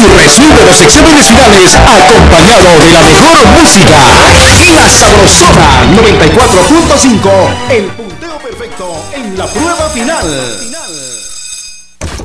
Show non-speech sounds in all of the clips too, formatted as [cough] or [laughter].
y resuelve los exámenes finales acompañado de la mejor música. La Sabrosona 94.5, el punteo perfecto en la prueba final.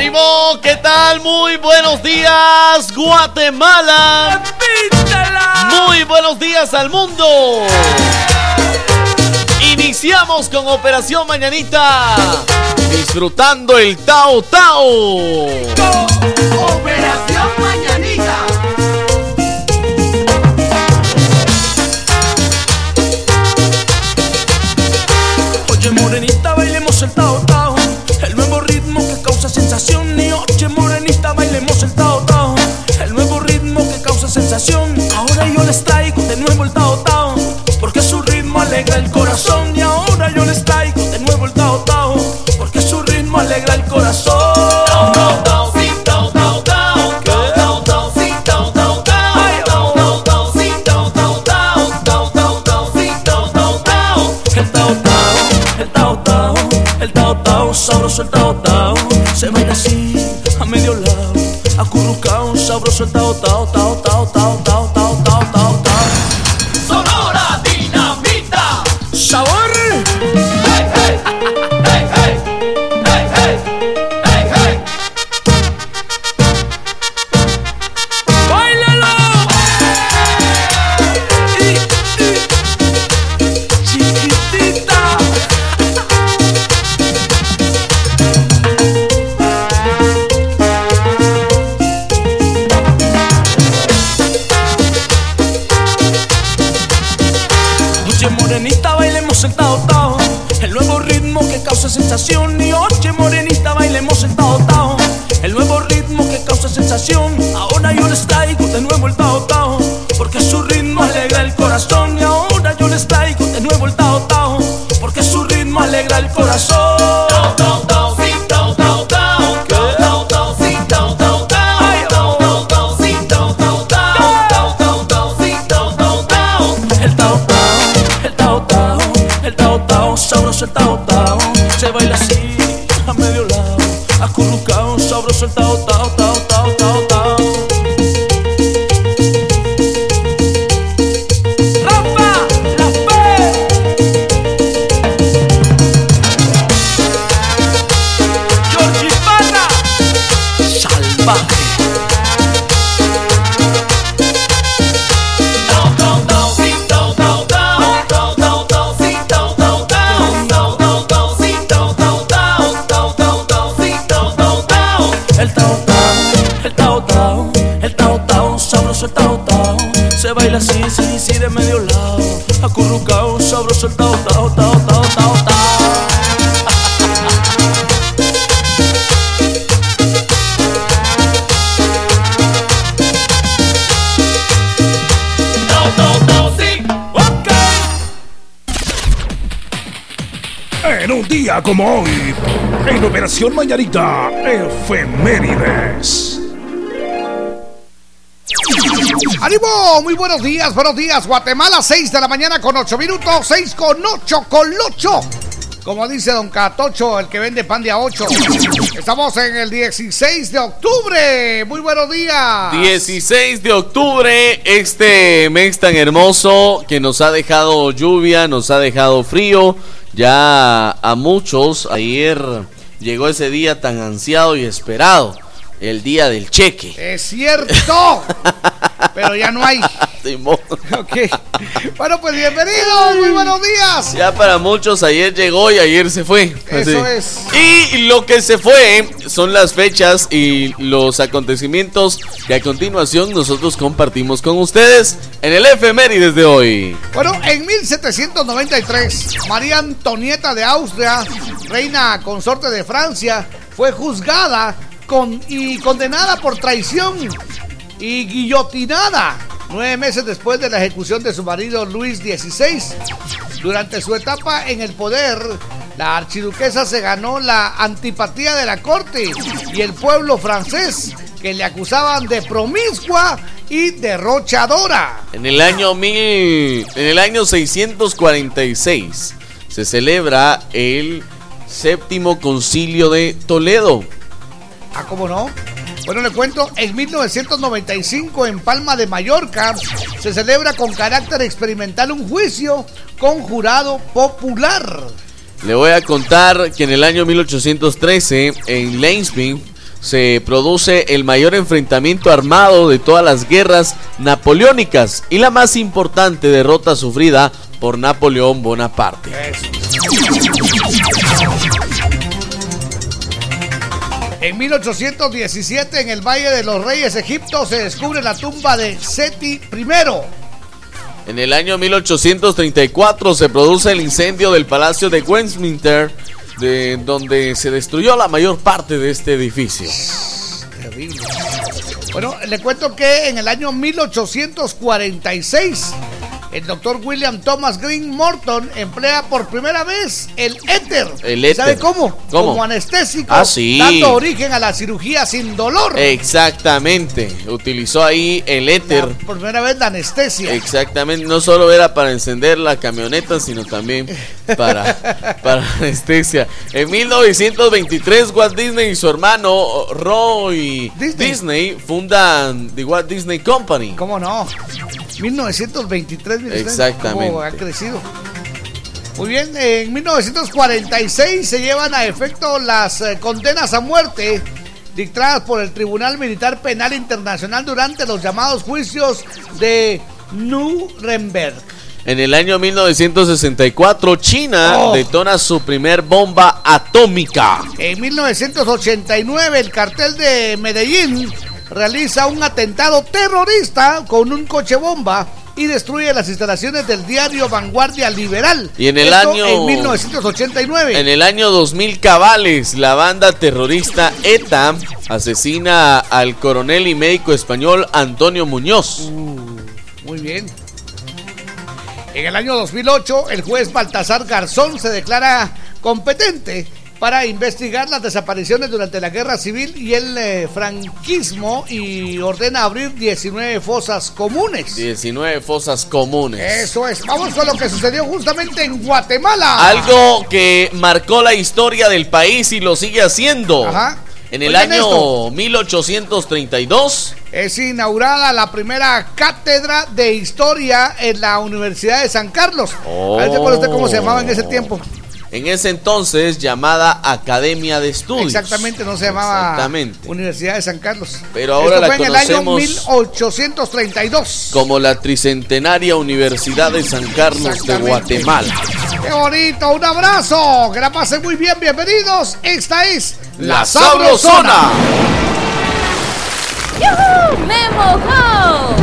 ¡Ánimo! ¿Qué tal? Muy buenos días, Guatemala. Muy buenos días al mundo. Iniciamos con Operación Mañanita. Disfrutando el Tao Tao. Operación que causa sensación. Y oye, morenita, bailemos el Tao Tao. El nuevo ritmo que causa sensación. Ahora yo les traigo de nuevo el Tao Tao. Porque su ritmo alegra el corazón. Y ahora yo les traigo de nuevo el Tao Tao. Porque su ritmo alegra el corazón. El Tao Tao, sabroso el Tao Tao. Acurrucao, sabroso el Tao Tao, Tao como hoy, en Operación Mañanita, efemérides. ¡Ánimo! Muy buenos días, buenos días. Guatemala, 6 de la mañana con 8 minutos, 6 con 8 con 8. Como dice don Catocho, el que vende pan de a 8. Estamos en el 16 de octubre. Muy buenos días. 16 de octubre, este mes tan hermoso que nos ha dejado lluvia, nos ha dejado frío. Ya a muchos ayer llegó ese día tan ansiado y esperado, el día del cheque. Es cierto. [laughs] Pero ya no hay. [laughs] Ok. Bueno, pues bienvenidos. Muy buenos días. Ya para muchos ayer llegó y ayer se fue. Eso Así. Y lo que se fue son las fechas y los acontecimientos que a continuación nosotros compartimos con ustedes en el efemérides de hoy. Bueno, en 1793, María Antonieta de Austria, reina consorte de Francia, fue juzgada con, y condenada por traición y guillotinada. Nueve meses después de la ejecución de su marido Luis XVI. Durante su etapa en el poder, la archiduquesa se ganó la antipatía de la corte y el pueblo francés, que le acusaban de promiscua y derrochadora. En el año mil, en el año 646 se celebra el séptimo concilio de Toledo. Ah, ¿cómo no? Bueno, le cuento, en 1995 en Palma de Mallorca se celebra con carácter experimental un juicio con jurado popular. Le voy a contar que en el año 1813 en Lainsby se produce el mayor enfrentamiento armado de todas las guerras napoleónicas y la más importante derrota sufrida por Napoleón Bonaparte. En 1817, en el Valle de los Reyes Egipto, se descubre la tumba de Seti I. En el año 1834 se produce el incendio del Palacio de Westminster, de donde se destruyó la mayor parte de este edificio. Terrible. Bueno, le cuento que en el año 1846 el doctor William Thomas Green Morton emplea por primera vez el éter. El éter. ¿Sabe cómo? ¿Cómo? Como anestésico, Ah, sí. dando origen a la cirugía sin dolor. Exactamente, utilizó ahí el éter. La- por primera vez la anestesia. Exactamente, no solo era para encender la camioneta, sino también [laughs] para, para anestesia. En 1923, Walt Disney y su hermano Roy Disney. Disney, fundan The Walt Disney Company. ¿Cómo no? 1923, Exactamente. cómo ha crecido. Muy bien, en 1946 se llevan a efecto las eh, condenas a muerte dictadas por el Tribunal Militar Penal Internacional durante los llamados juicios de Nuremberg. En el año 1964, China Oh. detona su primer bomba atómica. En 1989 el cartel de Medellín realiza un atentado terrorista con un coche bomba y destruye las instalaciones del diario Vanguardia Liberal. Y en el Esto año- En 1989. En el año 2000 cabales, la banda terrorista ETA asesina al coronel y médico español Antonio Muñoz. Muy bien. En el año 2008, el juez Baltasar Garzón se declara competente para investigar las desapariciones durante la guerra civil y el eh, franquismo y ordena abrir 19 fosas comunes. 19 fosas comunes. Eso es. Vamos con lo que sucedió justamente en Guatemala. Algo que marcó la historia del país y lo sigue haciendo. Ajá. En el Oigan año esto. 1832, Es inaugurada la primera cátedra de historia en la Universidad de San Carlos. A ver, ¿se usted cómo se llamaba en ese tiempo? En ese entonces llamada Academia de Estudios. Exactamente, no se llamaba Exactamente. Universidad de San Carlos. Pero ahora Esto la fue en el año conocemos 1832. Como la tricentenaria Universidad de San Carlos de. Guatemala. ¡Qué bonito! ¡Un abrazo! Que la pasen muy bien, bienvenidos. Esta es La Sabrosona. ¡Yujú! ¡Me mojó!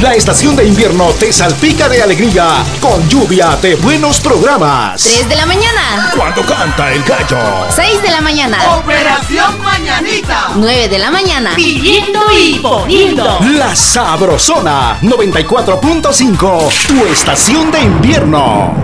La estación de invierno te salpica de alegría con lluvia de buenos programas. 3 de la mañana, Cuando canta el gallo. 6 de la mañana, Operación Mañanita. 9 de la mañana, Pidiendo y poniendo. La Sabrosona 94.5, tu estación de invierno.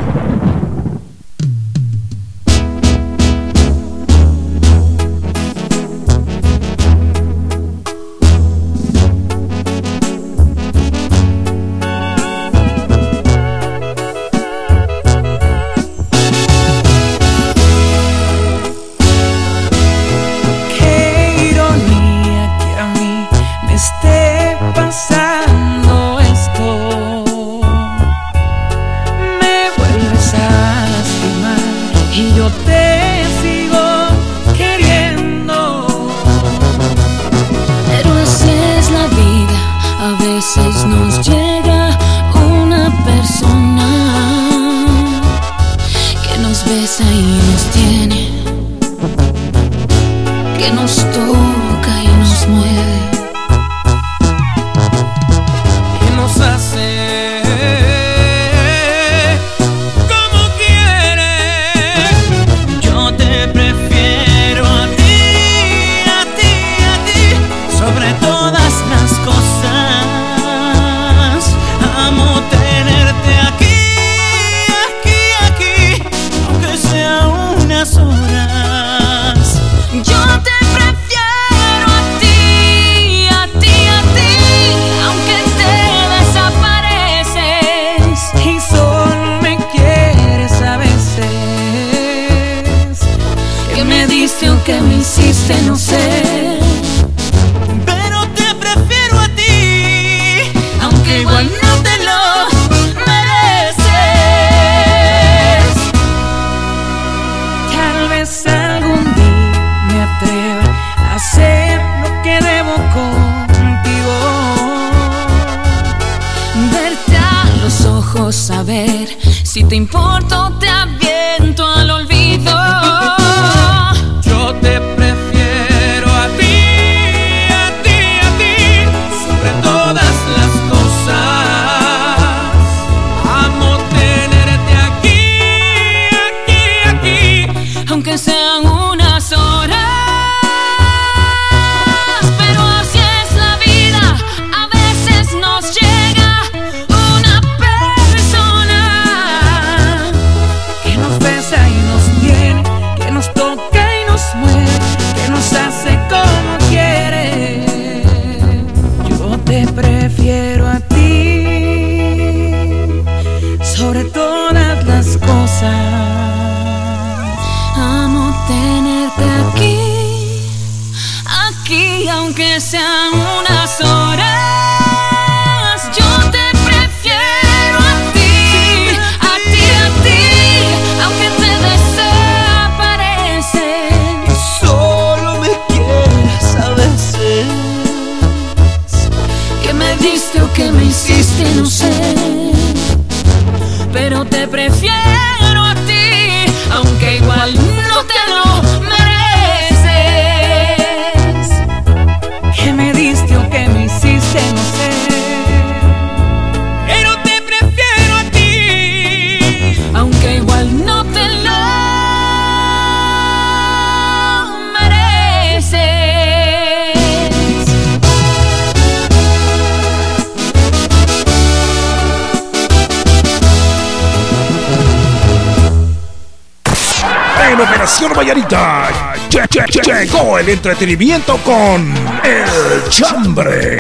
Entretenimiento con El Chambre.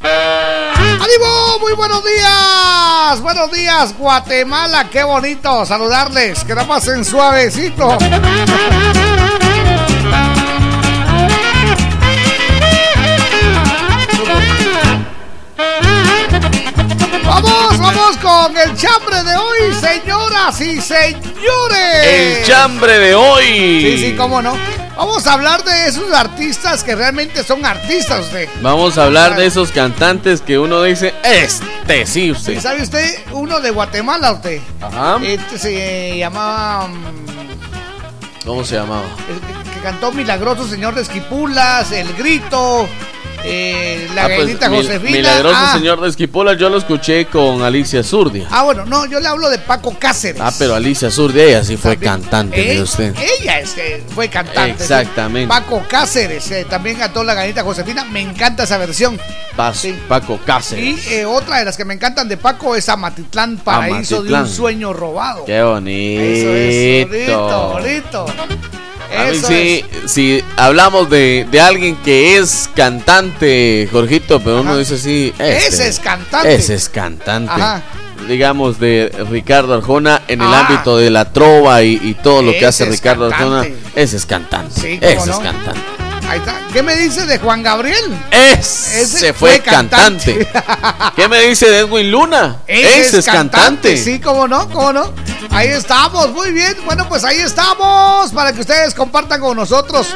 ¡Ánimo! Muy buenos días. Buenos días, Guatemala. Qué bonito saludarles. Que la pasen suavecito. Vamos, vamos con el chambre de hoy, señoras y señores. El chambre de hoy. Sí, sí, cómo no. Vamos a hablar de esos artistas que realmente son artistas, usted. Vamos a hablar de esos cantantes que uno dice, este sí, ¿Y usted. sabe usted uno de Guatemala, usted? Ajá. Este se llamaba. mm, ¿Cómo se llamaba? el que- que cantó Milagroso Señor de Esquipulas, El Grito, eh, La Ah, pues, Gallinita Josefina. Milagroso ah, señor de Esquipola, yo lo escuché con Alicia Zurdia. ah, bueno, no, yo le hablo de Paco Cáceres. Ah, pero Alicia Zurdia, ella sí fue También- cantante de usted. Ella es que fue cantante. sí. Exactamente. Paco Cáceres eh, también cantó La Gallinita Josefina. Me encanta esa versión. Sí. Paco Cáceres. Y eh, otra de las que me encantan de Paco es Amatitlán, Paraíso de un sueño robado. Qué bonito. Eso es, bonito, bonito. A mí Eso sí, es. si hablamos de, de alguien que es cantante, Jorgito, pero uno dice sí, este, Ese es cantante. Ese es cantante. Ajá. Digamos de Ricardo Arjona en el Ah. ámbito de la trova y, y todo lo que hace Ricardo Arjona, ese es cantante. Sí, ese no. es cantante. Ahí está. ¿Qué me dice de Juan Gabriel? Ese, Ese fue, fue cantante. cantante. ¿Qué me dice de Edwin Luna? Ese, es cantante. Sí, cómo no, cómo no. Ahí estamos, muy bien. Bueno, pues ahí estamos para que ustedes compartan con nosotros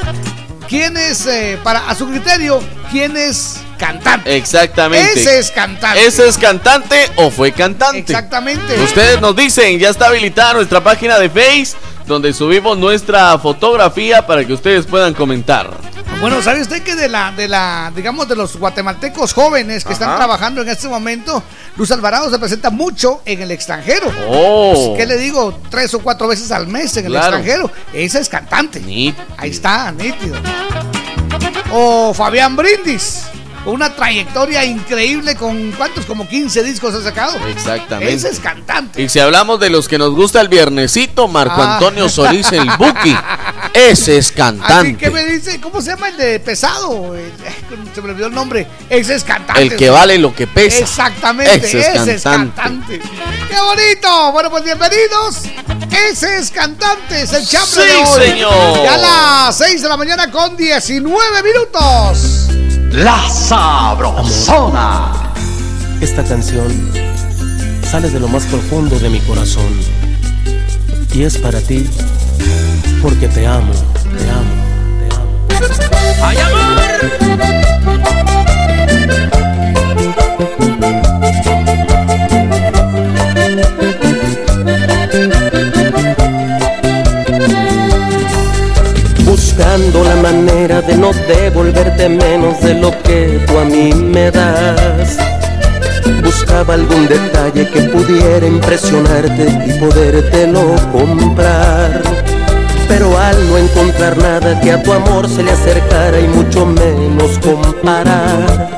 quién es, eh, para a su criterio, quién es cantante. Exactamente. Ese es cantante. ¿Ese es cantante o fue cantante? Exactamente. Ustedes nos dicen, ya está habilitada nuestra página de Face, donde subimos nuestra fotografía para que ustedes puedan comentar. Bueno, ¿sabe usted que de la, de la, digamos, de los guatemaltecos jóvenes que están trabajando en este momento, Luz Alvarado se presenta mucho en el extranjero? Oh. ¿Qué le digo? Tres o cuatro veces al mes en el extranjero. Ese es cantante. Nítido. Ahí está, nítido. O Fabián Brindis. Una trayectoria increíble con cuántos, como 15 discos ha sacado. Exactamente. Ese es cantante. Y si hablamos de los que nos gusta el viernesito, Marco Ah. Antonio Solís, el [laughs] Buki. Ese es Así cantante. que me dice, ¿cómo se llama el de pesado? El- se me olvidó el nombre. Ese es cantante. El que vale lo que pesa. Exactamente, Ese es ese es cantante. cantante. ¡Qué bonito! Bueno, pues bienvenidos. Ese es cantante, es el chambre Sí, de hoy. señor. Ya a las 6 de la mañana con 19 minutos. La Sabrosona. Esta canción sale de lo más profundo de mi corazón y es para ti porque te amo, te amo, te amo. ¡Ay, amor! Buscando la manera de no devolverte menos de lo que tú a mí me das. Buscaba algún detalle que pudiera impresionarte y podértelo comprar. Pero al no encontrar nada que a tu amor se le acercara y mucho menos comparar,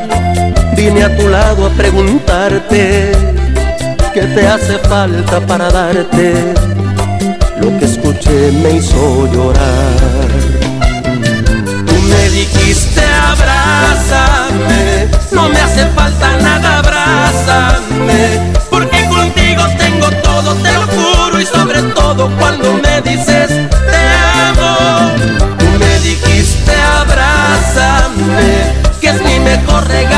vine a tu lado a preguntarte qué te hace falta para darte. Lo que escuché me hizo llorar. Me dijiste abrázame, no me hace falta nada, abrázame, porque contigo tengo todo, te lo juro. Y sobre todo cuando me dices te amo. Tú me dijiste abrázame, que es mi mejor regalo,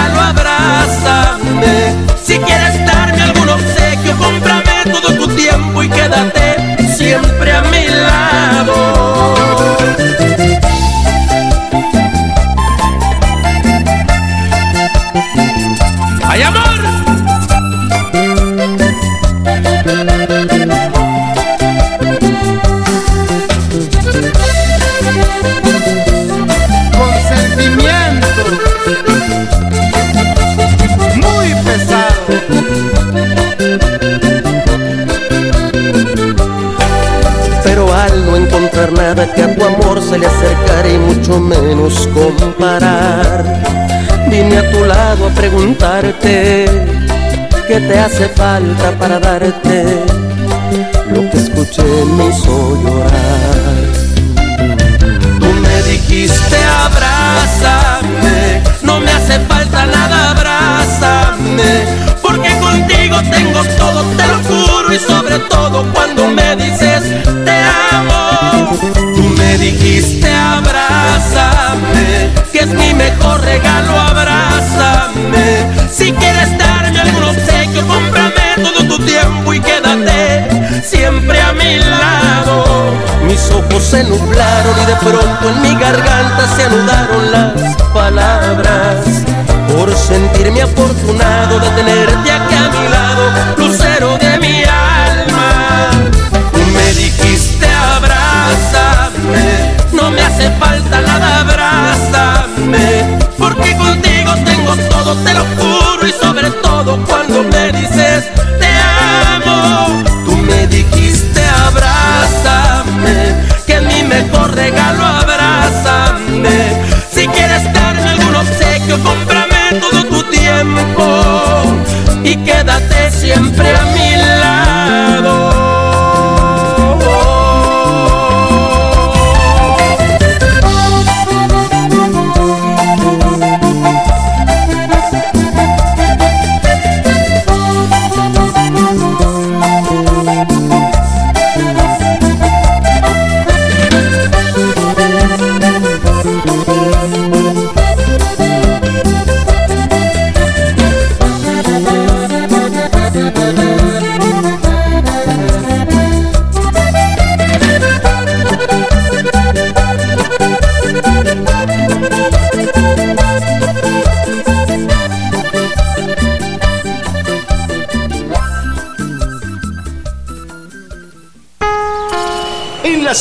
falta para darte.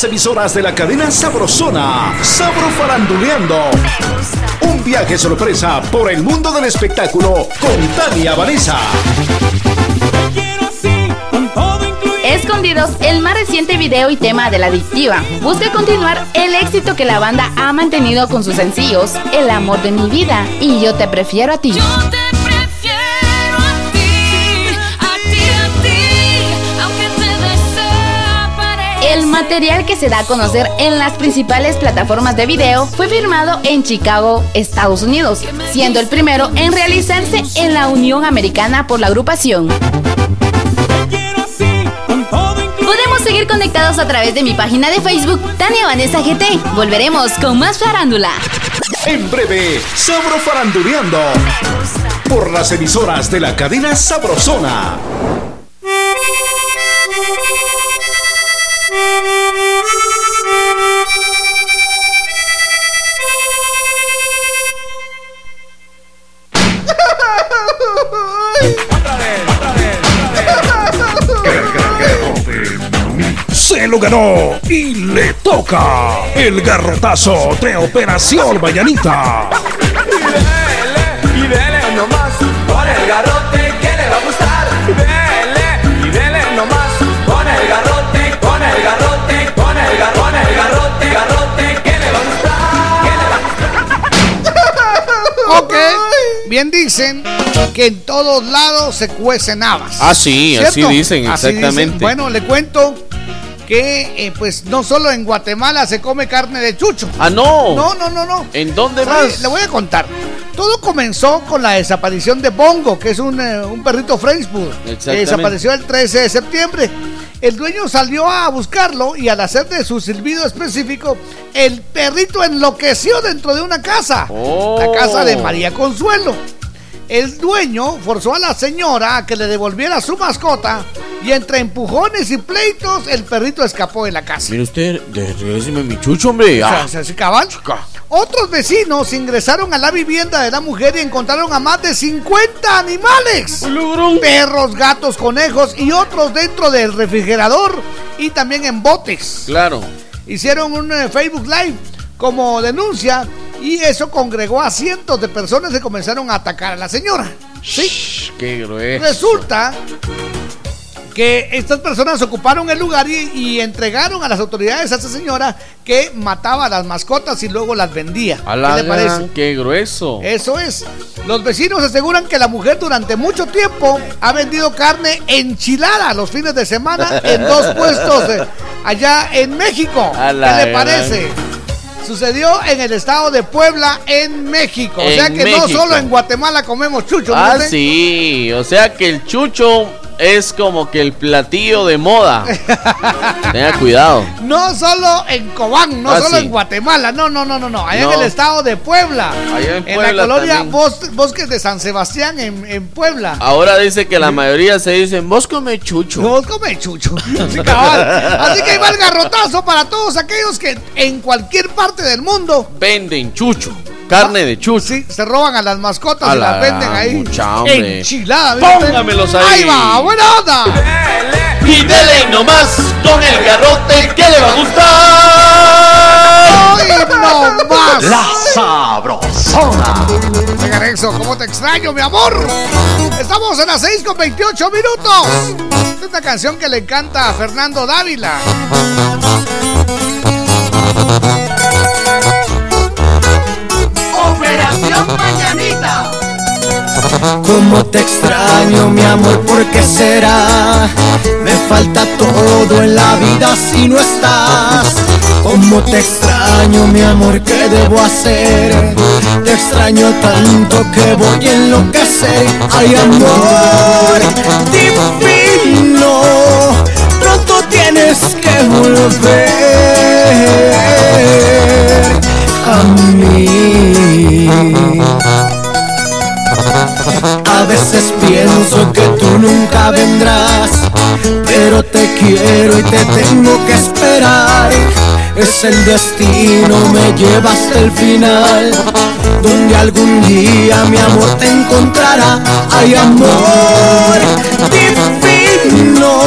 Emisoras de la cadena Sabrosona, Sabro Faranduleando. Un viaje sorpresa por el mundo del espectáculo con Tania Vanessa. Escondidos, el mar reciente video y tema de la adictiva, busca continuar el éxito que la banda ha mantenido con sus sencillos El amor de mi vida y Yo te prefiero a ti. Material que se da a conocer en las principales plataformas de video fue firmado en Chicago, Estados Unidos, siendo el primero en realizarse en la Unión Americana por la agrupación. Podemos seguir conectados a través de mi página de Facebook, Tania Vanessa GT. Volveremos con más farándula. En breve, Sabro Faranduleando. Por las emisoras de la cadena Sabrosona. Se lo ganó y le toca el garrotazo de Operación Mañanita. Y dele nomás con el garrote que le va a gustar. Dele y dele nomás con el garrote, con el garrote, con el garrote, el garrote, garrote que le va a gustar. Que le va a gustar. Ok. Bien dicen que en todos lados se cuecen habas. Ah, sí, así ¿Cierto? dicen, Así exactamente. dicen. Bueno, le cuento que eh, pues no solo en Guatemala se come carne de chucho. Ah, no. No, no, no, no. ¿En dónde ¿Sabe? más? Le voy a contar. Todo comenzó con la desaparición de Bongo, que es un, eh, un perrito Frenchburg. Que desapareció el 13 de septiembre. El dueño salió a buscarlo y al hacer de su silbido específico, el perrito enloqueció dentro de una casa. Oh. La casa de María Consuelo. El dueño forzó a la señora a que le devolviera su mascota y entre empujones y pleitos el perrito escapó de la casa. Mire usted, regréseme mi chucho, hombre. O sea, Ah. se- cabal. Otros vecinos ingresaron a la vivienda de la mujer y encontraron a más de 50 animales. Perros, gatos, conejos y otros dentro del refrigerador y también en botes. Claro. Hicieron un eh, Facebook Live como denuncia y eso congregó a cientos de personas que comenzaron a atacar a la señora. Sí. Qué grueso. Resulta que estas personas ocuparon el lugar y, y entregaron a las autoridades a esa señora que mataba a las mascotas y luego las vendía. A la ¿Qué le parece? Qué grueso. Eso es. Los vecinos aseguran que la mujer durante mucho tiempo ha vendido carne enchilada los fines de semana en dos [laughs] puestos eh, allá en México. ¿Qué le parece? Sucedió en el estado de Puebla, en México. o sea que México. no solo en Guatemala comemos chucho. ¿no Ah, sí. O sea que el chucho es como que el platillo de moda. [laughs] Tenga cuidado. No solo en Cobán, no Ah, solo sí. en Guatemala, no, no, no, no, no, allá No. en el estado de Puebla. Allá en en Puebla la colonia. Bos- Bosques de San Sebastián, en, en Puebla. Ahora dice que la mayoría se dicen, vos come chucho. Vos come chucho. [laughs] Sí. Así que ahí va el garrotazo para todos aquellos que en cualquier parte del mundo Venden chucho. Carne de chucho. sí, se roban a las mascotas A y las la venden ahí. mucha. Enchilada. Póngamelos ahí. Ahí va, buena onda. Y dele nomás con el garrote que le va a gustar. Hoy no más. La Sabrosona. Oiga, Rexo, ¿cómo te extraño, mi amor? Estamos en las 6 con 28 minutos. Esta es una canción que le encanta a Fernando Dávila. Cómo te extraño, mi amor, ¿por qué será? Me falta todo en la vida si no estás. Cómo te extraño, mi amor, ¿qué debo hacer? Te extraño tanto que voy a enloquecer. Ay, amor, divino, pronto tienes que volver a mí. A veces pienso que tú nunca vendrás, pero te quiero y te tengo que esperar. Es el destino, me lleva hasta el final, donde algún día mi amor te encontrará. Ay, amor divino,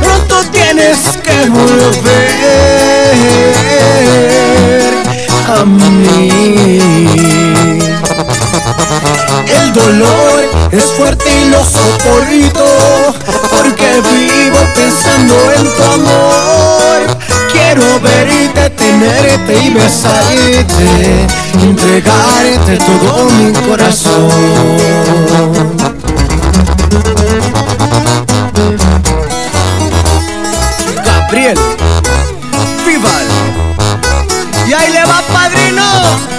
pronto tienes que volver a mí el dolor es fuerte y lo soporto Porque vivo pensando en tu amor. Quiero verte, tenerte y besarte Entregarte todo mi corazón. Gabriel Vival Y ahí le va padrino.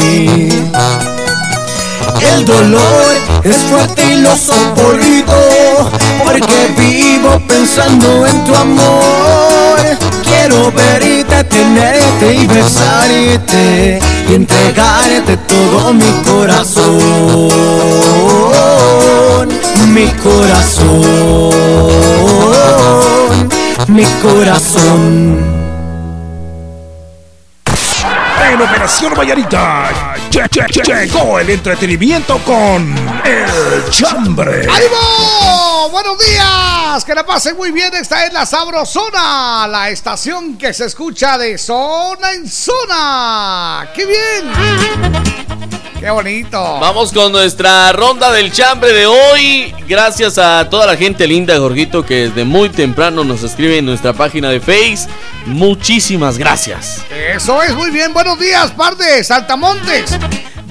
El dolor es fuerte y lo soporto porque vivo pensando en tu amor. Quiero verte, tenerte y besarte y entregarte todo mi corazón, mi corazón, mi corazón. En Operación Vallarita llegó el entretenimiento con El Chambre. ¡Ánimo! ¡Buenos días! Que la pasen muy bien. Esta es la Sabrosona, la estación que se escucha de zona en zona. ¡Qué bien! ¡Qué bonito! Vamos con nuestra ronda del chambre de hoy. Gracias a toda la gente linda, Jorgito, que desde muy temprano nos escribe en nuestra página de Face. Muchísimas gracias. Eso es muy bien. Buenos días, par de Saltamontes.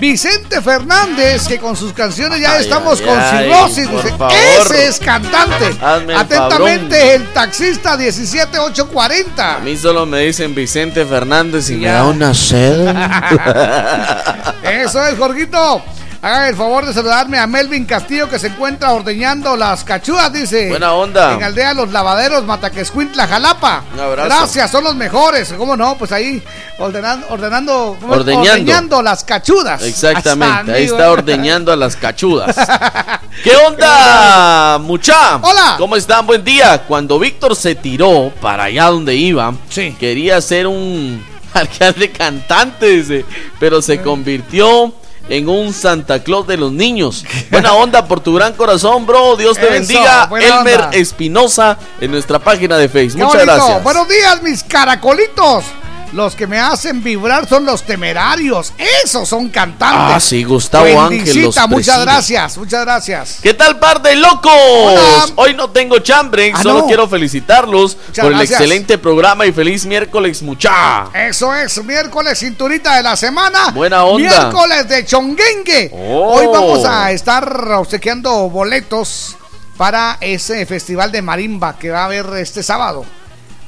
Vicente Fernández, que con sus canciones ya Ay, estamos ay, con cirrosis. dice. Ese es cantante. Hazme Atentamente, el taxista 17840. A mí solo me dicen Vicente Fernández y me da una sed. [laughs] Eso es, Jorgito. Hagan el favor de saludarme a Melvin Castillo que se encuentra ordeñando las cachudas, dice. Buena onda. En Aldea Los Lavaderos, Mataquescuintla, Jalapa. Un abrazo. Gracias, son los mejores. ¿Cómo no? Pues ahí ordenando, ordenando. Ordeñando. ordeñando las cachudas. Exactamente, ahí está amigo. ordeñando a las cachudas. [laughs] ¿Qué onda, mucha? Hola. ¿Cómo están? Buen día. Cuando Víctor se tiró para allá donde iba, Sí. quería ser un [laughs] alcalde cantante, dice, pero se convirtió en un Santa Claus de los niños. [laughs] Buena onda por tu gran corazón, bro. Dios te Eso, bendiga. Elmer onda. Espinosa en nuestra página de Qué Facebook. Muchas bonito. gracias. Buenos días, mis caracolitos. Los que me hacen vibrar son los temerarios. Esos son cantantes. Ah, sí, Gustavo Ángel los muchas preside. gracias, muchas gracias. ¿Qué tal, par de locos? Hola. Hoy no tengo chambre, Ah, solo no. quiero felicitarlos Muchas por el excelente programa y feliz miércoles, mucha. Eso es, miércoles cinturita de la semana. Buena onda. Miércoles de chonguengue. Oh. Hoy vamos a estar obsequiando boletos para ese festival de marimba que va a haber este sábado.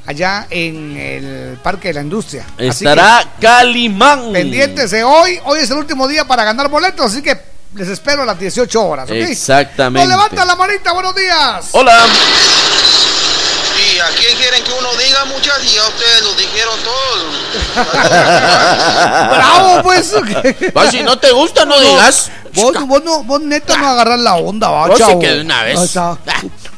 Allá en el Parque de la Industria. Estará Calimán. pendientes de hoy. Hoy es el último día para ganar boletos, así que les espero a las 18 horas. ¿ok? Exactamente. Nos levanta la manita, buenos días. Hola. ¿Y a quién quieren que uno diga muchas? Y ya ustedes lo dijeron todos. [laughs] Bravo, pues. Va, si no te gusta, no digas. Vos, vos, no, vos neta no agarras la onda, va, Vos sí chavo. que de una vez.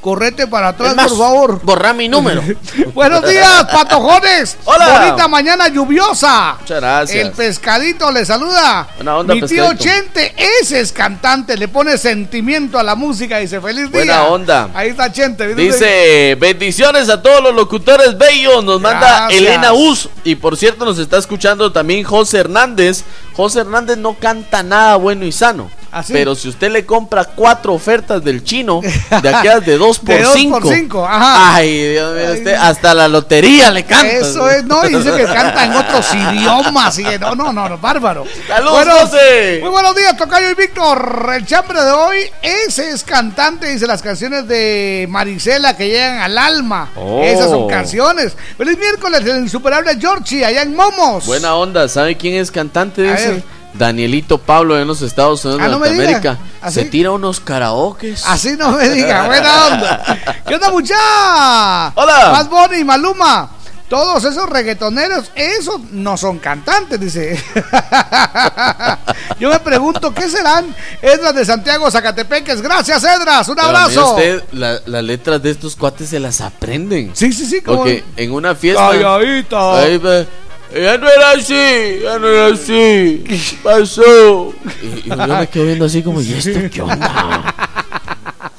Correte para atrás, más, por favor. Borra mi número. [laughs] Buenos días, patojones. [laughs] Hola. Bonita mañana lluviosa. Muchas gracias. El pescadito le saluda. Buena onda, Mi tío. Chente, ese es cantante, le pone sentimiento a la música y dice feliz día. Buena onda. Ahí está Chente. Dice, bendiciones a todos los locutores bellos. Nos manda. Elena Us. Y por cierto, nos está escuchando también José Hernández. José Hernández no canta nada bueno y sano. Así. Pero si usted le compra cuatro ofertas del chino, de [laughs] aquellas de dos por De dos cinco. por cinco, ajá. Ay, Dios mío, usted hasta la lotería le canta. Eso es, no, y dice que canta en otros [laughs] idiomas. Y, no, no, no, no, bárbaro. ¡Saludos, José! Muy buenos días, Tocayo y Víctor. El chambre de hoy, ese es cantante, dice las canciones de Marisela que llegan al alma. Oh. Esas son canciones. Feliz miércoles, el insuperable Georgie, allá en Momos. Buena onda, ¿sabe quién es cantante? A ver. Danielito Pablo en los Estados Unidos Ah, de no. Norteamérica. ¿Así? Se tira unos karaokes. Así no me diga, buena onda. [laughs] ¿Qué onda, mucha? Hola. Más Bonnie y Maluma. Todos esos reggaetoneros, esos no son cantantes, dice. [laughs] Yo me pregunto, ¿qué serán? Edras de Santiago Zacatepeques. Gracias, Edras. Un Pero abrazo. usted, la- las letras de estos cuates se las aprenden. Sí, sí, sí. como- Porque en una fiesta. Calladita. Ahí Ya no era así, ya no era así. ¿Qué pasó? Y, y yo me quedo viendo así como, ¿y esto qué onda?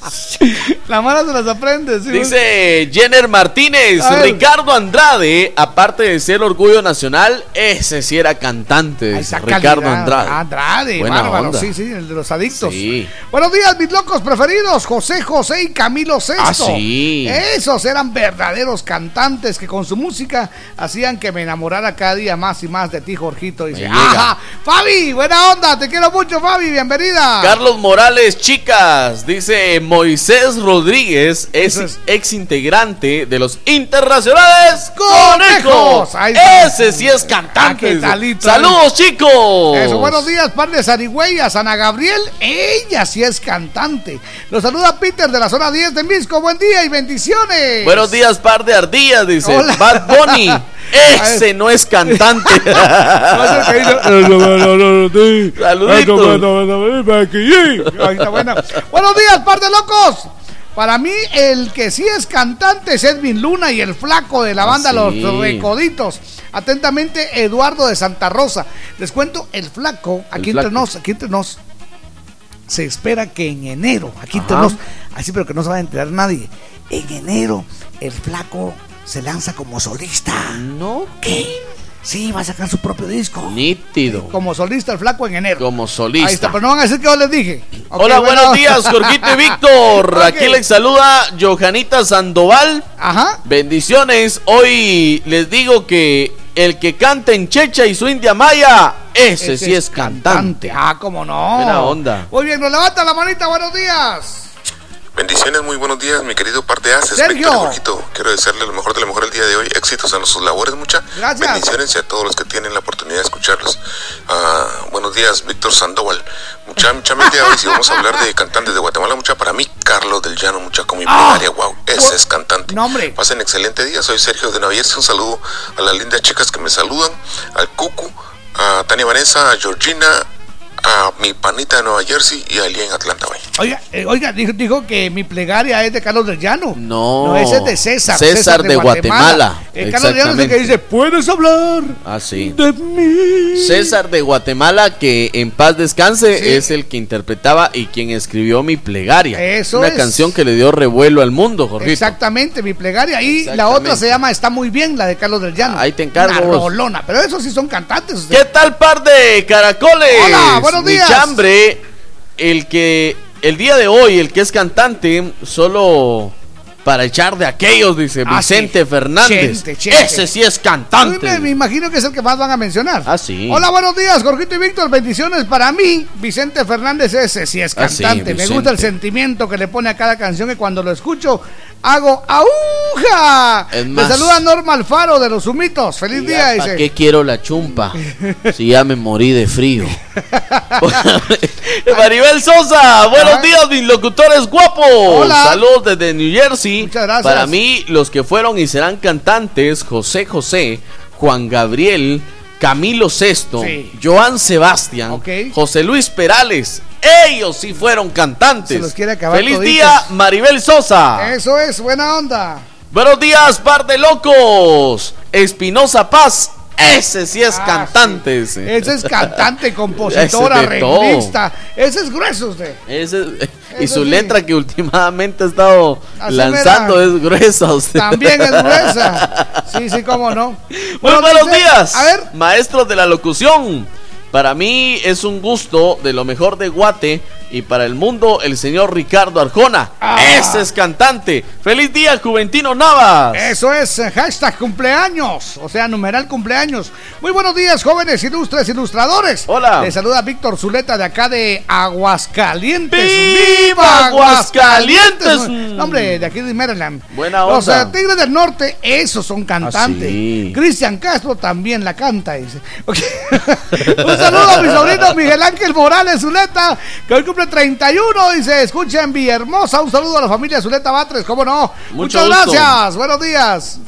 [laughs] La mala se las aprende. sí. Dice Jenner Martínez. Ricardo Andrade, aparte de ser orgullo nacional, ese sí era cantante. Ricardo calidad. Andrade. Andrade, Buena bárbaro. onda. Sí, sí, el de los adictos. Sí. Buenos días, mis locos preferidos, José José y Camilo Sesto. Ah, sí. Esos eran verdaderos cantantes que con su música hacían que me enamorara cada día más y más de ti, Jorgito. Dice, ajá, Fabi, buena onda, te quiero mucho, Fabi, bienvenida. Carlos Morales, chicas, dice Moisés Rodríguez, es, ex integrante de los internacionales Conejos. Ahí. Ese sí es cantante. ¿qué talito, Saludos, chicos. Eso, buenos días, par de zarigüeyas. Ana Gabriel, ella sí es cantante. Los saluda Peter de la zona 10 de Misco. Buen día y bendiciones. Buenos días, par de ardillas, dice Hola. Bad Bunny. [laughs] Ese no es cantante. [laughs] Saluditos. Buenos días, par de locos. Para mí, el que sí es cantante es Edwin Luna y el flaco de la Ah, banda sí. Los Recoditos. Atentamente, Eduardo de Santa Rosa. Les cuento, el flaco, aquí entre flaco. nos, aquí entre nos, se espera que en enero, aquí entre nos, así pero que no se va a enterar nadie, en enero el flaco se lanza como solista. No. ¿Qué? Sí, va a sacar su propio disco. Nítido. Como solista el flaco en enero. Como solista. Ahí está, pero no van a decir que yo les dije. Hola, bueno. buenos días, Jorgito y [laughs] Víctor. Ok. Aquí les saluda Johanita Sandoval. Ajá. Bendiciones. Hoy les digo que el que canta en Checha y su India Maya, ese, Ese sí es cantante. Ah, cómo no. Buena onda. Muy bien, nos levanta la manita, buenos días. Bendiciones, muy buenos días, mi querido parte Haces, Sergio. Jorgito. Quiero desearle lo mejor de lo mejor el día de hoy. Éxitos en sus labores, mucha. Gracias. Bendiciones y a todos los que tienen la oportunidad de escucharlos. Ah, buenos días, Víctor Sandoval. Mucha, mucha de hoy, si vamos a hablar de cantantes de Guatemala, mucha, para mí, Carlos del Llano, mucha, con mi plegaria, wow, ese es cantante. No, hombre. Pasen excelente día, soy Sergio de Navierse. Un saludo a las lindas chicas que me saludan, al Cucu, a Tania Vanessa, a Georgina, a mi panita de Nueva Jersey y a en Atlanta, güey. Oiga, eh, oiga dijo, dijo que mi plegaria es de Carlos del Llano. No. No, ese es de César. César de Guatemala. Eh, Carlos del Llano es el que dice, puedes hablar Ah, sí. de mí. César de Guatemala, que en paz descanse, Sí. es el que interpretaba y quien escribió mi plegaria. Eso Una es. canción que le dio revuelo al mundo, Jorgito. Exactamente, mi plegaria. Y la otra se llama Está muy bien, la de Carlos del Llano. Ahí te encargo, Una rolona, pero esos sí son cantantes. ¿Qué tal, par de caracoles? Hola, buenos Mi días. chambre, el que el día de hoy, el que es cantante, solo para echar de aquellos, dice Ah, Vicente sí. Fernández. Chente, chente. Ese sí es cantante. Me, me imagino que es el que más van a mencionar. Ah, sí. Hola, buenos días, Jorgito y Víctor. Bendiciones para mí. Vicente Fernández, ese sí es Ah, sí, cantante. me gusta el sentimiento que le pone a cada canción y cuando lo escucho hago. Es Me saluda Norma Alfaro de los Humitos. Feliz día, ¿Para dice. qué quiero la chumpa? si ya me morí de frío. [laughs] [laughs] Maribel Sosa, buenos Ajá. días, mis locutores guapos. Hola. Saludos desde New Jersey. Para mí, los que fueron y serán cantantes, José José, Juan Gabriel, Camilo Sesto, Sí. Joan Sebastián. José Luis Perales. Ellos sí fueron cantantes. Se los quiere acabar Feliz toditos. día, Maribel Sosa. Eso es, buena onda. Buenos días, par de locos. Espinosa Paz, ese sí es Ah, cantante. Ese. Ese es cantante, [laughs] compositor, Ese de todo. arreglista. Ese es grueso usted. Ese- y Eso su sí. letra que últimamente ha estado Así lanzando es gruesa. Usted. También es gruesa. [laughs] Sí, sí, cómo no. Muy Bueno, buenos dice- días, A ver, maestros de la locución. Para mí es un gusto de lo mejor de Guate Y para el mundo, el señor Ricardo Arjona. Ah. Ese es cantante. ¡Feliz día, Juventino Navas! Eso es eh, hashtag cumpleaños, o sea, numeral cumpleaños. Muy buenos días, jóvenes ilustres ilustradores. Hola. Les saluda Víctor Zuleta de acá de Aguascalientes. ¡Viva Aguascalientes! No, hombre, de aquí de Maryland. Buena Los onda. eh, Tigres del Norte, esos son cantantes. Ah, sí. Cristian Castro también la canta, dice. [laughs] Un saludo a mi sobrino Miguel Ángel Morales Zuleta, que hoy cumple 31, dice, escucha en Villahermosa. Un saludo a la familia Zuleta Batres, ¿cómo no? Mucho Muchas gusto. gracias, buenos días.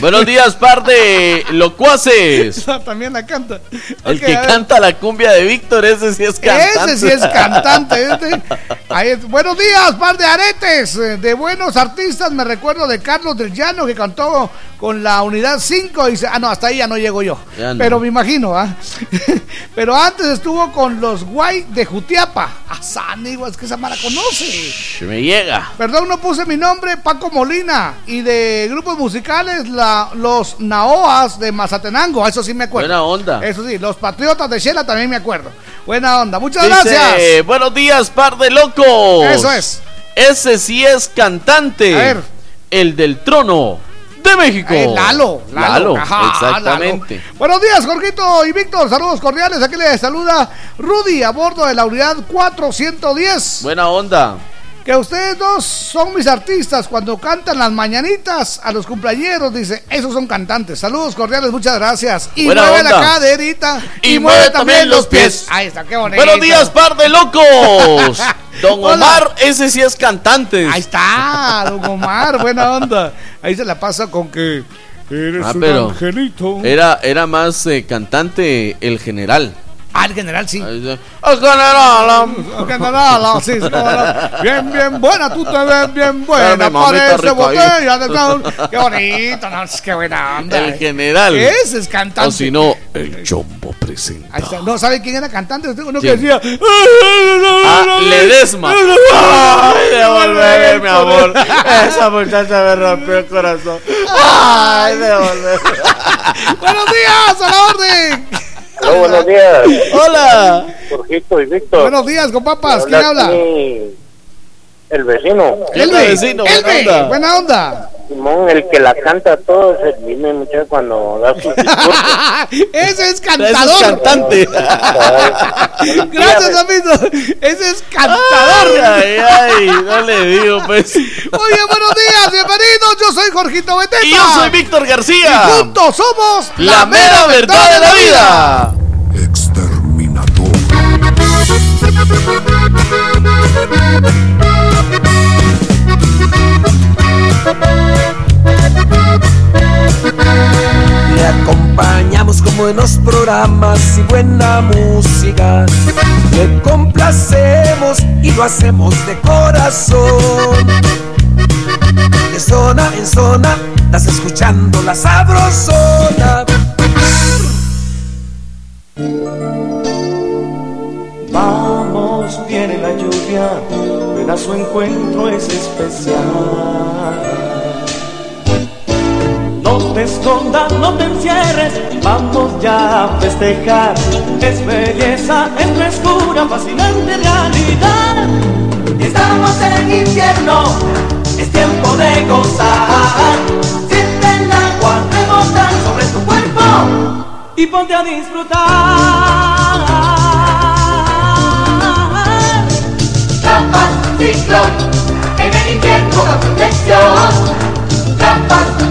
Buenos días, par de locuaces. [laughs] También la canta. El que canta la cumbia de Víctor, ese sí es cantante. Ese sí es cantante. [laughs] este. Ahí es. Buenos días, par de aretes, eh, de buenos artistas. Me recuerdo de Carlos del Llano que cantó con la unidad 5. Y dice, ah, no, hasta ahí ya no llego yo. No. Pero me imagino, ¿ah? [laughs] Pero antes estuvo con los Guay de Jutiapa. A Sanigo, es que esa mala conoce. Me llega. Perdón, no puse mi nombre, Paco Molina. Y de grupos musicales, la, los Naoas de Mazatenango. Eso sí me acuerdo. Buena onda. Eso sí, los Patriotas de Shela también me acuerdo. Buena onda. Muchas Dice, gracias. Buenos días, par de locos. Eso es. Ese sí es cantante. A ver. El del trono de México. Eh, Lalo, Lalo, Ajá, exactamente. Lalo. Buenos días, Jorgito y Víctor. Saludos cordiales. Aquí les saluda Rudy a bordo de la unidad 410. Buena onda. Que ustedes dos son mis artistas cuando cantan las mañanitas a los cumpleaños. Dice, esos son cantantes. Saludos cordiales, muchas gracias. Y Buena mueve la caderita. Y mueve también los pies. Ahí está, qué bonito. Buenos días, par de locos. [laughs] Don Hola. Omar, ese sí es cantante. Ahí está, don Omar, buena onda. Ahí se la pasa con que eres Ah, un pero angelito. Era, era más eh, cantante el general. Ah, el general, sí. Ahí dice, El general. El [laughs] general, sí. Bien, bien buena, tú te ves bien buena. Parece botella de brown. Qué bonito, no, es que buena onda. El general. Ese es cantante. O si no, el chombo presenta. Ahí está. No, ¿sabe quién era cantante? Uno ¿Quién? que decía. Ah, Ledesma. Ay, devolver, mi amor. Esa muchacha me rompió el corazón. Ay, devolver. Buenos días, a la orden. Hola, buenos días. Hola. Jorgito y Víctor. Buenos días, con papas. ¿Quién habla? aquí El vecino. Elbe. vecino? Buena Elbe, onda. buena onda. Simón, el que la canta todo es el muchacho cuando da sus discursos. [laughs] Ese es Ese es cantador. cantante. [laughs] Gracias, amigo. Ese es cantador. Ay, ay, no le digo, pues. Oye, buenos días, bienvenidos. Yo soy Jorgito Beteta. Y yo soy Víctor García. Y juntos somos La mera verdad de la vida. Te acompañamos con buenos programas y buena música. Te complacemos y lo hacemos de corazón. De zona en zona, estás escuchando la sabrosona. Vamos, viene la lluvia, ven a su encuentro es especial. No te escondas, no te encierres, vamos ya a festejar. Es belleza, es frescura, fascinante realidad. Estamos en invierno, es tiempo de gozar. Siente el agua rebotar sobre tu cuerpo y ponte a disfrutar. Trampas, ciclón, en el invierno da protección. Trampas,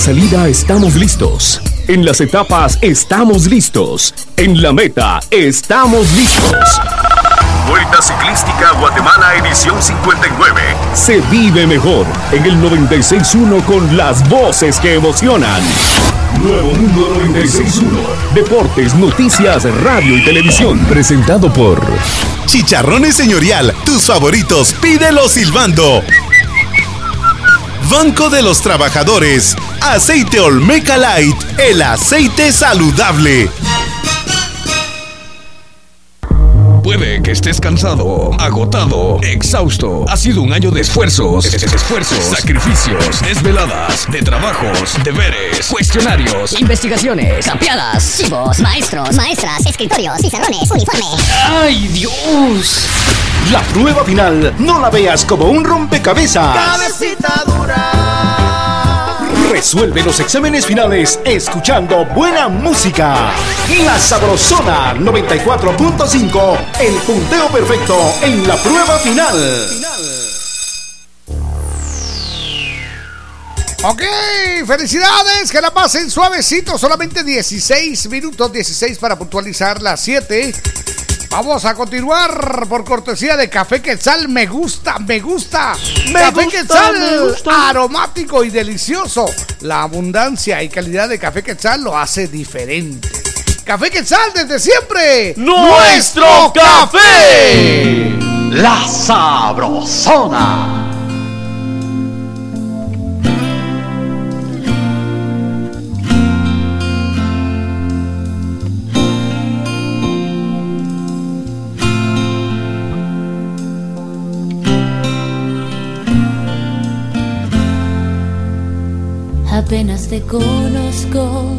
la salida estamos listos. En las etapas estamos listos. En la meta estamos listos. Vuelta Ciclística Guatemala edición 59. Se vive mejor en el 96.1 con las voces que emocionan. Nuevo Mundo 96.1. Deportes, noticias, radio y televisión. Presentado por Chicharrones Señorial. Tus favoritos, pídelo silbando. Banco de los Trabajadores. Aceite Olmeca Light. El aceite saludable. Puede que estés cansado, agotado, exhausto. Ha sido un año de esfuerzos, es- es- esfuerzos, sacrificios, desveladas, de trabajos, deberes, cuestionarios. Investigaciones, capeadas, chivos, maestros, maestras, escritorios, pizarrones, uniforme. ¡Ay, Dios! La prueba final no la veas como un rompecabezas. Cabecita dura. Resuelve los exámenes finales escuchando buena música. La Sabrosona 94.5, el punteo perfecto en la prueba final. Ok, felicidades, que la pasen suavecito, solamente 16 minutos, 16 para puntualizar las 7. Vamos a continuar por cortesía de Café Quetzal, me gusta, me gusta. Me Café gusta, Quetzal, me gusta. aromático y delicioso. La abundancia y calidad de Café Quetzal lo hace diferente. Café Quetzal desde siempre. ¡Nuestro café! La Sabrosona. Conozco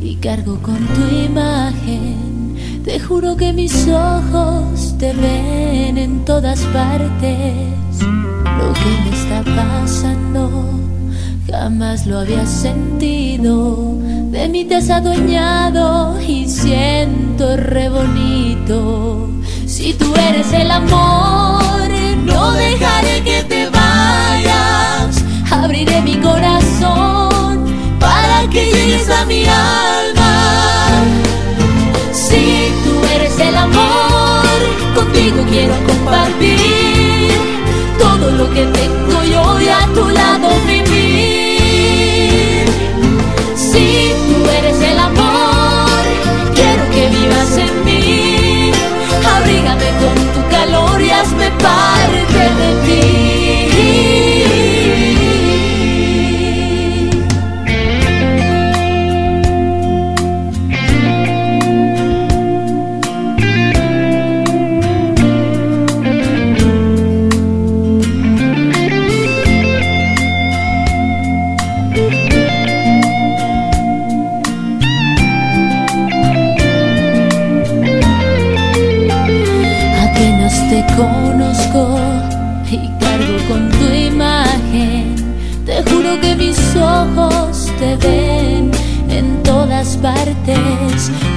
y cargo con tu imagen. Te juro que mis ojos te ven en todas partes. Lo que me está pasando jamás lo había sentido. De mí te has adueñado y siento re bonito. Si tú eres el amor, no dejaré que te vayas. Abriré mi corazón que llegues a mi alma. Si tú eres el amor, contigo quiero compartir todo lo que tengo yo y a tu lado vivir. Si tú eres el amor, quiero que vivas en mí. Abrígame con tu calor y hazme parte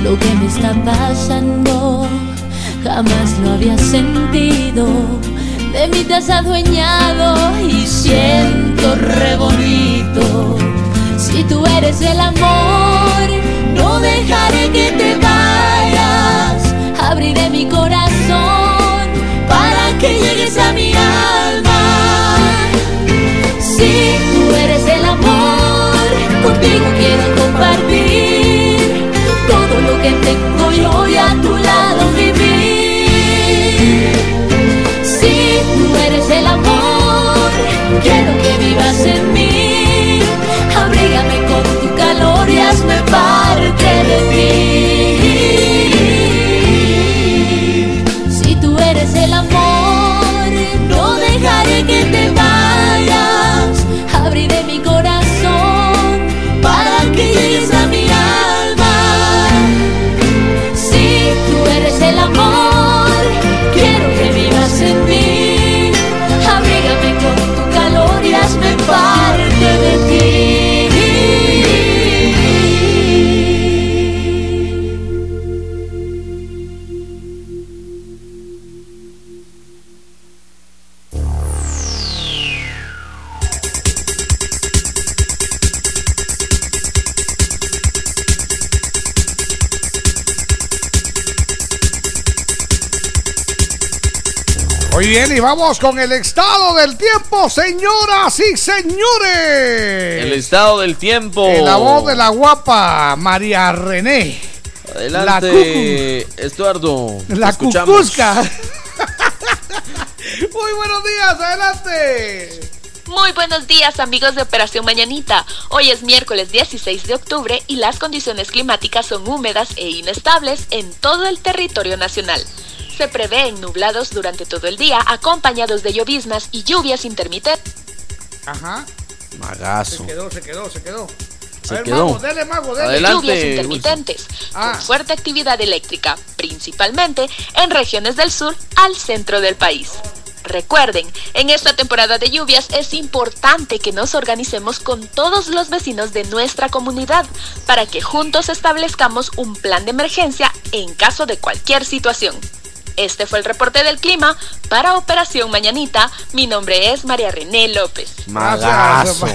Lo que me está pasando jamás lo había sentido. De mí te has adueñado y siento re bonito. Si tú eres el amor, no dejaré que te vayas. Abriré mi corazón para que llegues a mi alma. Si tú eres el amor, contigo quiero compartir que tengo yo y a tu lado vivir. Si tú eres el amor, quiero Vamos con el estado del tiempo, señoras y señores. El estado del tiempo. En la voz de la guapa María René. Adelante, Estuardo. La cucusca. [laughs] Muy buenos días, adelante. Muy buenos días amigos de Operación Mañanita. Hoy es miércoles 16 de octubre y las condiciones climáticas son húmedas e inestables en todo el territorio nacional. Se prevén nublados durante todo el día, acompañados de lloviznas y lluvias intermitentes. Ajá. Magazo. Se quedó, se quedó, se quedó. Se A ver, quedó. mago, dele, mago, dele. Adelante, lluvias intermitentes, Ah. con fuerte actividad eléctrica, principalmente en regiones del sur al centro del país. Recuerden, en esta temporada de lluvias es importante que nos organicemos con todos los vecinos de nuestra comunidad para que juntos establezcamos un plan de emergencia en caso de cualquier situación. Este fue el reporte del clima para Operación Mañanita. Mi nombre es María René López. Magazo.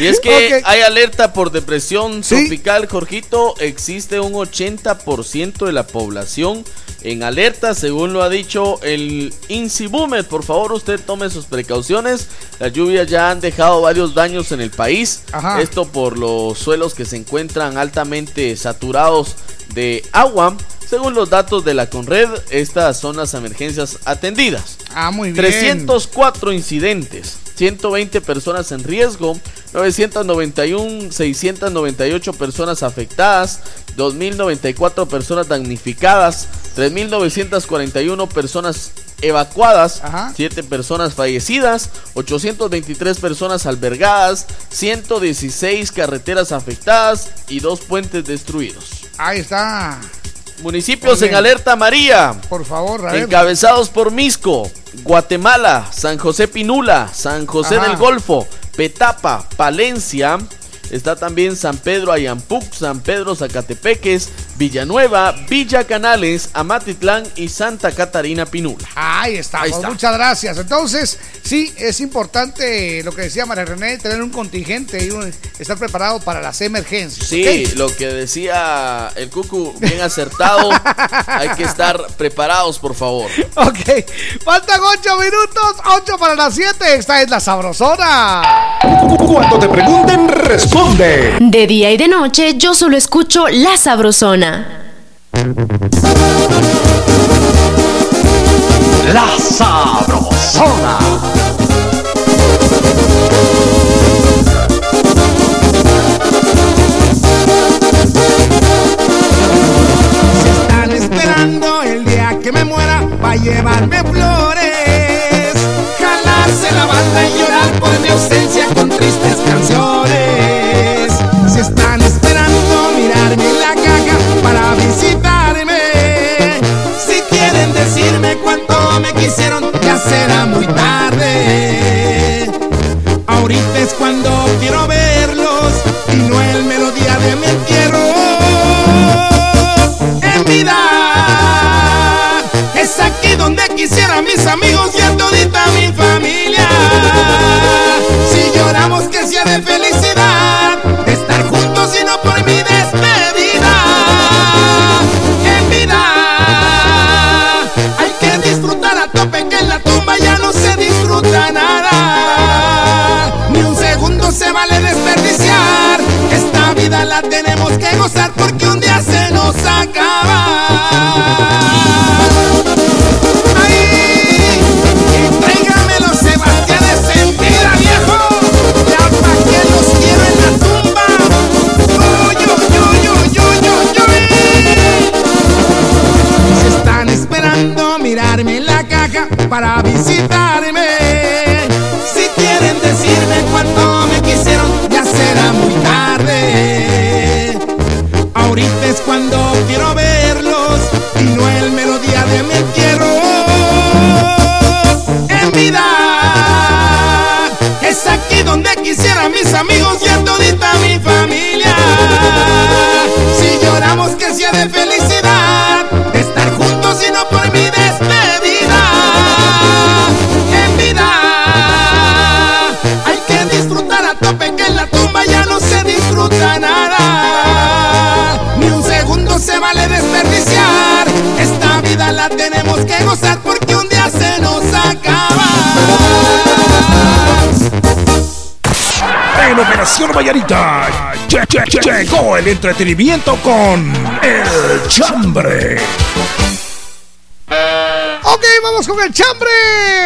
Y es que hay alerta por depresión tropical, Jorgito. Existe un 80% de la población en alerta, según lo ha dicho el INSIBUMED. Por favor, usted tome sus precauciones. Las lluvias ya han dejado varios daños en el país. Ajá. Esto por los suelos que se encuentran altamente saturados de agua. Según los datos de la Conred, estas son las emergencias atendidas. Ah, muy bien. 304 incidentes, 120 personas en riesgo, 991, 698 personas afectadas, 2.094 personas damnificadas, 3.941 personas evacuadas, 7 personas fallecidas, 823 personas albergadas, 116 carreteras afectadas y dos puentes destruidos. Ahí está. Municipios en alerta María. Por favor. Encabezados por Misco, Guatemala, San José Pinula, San José Ajá. del Golfo, Petapa, Palencia. Está también San Pedro Ayampuc, San Pedro Zacatepeques, Villanueva, Villa Canales, Amatitlán y Santa Catarina Pinula. Ahí pues, está. muchas gracias. Entonces, sí, es importante lo que decía María René, tener un contingente y un- estar preparado para las emergencias. Sí, lo que decía el Cucu, bien acertado. [laughs] Hay que estar preparados, por favor. Ok, faltan 8 minutos, 8 para las 7. Esta es la sabrosona. Cuando te pregunten, responde. De día y de noche yo solo escucho La Sabrosona. La Sabrosona. Están esperando el día que me muera para llevarme flores. Jalarse la banda y llorar por mi ausencia con tristes canciones. Están esperando mirarme en la caja para visitarme. Si quieren decirme cuánto me quisieron, ya será muy tarde. Ahorita es cuando quiero verlos y no el melodía de mi entierro. En vida es aquí donde quisiera mis amigos y a todita mi familia. Si lloramos que sea de felicidad, para visitarme. Che, che, che, llegó el entretenimiento con El Chambre. Ok, vamos con el chambre.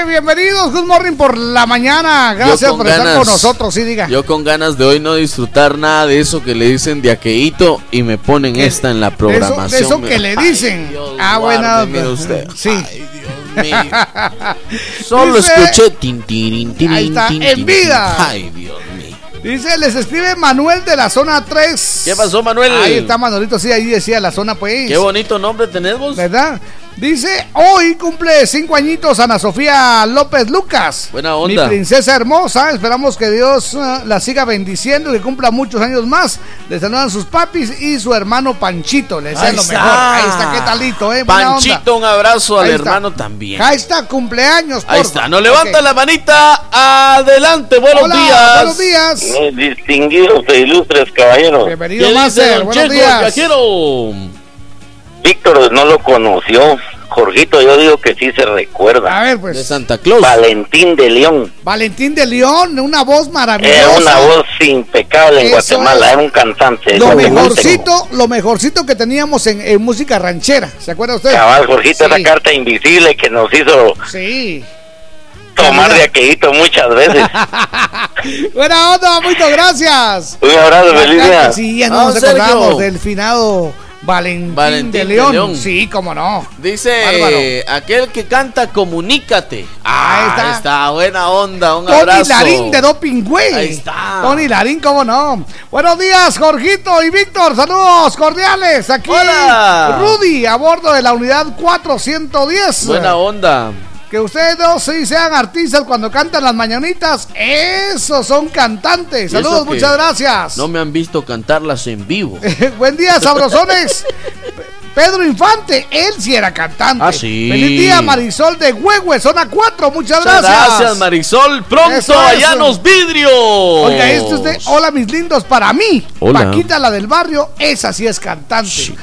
Bienvenidos, good morning por la mañana. Gracias por estar con nosotros. Sí, diga. Yo con ganas de hoy no disfrutar nada de eso que le dicen de aqueíto y me ponen esta en la De eso, programación. de eso que le dicen. ah, guarde, buena. mire usted. [laughs] Sí. [laughs] Solo Dice- escuché tin, tirin, tirin, Ahí está, tin, en tin, vida. tin. Ay, Dios mío. Dice, les escribe Manuel de la zona 3. ¿Qué pasó, Manuel? Ahí está Manuelito, sí, ahí decía la zona, pues. Qué bonito nombre tenés vos. ¿Verdad? Dice, hoy cumple cinco añitos Ana Sofía López Lucas. Buena onda. Mi princesa hermosa. Esperamos que Dios eh, la siga bendiciendo y que cumpla muchos años más. Le saludan sus papis y su hermano Panchito. Le desean Ahí lo está. mejor. Ahí está, qué talito, ¿eh? Buena onda. Panchito, un abrazo al Ahí está. hermano también. Ahí está, cumpleaños. Ahí porfa. está, nos levanta la manita. Adelante, buenos Hola, días. buenos días. Distinguidos e ilustres caballeros. Bienvenido, ¿Qué dice Master. don Buenos Checo, días. viajero? Víctor no lo conoció. Jorgito, yo digo que sí se recuerda. A ver, De pues. Santa Claus. Valentín de León. Valentín de León, una voz Era maravillosa. una voz impecable en Eso Guatemala. es. Era un cantante. Lo mejorcito, lo mejorcito que teníamos en, en música ranchera. ¿Se acuerda usted? Cabal, Jorgito, Sí. esa carta invisible que nos hizo Sí. tomar de aquellito muchas veces. [laughs] Buena onda, muchas gracias. Un abrazo, feliz día. Sí, ya Ah, no nos acordamos del finado Valentín, Valentín de, de León. Sí, cómo no. Dice aquel que canta, comunícate. Ah, Ahí está. buena onda, un Tony abrazo. Larín de Doping Güey. Ahí está. Tony Larín, cómo no. Buenos días, Jorgito y Víctor. Saludos cordiales. Aquí Hola. Rudy a bordo de la unidad 410. Buena onda. Que ustedes dos sí sean artistas cuando cantan las mañanitas. Esos son cantantes. Saludos, muchas gracias. No me han visto cantarlas en vivo. [laughs] Buen día, sabrosones. Pedro Infante, él sí era cantante. Ah, sí. Feliz día, Marisol de Huehue, zona 4. Muchas Muchas gracias. gracias, Marisol. Pronto Eso allá en los vidrios. Oiga, este es de Hola, mis lindos, para mí. Hola. Paquita, la del barrio, esa sí es cantante.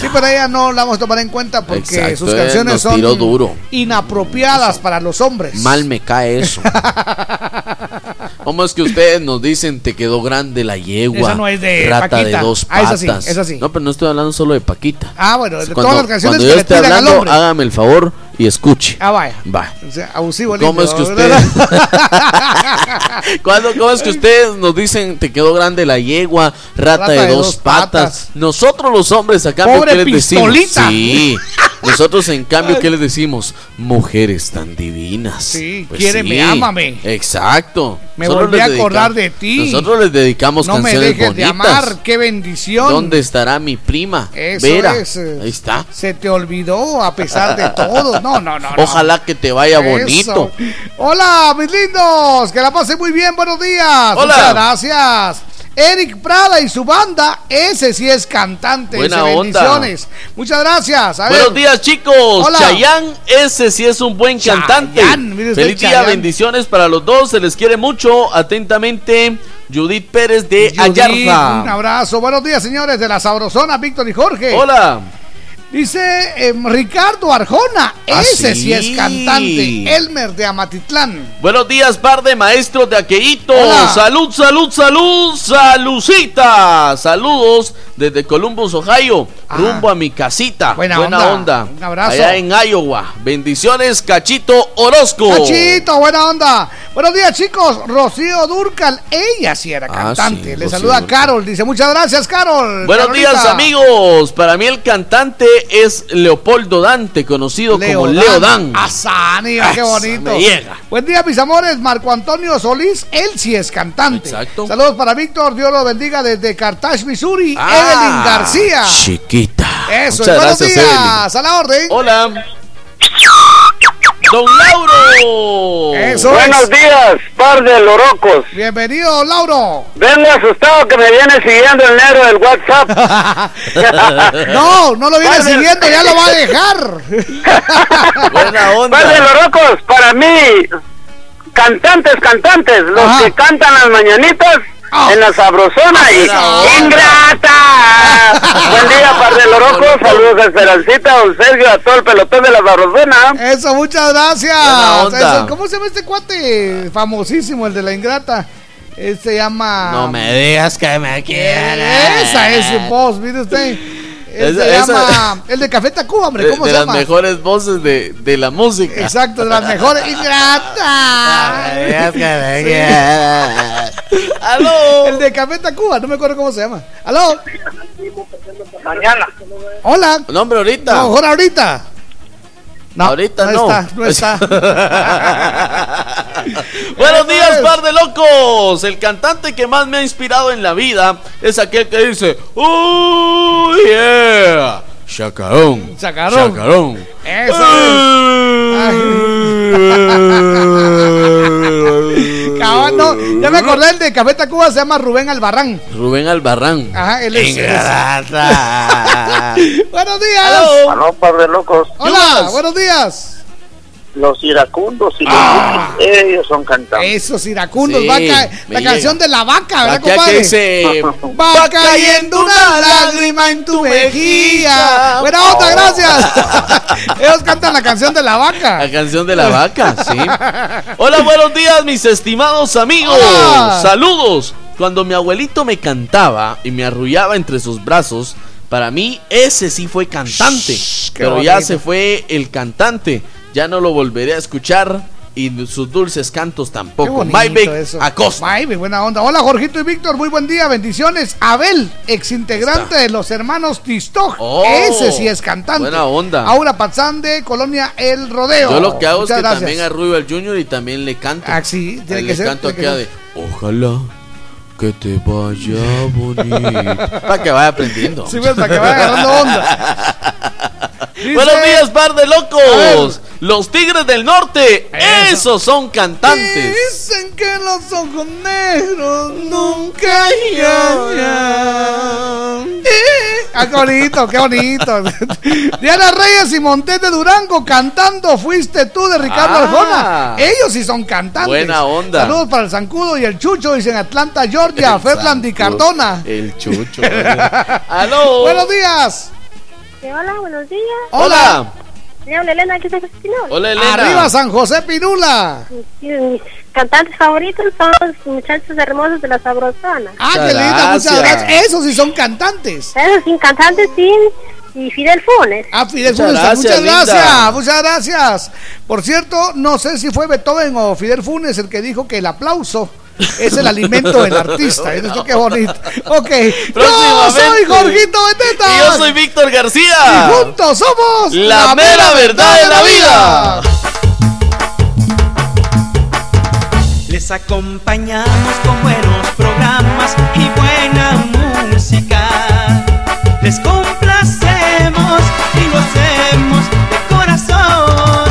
Sí, pero ella no la vamos a tomar en cuenta porque Exacto, sus canciones son duro. inapropiadas para los hombres. Mal me cae eso. [laughs] ¿Cómo es que ustedes nos dicen te quedó grande la yegua? Esa no es de Rata Paquita. de dos Ah, esa patas. sí, esa sí. No, pero no estoy hablando solo de Paquita. Ah, bueno, de Cuando, todas las canciones cuando que yo le esté hablando, hombre. hágame el favor y escuche. Ah, vaya. Va. O sea, abusivo ¿Cómo es que. [laughs] ¿Cuándo, ¿Cómo es que ustedes nos dicen te quedó grande la yegua, rata, de, dos, patas? Nosotros los hombres acá Pobre ¿qué les decimos? pistolita. Sí. Nosotros en cambio ¿qué les decimos? Mujeres tan divinas. Sí, Pues quiéreme, sí. ámame. Exacto. Me Nosotros volví a acordar de ti. Nosotros les dedicamos No me canciones de bonitas. amar, qué bendición. ¿Dónde estará mi prima? Eso Vera. es, eh, Ahí está. Se te olvidó a pesar de todo. No, [laughs] no, no. no. Ojalá que te vaya Eso. bonito. Hola, mis lindos. Que la pasen muy bien. Buenos días. Hola. Muchas gracias. Eric Prada y su banda, ese sí es cantante. Buena Dice, onda. bendiciones. Muchas gracias. A ver. Buenos días, chicos. Hola. Chayán, ese sí es un buen cantante. mire usted, Feliz día, Chayán. bendiciones para los dos. Se les quiere mucho. Atentamente, Judith Pérez de Judith, Ayarza. Un abrazo. Buenos días, señores de la Sabrosona, Víctor y Jorge. Hola. Dice em, Ricardo Arjona, Ah, ese sí. sí. es cantante. Elmer de Amatitlán. Buenos días, par de maestros de Aqueíto. Hola. Salud, salud, salud, salucita. Saludos desde Columbus, Ohio, rumbo a mi casita. Ah. Buena onda. onda. Un abrazo. Allá en Iowa. Bendiciones, Cachito Orozco. Cachito, buena onda. Buenos días, chicos. Rocío Durcal, ella sí era Ah, cantante. sí, Le Rocío saluda Dúrcal. Carol. Dice, muchas gracias, Carol. Buenos Carolita. días amigos, para mí el cantante es Leopoldo Dante, conocido como Leo Dan. Asani, qué bonito. me llega. Buen día, mis amores. Marco Antonio Solís, él sí es cantante. Exacto. Saludos para Víctor, Dios lo bendiga desde Carthage, Missouri. Ah, Evelyn García. Chiquita. Eso, Muchas buenos gracias, días. A la orden. Hola. Don Lauro. Eso Buenos es. días, par de lorocos. Bienvenido, Lauro. Vengo asustado que me viene siguiendo el negro del WhatsApp. [laughs] No, no lo viene Par de- siguiendo, ya lo va a dejar. [laughs] Buena onda. Par de lorocos, para mí, cantantes, cantantes, los Ajá. que cantan las mañanitas Ah. en la sabrosona y. ¡Ingrata! [laughs] Buen día, par de lorocos. Saludos a Esperancita, a don Sergio, a todo el pelotón de la sabrosona. Eso, muchas gracias. Eso, ¿Cómo se llama este cuate? Famosísimo, el de la ingrata. Él se llama. No me digas que me quieres. Esa es su voz, mire usted. Él Esa- se esa- llama. El de Café Tacuba, hombre, De, ¿cómo de se las llama? mejores voces de, de la música. Exacto, de las mejores. ¡Ingrata! ¡Aló! El de Café Tacuba, no me acuerdo cómo se llama. ¡Aló! Mañana. Hola. No, hombre, ahorita. No, mejor ahorita. No, ahorita no. está, no está. [laughs] Buenos días, par de locos. El cantante que más me ha inspirado en la vida es aquel que dice, ¡Oh, yeah! Chacarón. Chacarón. Chacarón. Eso es. [laughs] No, ya me acordé, el de Café Tacuba se llama Rubén Albarrán. Rubén Albarrán. Ajá, él es. Ingrata. [laughs] buenos días. Aló, locos. Hola, buenos días. Los iracundos y los Ah. Ellos son cantantes. Esos iracundos, Sí, va ca- me la llega. canción de la vaca, ¿verdad, compadre? dice, [laughs] Va cayendo una lágrima en tu mejilla. Buena onda, gracias. [laughs] [laughs] Ellos cantan la canción de la vaca. La canción de la vaca, sí. Hola, buenos días, mis estimados amigos. Hola. Saludos. Cuando mi abuelito me cantaba y me arrullaba entre sus brazos, para mí ese sí fue cantante. pero ya se fue el cantante. Ya no lo volveré a escuchar y sus dulces cantos tampoco. Maybach eso. Acosta. Maybach, buena onda. Hola, Jorgito y Víctor, muy buen día, bendiciones. Abel, exintegrante de los hermanos Tistoj. Oh, Ese sí es cantante. buena onda. Aura Pazán de Colonia El Rodeo. Yo lo que hago Muchas es que gracias. también arrullo al Junior y también le canto. Ah, sí, tiene Ahí que le ser, canto tiene que ser. de Ojalá que te vaya [laughs] bonito. [laughs] Para que vaya aprendiendo. Sí, pues, para que vaya agarrando onda. [laughs] Dice- Buenos días, par de locos. Los Tigres del Norte, esos son cantantes. Dicen que los ojos negros nunca lloran. Ah, qué bonito, qué bonito. [laughs] Diana Reyes y Montes de Durango cantando Fuiste tú de Ricardo Ah. Arjona. Ellos sí son cantantes. Buena onda. Saludos para el Zancudo y el Chucho, dicen Atlanta, Georgia, Ferland y. Cardona. El chucho. [laughs] Aló. Buenos días. Hola, buenos días. Hola. Me habla Elena, aquí está Espinol. Hola, Elena. Arriba San José Pinula. Mis cantantes favoritos son los muchachos hermosos de la Sabrosona. Ah, qué linda, muchas gracias. Esos sí son cantantes. Esos sin cantantes, sí. Y Fidel Funes. Ah, Fidel Muchas Funes, gracias, muchas linda. gracias, muchas gracias. Por cierto, no sé si fue Beethoven o Fidel Funes el que dijo que el aplauso es el alimento del artista. ¿Y esto qué bonito? Ok, yo soy Jorgito Beteta. Y yo soy Víctor García. Y juntos somos La mera verdad de la vida. Les acompañamos con buenos programas y buena música. Les complacemos y lo hacemos de corazón.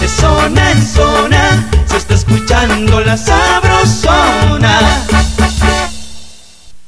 De zona en zona está escuchando la sabrosona.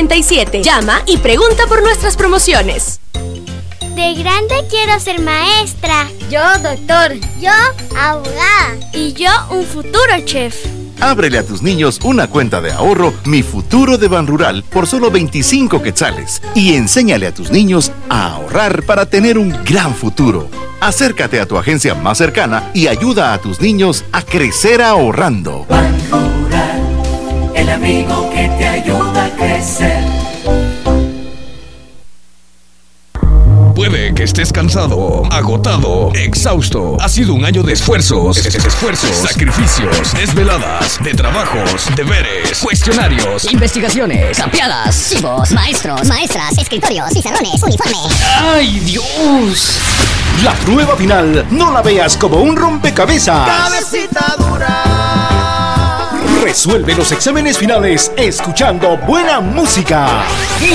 Llama y pregunta por nuestras promociones. De grande quiero ser maestra. Yo doctor. Yo abogada. Y yo un futuro chef. Ábrele a tus niños una cuenta de ahorro Mi Futuro de Ban Rural por solo 25 quetzales y enséñale a tus niños a ahorrar para tener un gran futuro. Acércate a tu agencia más cercana y ayuda a tus niños a crecer ahorrando. El amigo que te ayuda Puede que estés cansado, agotado, exhausto. Ha sido un año de esfuerzos, es- es- esfuerzos, sacrificios, desveladas, de trabajos, deberes, cuestionarios. Investigaciones, tapiadas, chivos, maestros, maestras, escritorios, pizarrones, uniforme. ¡Ay, Dios! La prueba final no la veas como un rompecabezas. Cabecita dura. Resuelve los exámenes finales escuchando buena música.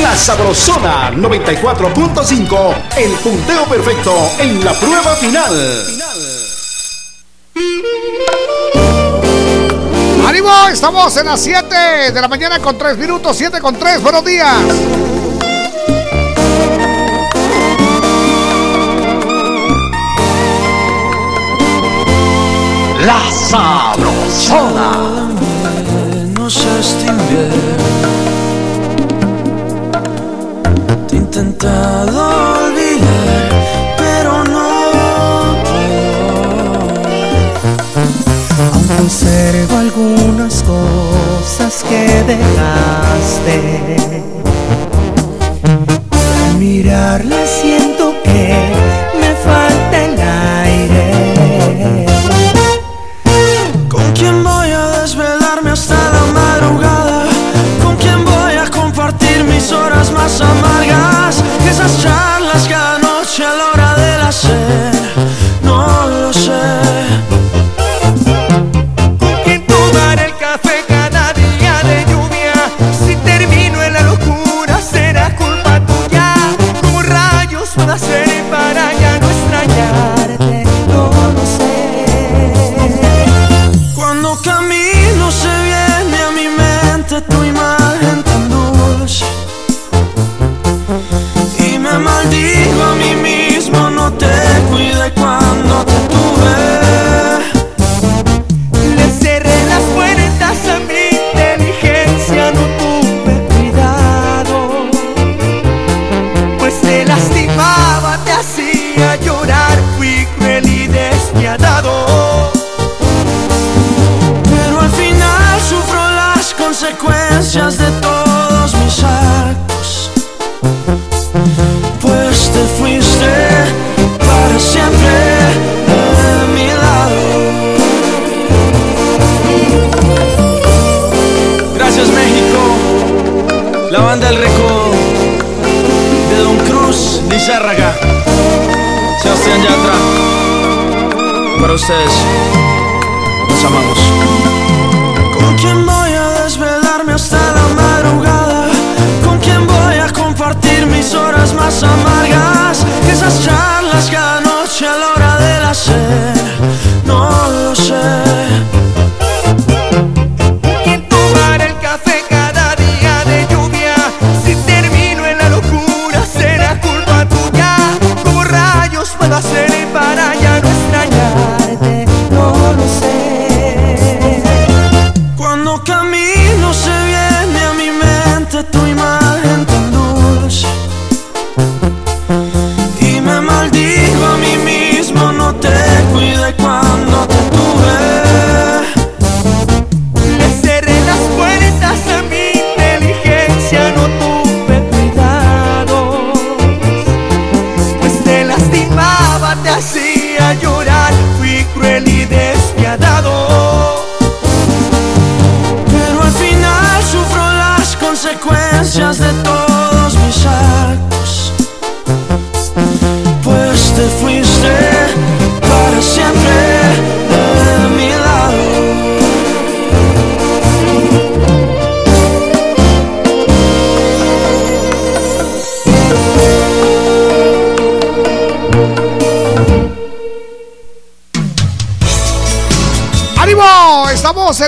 La Sabrosona 94.5, el punteo perfecto en la prueba final. ¡Ánimo! Estamos en las 7 de la mañana con 3 minutos, 7 con 3. Buenos días. La Sabrosona manos este invierno. Te he intentado olvidar, pero no puedo. Aún conservo algunas cosas que dejaste. Al mirarla siento que nacer. Entonces, nos amamos.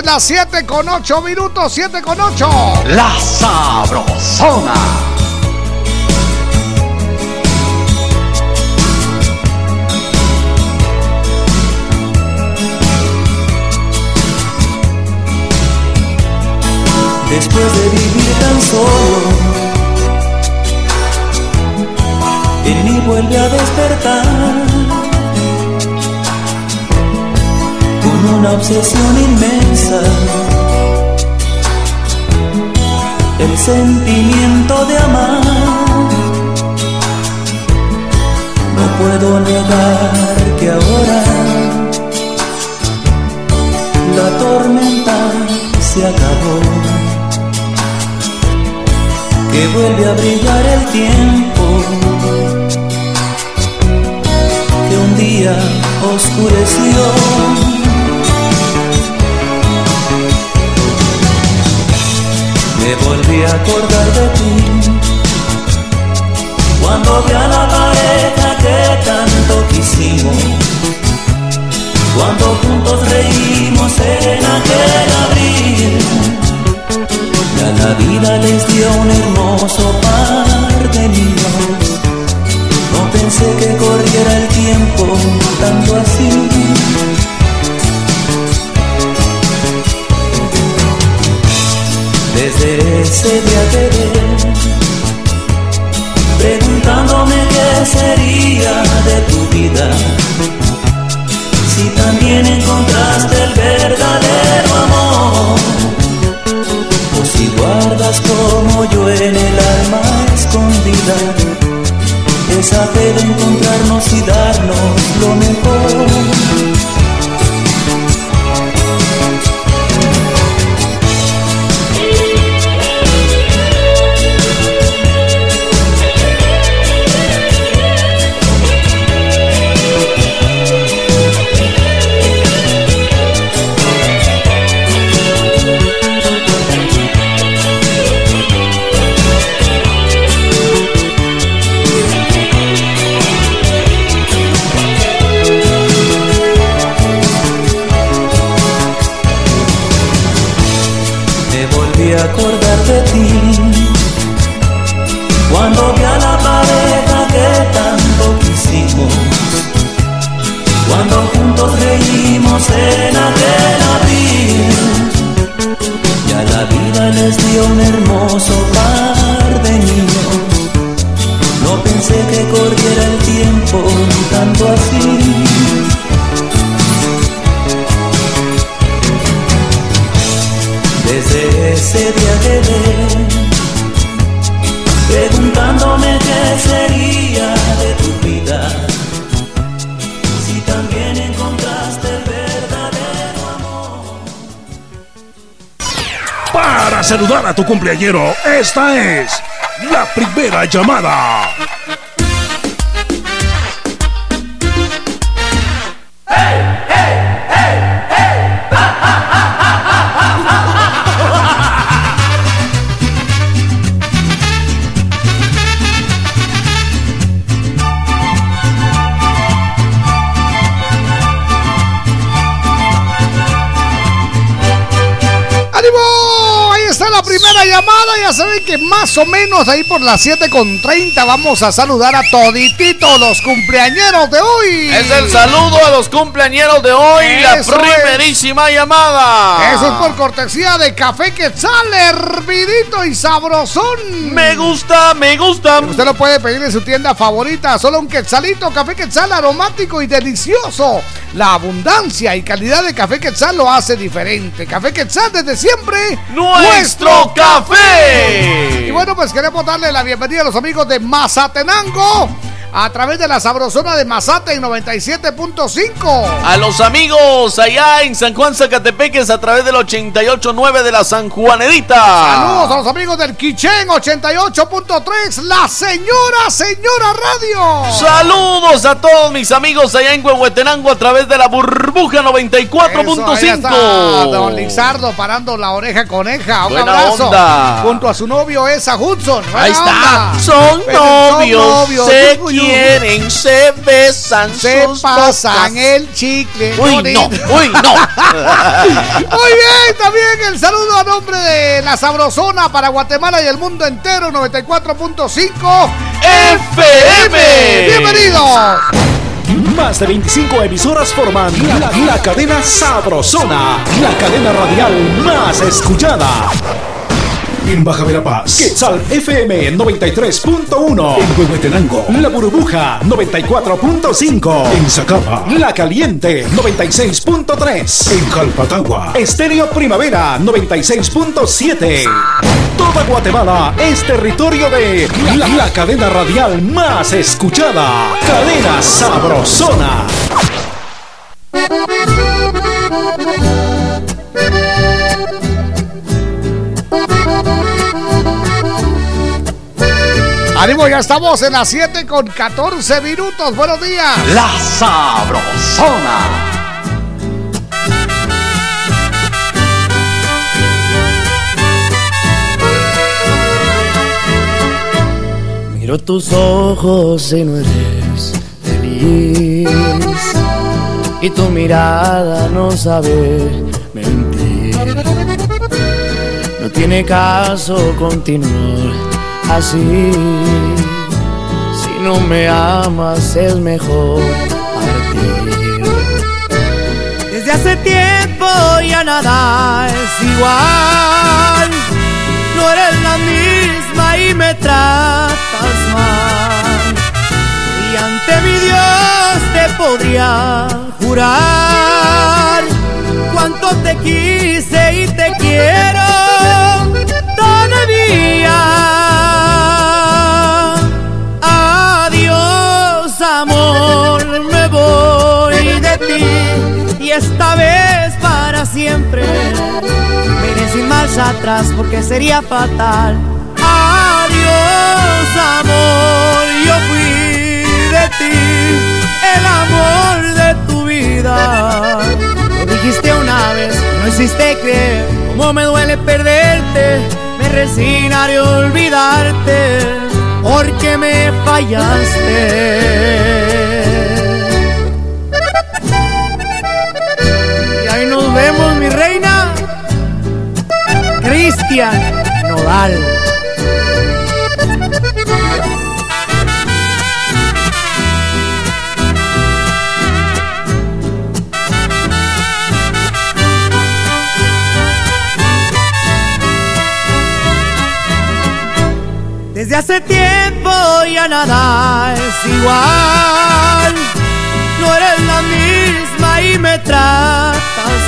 las 7 con 8 minutos, 7 con 8. La sabrosona. Después de vivir tan solo, en mí vuelve a despertar una obsesión inmensa. El sentimiento de amar. No puedo negar que ahora la tormenta se acabó. Que vuelve a brillar el tiempo. Que un día oscureció. me volví a acordar de ti. Cuando vi a la pareja que tanto quisimos, cuando juntos reímos en aquel abril, ya la vida les dio un hermoso par de niños. No pensé que corriera el tiempo tanto así. Desde ese día te preguntándome qué sería de tu vida si también encontraste el verdadero amor, o si guardas como yo en el alma escondida, esa fe de encontrarnos y darnos lo mejor. Tu cumpleañero, esta es la primera llamada. Ahí está la llamada. Ya saben que más o menos ahí por las 7 con 30 vamos a saludar a todititos los cumpleañeros de hoy. Es el saludo a los cumpleañeros de hoy, la es. primerísima llamada. Eso es por cortesía de Café Quetzal, hervidito y sabrosón. Me gusta, me gusta. Usted lo puede pedir en su tienda favorita, solo un quetzalito, Café Quetzal aromático y delicioso. La abundancia y calidad de Café Quetzal lo hace diferente. Café Quetzal desde siempre. ¡Nuestro café! Y bueno, pues queremos darle la bienvenida a los amigos de Mazatenango a través de la sabrosona de Mazate en 97.5. A los amigos allá en San Juan Zacatepeques a través del 88.9 de la San Juanedita. Saludos a los amigos del Quichén 88.3, la señora, señora radio. Saludos a todos mis amigos allá en Huehuetenango a través de la burbuja Eso, ahí está 94.5. Don Lizardo parando la oreja coneja. Un Buena abrazo. onda. Junto a su novio, esa Hudson. Buena Ahí está. onda. Son novios, novios. se uy, uy. Quieren, se besan, Se sus pasan bocas. el chicle. Uy, no, uy, no. [laughs] Muy bien, también el saludo a nombre de la Sabrosona para Guatemala y el mundo entero, 94.5 FM. Bienvenidos. Más de 25 emisoras forman la, la cadena Sabrosona, la cadena radial más escuchada. En Baja Verapaz, Quetzal FM 93.1. En Huehuetenango, La Burbuja 94.5. En Zacapa, La Caliente 96.3. En Calpatagua, Estéreo Primavera 96.7. Toda Guatemala es territorio de la, la cadena radial más escuchada. Cadena Sabrosona. Ánimo, ya estamos en las 7 con 14 minutos. Buenos días. La Sabrosona. Miro tus ojos y no eres feliz. y tu mirada no sabe mentir. No tiene caso continuar así. Si no me amas es mejor partir. Desde hace tiempo ya nada es igual. No eres la misma y me tratas mal. Y ante mi Dios te podría jurar cuánto te quise y te quiero y esta vez para siempre. Me iré sin marcha atrás porque sería fatal. Adiós, amor, yo fui de ti, el amor de tu vida. Lo dijiste una vez, no hiciste creer cómo me duele perderte. Me resignaré a olvidarte porque me fallaste. Ahí nos vemos, mi reina. Cristian Nodal. Desde hace tiempo ya nada es igual. No eres la misma y me tratas.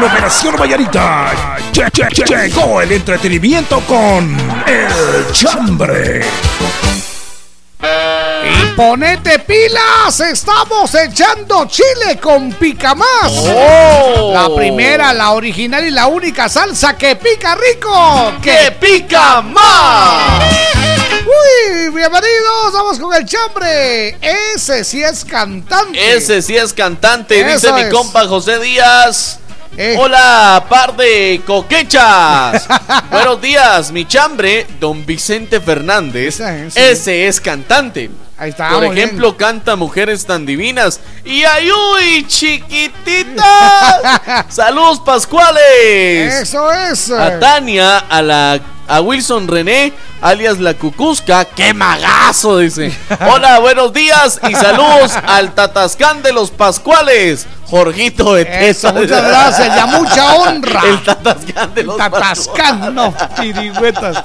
En Operación Vallarita lle- lle- lle- llegó el entretenimiento con El Chambre. Y ponete pilas, estamos echando chile con pica más. Oh. La primera, la original y la única salsa que pica rico. ¡Que pica más! Uy, bienvenidos, vamos con el chambre. Ese sí es cantante. Ese sí es cantante, Eso dice mi compa José Díaz. Eh. Hola, par de coquechas. [laughs] Buenos días, mi chambre, don Vicente Fernández. Ese es cantante. Ahí está, Por ejemplo, canta Mujeres tan divinas. Y ayuy, chiquitita. [laughs] Saludos pascuales. Eso es. A Tania, a la a Wilson René, alias la Cucusca, qué magazo, dice. [laughs] Hola, buenos días y saludos al Tatascán de los Pascuales, Jorgito de Eso, Tesa. muchas gracias, ya mucha honra. El Tatascán de los Tatascán, no, chirigüetas.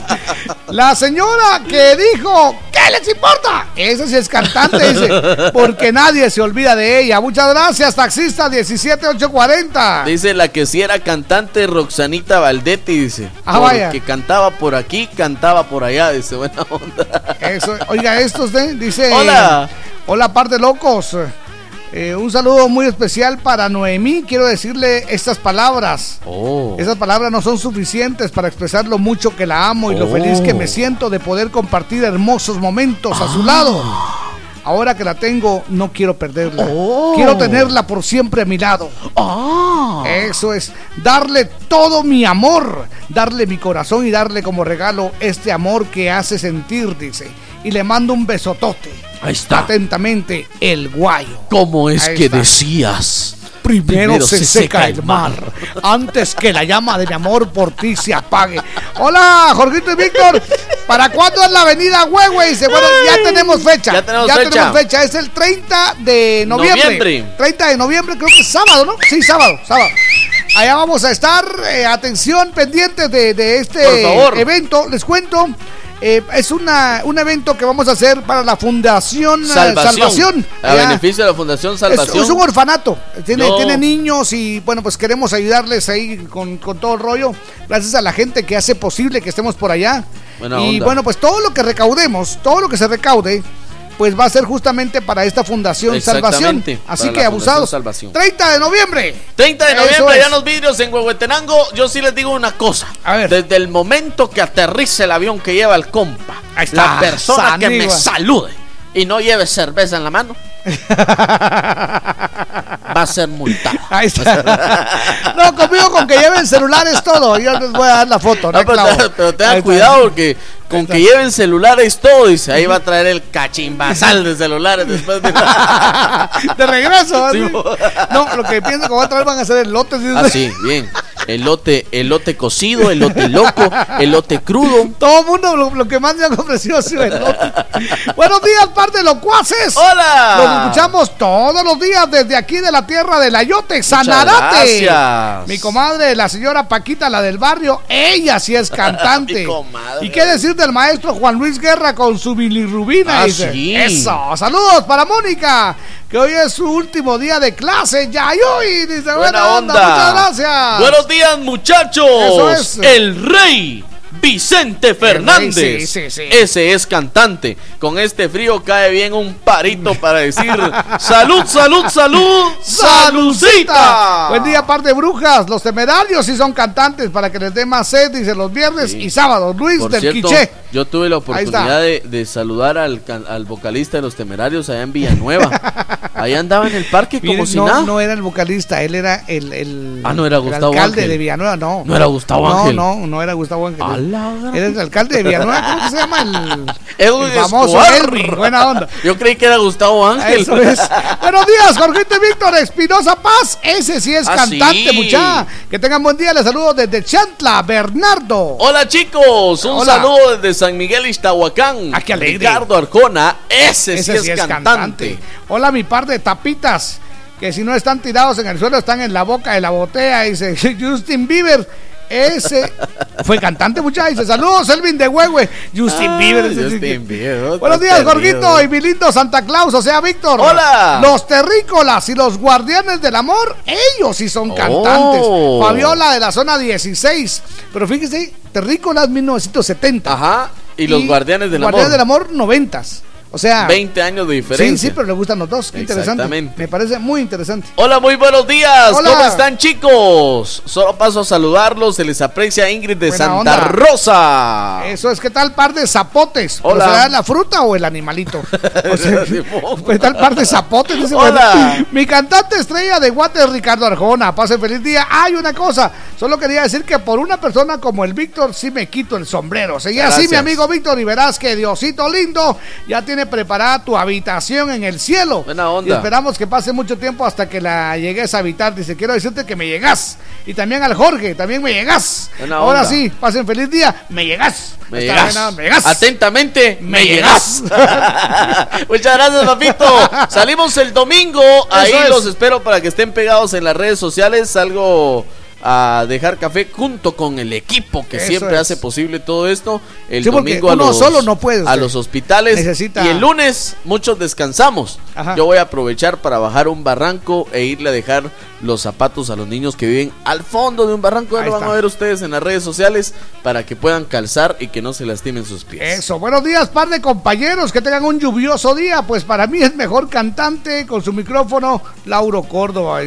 La señora que dijo, ¿qué les importa? Esa sí es cantante, dice, porque nadie se olvida de ella. Muchas gracias, taxista 17840. Dice la que si era cantante Roxanita Valdetti, dice. Ah, vaya. Que cantaba por aquí, cantaba por allá, dice, buena onda. Eso, oiga, estos de, dice. Hola. Hola, par de locos. Eh, un saludo muy especial para Noemí. Quiero decirle estas palabras. Oh. Esas palabras no son suficientes para expresar lo mucho que la amo y lo Oh. feliz que me siento de poder compartir hermosos momentos a su lado. Ahora que la tengo, no quiero perderla. Quiero tenerla por siempre a mi lado. Eso es, darle todo mi amor, darle mi corazón y darle como regalo este amor que hace sentir, dice. Y le mando un besotote. Ahí está. Atentamente, el guayo. ¿Cómo es Ahí que está. decías? Primero, se, seca el mar, antes que la llama de mi amor por ti se apague. Hola, Jorgito y Víctor. ¿Para cuándo es la avenida Huehue? Dice, bueno, ya tenemos fecha. Ya tenemos fecha. Es el 30 de noviembre. Noviembre. 30 de noviembre, creo que es sábado, ¿no? Sí, sábado, sábado. Allá vamos a estar. eh, atención, pendientes de, de este evento. Les cuento. Eh, es una, un evento que vamos a hacer para la Fundación eh, Salvación. Salvación. A beneficio de la Fundación Es, Salvación. es un orfanato, tiene, No. tiene niños y bueno, pues queremos ayudarles ahí con, con todo el rollo. Gracias a la gente que hace posible que estemos por allá. Buena y onda. bueno, pues todo lo que recaudemos, todo lo que se recaude, pues va a ser justamente para esta Fundación Salvación. Así que abusados. Salvación. 30 de noviembre. 30 de noviembre, en los vidrios en Huehuetenango. Yo sí les digo una cosa. Desde el momento que aterrice el avión que lleva el compa, está, la persona que me salude y no lleve cerveza en la mano, va a ser multado. [laughs] Ahí está. no, conmigo con que lleven celulares todo. Yo les voy a dar la foto. No, No, pero, pero tengan cuidado porque con que lleven celulares todo, dice, ahí va a traer el cachimbasal de celulares después de... [laughs] De regreso. [laughs] Sí, No, lo que pienso que van a traer van a ser elotes. dice. Ah, sí, bien. Elote, elote cocido, elote loco, elote crudo. Todo el mundo lo, lo que más me han ofrecido ha sido elote. Buenos días, par de locuaces. ¡Hola! Los escuchamos todos los días desde aquí de la tierra del Ayote, Sanarate. gracias. Mi comadre, la señora Paquita, la del barrio, ella sí es [laughs] cantante. Mi comadre. ¿Y qué decir del maestro Juan Luis Guerra con su bilirrubina? Ah, dice. sí. Eso. Saludos para Mónica, que hoy es su último día de clase. Ya, y dice, buena, Buena onda. onda. Muchas gracias. Buenos días, muchachos. Eso es. El rey. Vicente Fernández. sí, sí, sí. Ese es cantante. Con este frío cae bien un parito para decir salud, salud, salud, salucita. Buen día, par de brujas. Los temerarios sí son cantantes para que les dé más sed, dice los viernes y sábados. Luis Por del cierto, Quiché. yo tuve la oportunidad de, de saludar al, can- al vocalista de Los Temerarios allá en Villanueva. [laughs] Ahí andaba en el parque como Miren, si no, nada. no era el vocalista, él era el, el, Ah, no era el Gustavo alcalde Ángel. de Villanueva, no. No era Gustavo no, Ángel. No, no, era Gustavo Ángel. Era el alcalde de Villanueva, ¿cómo se llama? El, [laughs] famoso. Edwin, buena onda. Yo creí que era Gustavo Ángel. Eso es. [laughs] Buenos días, Jorgito Víctor Espinosa Paz. Ese sí es Ah, cantante, sí. mucha. Que tengan buen día. Les saludo desde Chantla, Bernardo. Hola chicos, un Hola. saludo desde San Miguel Iztahuacán. Ah, qué alegre. Ricardo Arjona, ese, Ese sí, es, cantante. Hola, mi par de tapitas. Que si no están tirados en el suelo, están en la boca de la botella. Dice [laughs] Justin Bieber. Ese fue cantante, muchachos. Saludos, Elvin de Huehue. Justin Ah, Bieber. Justin Bieber, Buenos no días, rías. y mi lindo Santa Claus, o sea, Víctor. Hola. Los terrícolas y los guardianes del amor, ellos sí son cantantes. Oh. Fabiola de la zona 16. Pero fíjese, terrícolas 1970. Ajá. Y los guardianes del Guardianes amor. del amor 90. O sea, 20 años de sí, diferencia. sí, pero le gustan los dos. Qué interesante. Me parece muy interesante. Hola, muy buenos días. Hola. ¿Cómo están, chicos? Solo paso a saludarlos. Se les aprecia Ingrid de Buena Santa onda. Rosa. Eso es, ¿qué tal par de zapotes? ¿Pero Hola. será la fruta o el animalito? [laughs] O sea, ¿Qué tal par de zapotes? Dice, Hola. bueno, Mi cantante estrella de Guate es Ricardo Arjona. Pase feliz día. Hay una cosa. Solo quería decir que por una persona como el Víctor sí me quito el sombrero. Seguía así, mi amigo Víctor, y verás que Diosito lindo ya tiene preparada tu habitación en el cielo. Buena onda. Y esperamos que pase mucho tiempo hasta que la llegues a habitar. Dice, quiero decirte que me llegas. Y también al Jorge, también me llegas. Buena Ahora onda. sí, pasen feliz día. Me llegas. Me buena, llegas. Atentamente, me, Me llegas. [laughs] Muchas gracias, papito. Salimos el domingo. Ahí es. los espero para que estén pegados en las redes sociales. Salgo a dejar café junto con el equipo que Eso siempre es. hace posible todo esto. El Sí, domingo a los, solo no puede, a los hospitales. Necesita- Y el lunes muchos descansamos. Ajá. Yo voy a aprovechar para bajar un barranco e irle a dejar los zapatos a los niños que viven al fondo de un barranco. Ahí lo van está. a ver ustedes en las redes sociales para que puedan calzar y que no se lastimen sus pies. Eso, buenos días, par de compañeros, que tengan un lluvioso día. Pues para mí es mejor cantante con su micrófono, Lauro Córdoba,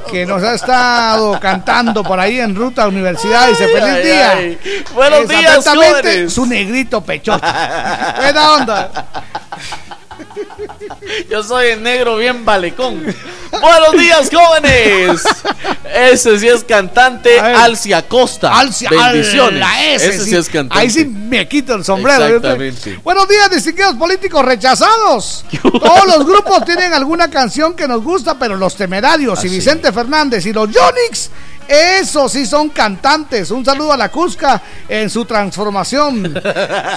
[laughs] que nos ha estado cantando por ahí en ruta a la universidad. Dice, feliz ay, día. ay. Buenos días, jóvenes. Su negrito pechocho. [laughs] Buena onda. [laughs] Yo soy el negro bien balecón. Buenos días, jóvenes. Ese sí es cantante. Alcia Costa. Alcia, Bendiciones. ala, ese, ese sí. es cantante. Ahí sí me quito el sombrero. Exactamente. Buenos días, distinguidos políticos rechazados. [laughs] Todos los grupos tienen alguna canción que nos gusta, pero los temerarios y Ah. Vicente Fernández y los Yonix Esos sí son cantantes. Un saludo a la Cusca en su transformación.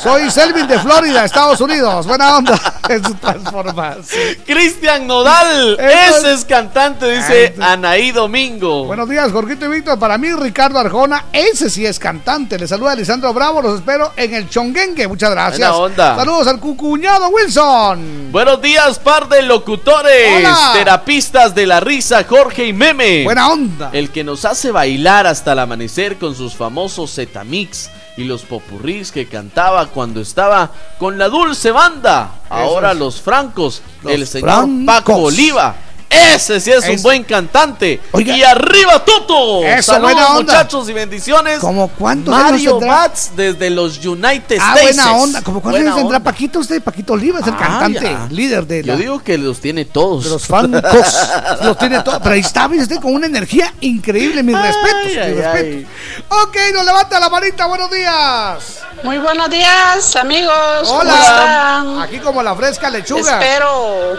Soy Selvin de Florida, Estados Unidos. Buena onda [laughs] en su transformación. Cristian Nodal, Eso ese es cantante, dice Anaí Domingo. Buenos días, Jorgito y Víctor. Para mí, Ricardo Arjona, ese sí es cantante. Le saluda Lisandro Bravo. Los espero en el Chonguengue. Muchas gracias. Buena onda. Saludos al cucuñado Wilson. Buenos días, par de locutores, Hola. terapistas de la risa, Jorge y Meme. Buena onda. El que nos hace bailar hasta el amanecer con sus famosos Zetamix y los popurrís que cantaba cuando estaba con la dulce banda. Ahora los francos, Los el señor francos. Paco Oliva. Ese sí es, un buen cantante. Oiga. y arriba Toto. Eso, Saludos buena onda. muchachos y bendiciones. ¿Cómo cuántos años Mario? Bats desde los United Ah, States. buena onda. ¿Cómo cuántos Buena años tendrá. Paquito usted? Paquito Oliva es el Ah, cantante, ya. líder de la- Yo digo que los tiene todos. de los francos. [laughs] los tiene todos. Pero ahí está, usted, con una energía increíble. Mis respetos. mis ay, respetos. Ok, nos levanta la manita. Buenos días. Muy buenos días, amigos. ¿Cómo Hola. están? Aquí como la fresca lechuga. Espero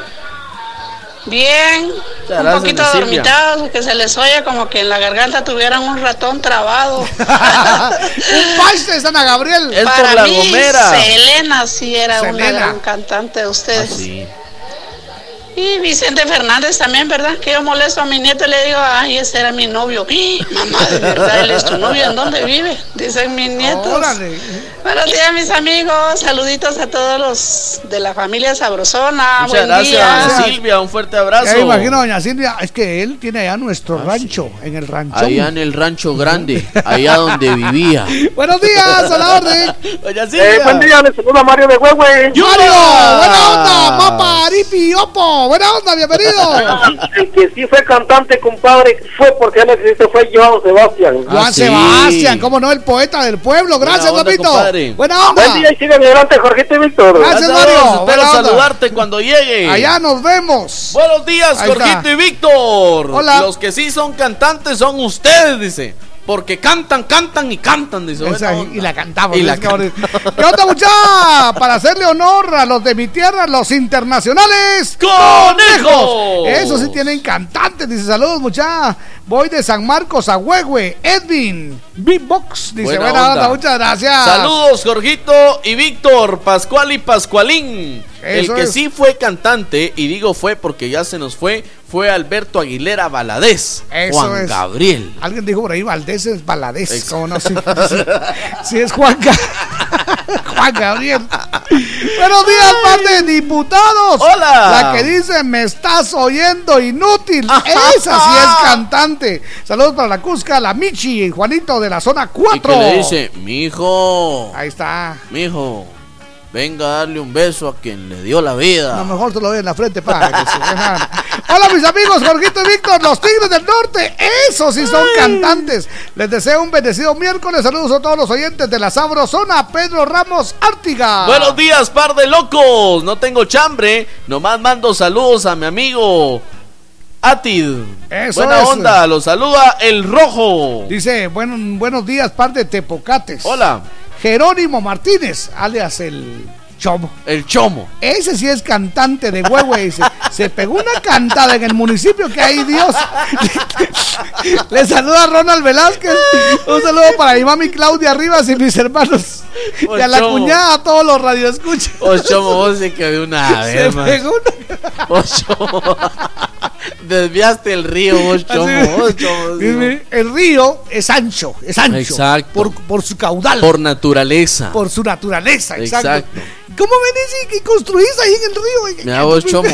bien. Un poquito dormitados, que se les oye como que en la garganta tuvieran un ratón trabado. [laughs] Un paiste de Sana Gabriel. Es por Para la mí, gomera. Selena sí era una gran cantante de ustedes. Sí. Y Vicente Fernández también, ¿verdad? Que yo molesto a mi nieto y le digo, ay, ese era mi novio. ¡Ah! [gasps] Mamá, de verdad, él es tu novio, ¿en dónde vive? Dicen mis nietos. Órale. Buenos días, mis amigos. Saluditos a todos los de la familia Sabrosona. Muchas Buen gracias, día. doña Silvia. Un fuerte abrazo. Me imagino, doña Silvia, es que él tiene allá nuestro rancho, en el rancho. Allá en el rancho grande, allá donde vivía. [laughs] Buenos días, a la orden. Doña Eh, Silvia. buen día, les saluda Mario de Huehue. Mario, buena onda, Mapa, Aripi, Opo, buena onda, bienvenido. El [laughs] que sí fue cantante, compadre, fue porque él existe, fue Joan Sebastián. Juan Ah, sí. Sebastián, cómo no, el poeta del pueblo. Gracias, Buena onda, papito. compadre. Buena onda. Buen día y sigue adelante, Jorgito y Víctor. Gracias, Mario. Espero Buena onda. saludarte cuando llegue. Allá nos vemos. Buenos días, Ahí Jorgito está. y Víctor. Hola. Los que sí son cantantes son ustedes, dice. Porque cantan, cantan y cantan, dice. Buena Esa, y la cantamos. Y la ahora- ¿Qué onda, mucha? Para hacerle honor a los de mi tierra, los internacionales. ¡Conejos! Eso sí tienen cantantes. Dice, saludos, mucha. Voy de San Marcos a Huehue. Edwin, Beatbox. Dice, Buena buena, onda. onda. muchas gracias. Saludos, Jorgito y Víctor, Pascual y Pascualín. El que es. sí fue cantante, y digo fue porque ya se nos fue, fue Alberto Aguilera Valadez. Eso Juan es. Gabriel. Alguien dijo por ahí, Valdés es Valadez. ¿Cómo no? Sí, [laughs] sí, sí es Juan, Ga- [laughs] Juan Gabriel. Buenos días, par de diputados. Hola. La que dice, me estás oyendo inútil. [laughs] Esa sí es cantante. Saludos para la Cusca, la Michi y Juanito de la zona Y 4. que le dice, mijo, Ahí está. mijo, venga a darle un beso a quien le dio la vida. A lo mejor te lo doy en la frente para que se. Hola mis amigos, Jorgito y Víctor, los Tigres del Norte, esos sí son cantantes. Les deseo un bendecido miércoles. Saludos a todos los oyentes de la Sabrosona, Pedro Ramos Ártiga. Buenos días, par de locos. No tengo chambre. Nomás mando saludos a mi amigo Atid. Eso Buena es. onda. Los saluda el rojo. Dice, buen- buenos días, par de Tepocates. Hola. Jerónimo Martínez, alias el Chomo. El chomo. Ese sí es cantante de Huehue. Dice, se pegó una cantada en el municipio que hay Dios. [laughs] Le saluda Ronald Velázquez. Un saludo para mi mami Claudia Rivas y mis hermanos. Y a la Chomo. cuñada, a todos los radioescuchas. Oh, chomo, vos sí que de una [laughs] Se vez, man. pegó una- Oh, chomo. Desviaste el río, vos, chomo. Vos, El río es ancho, es ancho. Exacto. Por, por su caudal. Por naturaleza. por su naturaleza, exacto. Exacto. ¿Cómo me dice que construís ahí en el río? Mira vos, chomo.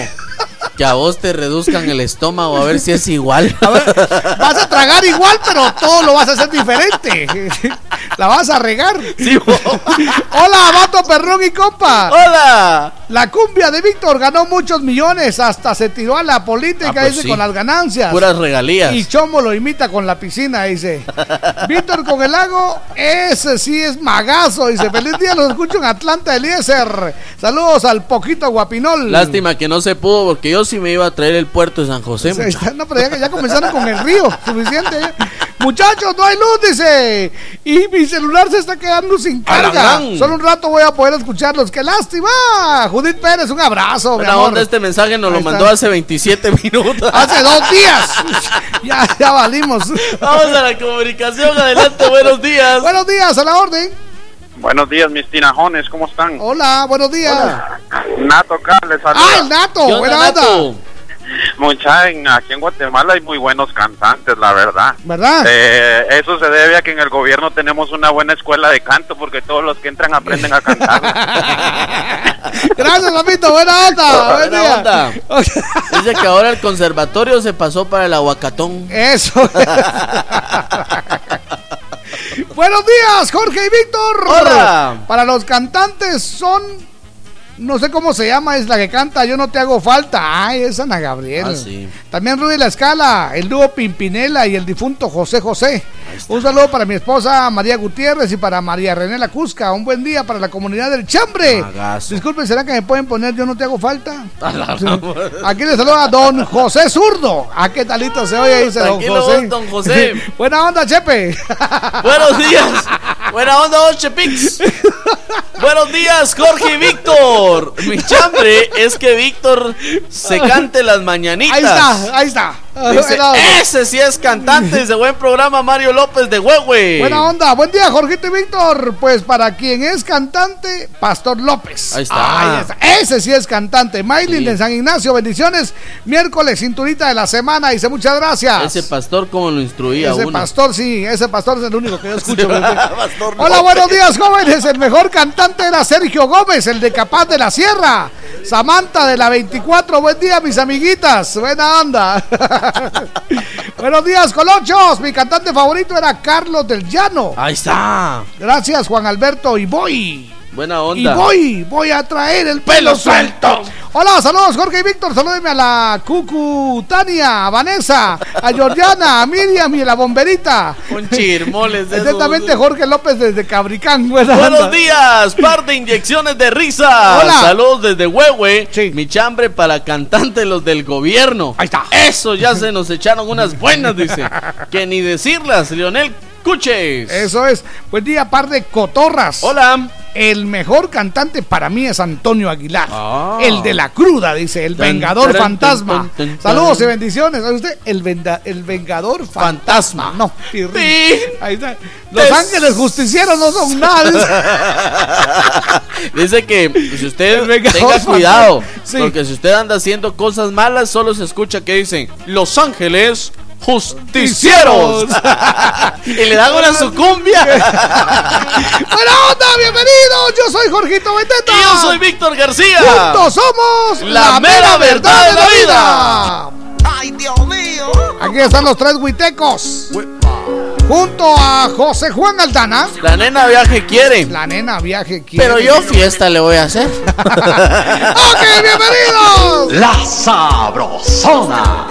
Que a vos te reduzcan el estómago a ver si es igual. Vas a tragar igual, pero todo lo vas a hacer diferente. [laughs] La vas a regar. Sí, vos. [laughs] Hola, vato perrón y compa. ¡Hola! La cumbia de Víctor ganó muchos millones, hasta se tiró a la política, Ah, pues dice, sí. con las ganancias. Puras regalías. Y Chomo lo imita con la piscina, dice. [laughs] Víctor con el lago, ese sí es magazo, dice. Feliz día, los escucho en Atlanta, Saludos al poquito guapinol. Lástima que no se pudo porque yo sí me iba a traer el puerto de San José. [laughs] No, pero ya, ya comenzaron con el río, suficiente. Muchachos, no hay luz, dice. Y mi celular se está quedando sin la carga. Solo un rato voy a poder escucharlos. ¡Qué lástima! Judith Pérez, un abrazo, amor. onda, este mensaje nos Ahí lo está. mandó hace 27 minutos. [laughs] Hace dos días. ya, ya valimos. Vamos a la comunicación, adelante, buenos días. Buenos días, a la orden. Buenos días, mis tinajones, ¿cómo están? Hola, buenos días. Nato Carles, saluda. Ah, el Nato, buena onda. Mucha, en- aquí en Guatemala hay muy buenos cantantes, la verdad. ¿Verdad? Eh, eso se debe a que en el gobierno tenemos una buena escuela de canto porque todos los que entran aprenden a cantar. [laughs] Gracias, papito, buena onda. Buen Buena día. onda. [laughs] Dice que ahora el conservatorio se pasó para el aguacatón. Eso. [laughs] Buenos días, Jorge y Víctor. Hola. Para los cantantes son, no sé cómo se llama, es la que canta Yo no te hago falta. Ay, es Ana Gabriel. Ah, sí. También Rudy La Escala, el dúo Pimpinela y el difunto José José. Un saludo para mi esposa María Gutiérrez y para María René La Cusca. Un buen día para la comunidad del Chambre. Magazo. Disculpen, ¿será que me pueden poner Yo no te hago falta? A Aquí le saluda don José Zurdo. ¿A qué talito se oye? Dice don José. don José. [laughs] Buena onda, Chepe. Buenos días. Buena onda, Oche Pix. [laughs] Buenos días, Jorge y Víctor. Mi chambre es que Víctor se cante las mañanitas. Ahí está, ahí está. Dice, onda. ese sí es cantante. Dice, buen programa, Mario López de Huehue. Buena onda, buen día, Jorgito y Víctor. Pues para quien es cantante, Pastor López. Ahí está. Ahí está. Ese sí es cantante. Maylin de San Ignacio, bendiciones. Miércoles, cinturita de la semana. Dice muchas gracias. Ese pastor, como lo instruía Ese uno. pastor, sí, ese pastor es el único que yo [laughs] escucho. Hola, buenos días, jóvenes. El mejor cantante era Sergio Gómez, el de Capaz de la Sierra. Samantha de la 24, buen día, mis amiguitas. Buena onda. [laughs] [laughs] buenos días, colochos. Mi cantante favorito era Carlos del Llano. Ahí está. Gracias, Juan Alberto. Y voy. Buena Y onda. voy, voy a traer el pelo suelto. Hola, saludos Jorge y Víctor. Salúdenme a la Cucu, Tania, a Vanessa, a Georgiana, a Miriam y a la bomberita. Un chirmoles de esos. Atentamente Jorge López desde Cabricán. Buenos días, par de inyecciones de risa. Hola. Saludos desde Huehue. Mi chambre para cantantes los del gobierno. Ahí está. Eso ya se nos echaron unas buenas, dice. que ni decirlas, Leonel Cuches. Eso es. Buen día, par de cotorras. Hola. El mejor cantante para mí es Antonio Aguilar. Ah. El de la cruda, dice, el Tan, Vengador taran, Fantasma. tan, tan, tan, Saludos y bendiciones. ¿Sabe usted? El, venda- el Vengador Fantasma. No, pirrín. Sí. Ahí está. Los ángeles justicieros no son nada. Dice [laughs] que si usted tenga cuidado, Sí. porque si usted anda haciendo cosas malas, solo se escucha que dicen Los Ángeles justicieros. [laughs] y le dan una sucumbia. [laughs] ¡Buena onda! ¡Bienvenidos! Yo soy Jorgito Beteta. y yo soy Víctor García. Juntos somos La mera verdad de la vida. ¡Ay, Dios mío! Aquí están los tres huitecos. Junto a José Juan Aldana. La nena viaje quiere. La nena viaje quiere. Pero yo fiesta le voy a hacer. [laughs] ¡Ok, bienvenidos! La Sabrosona.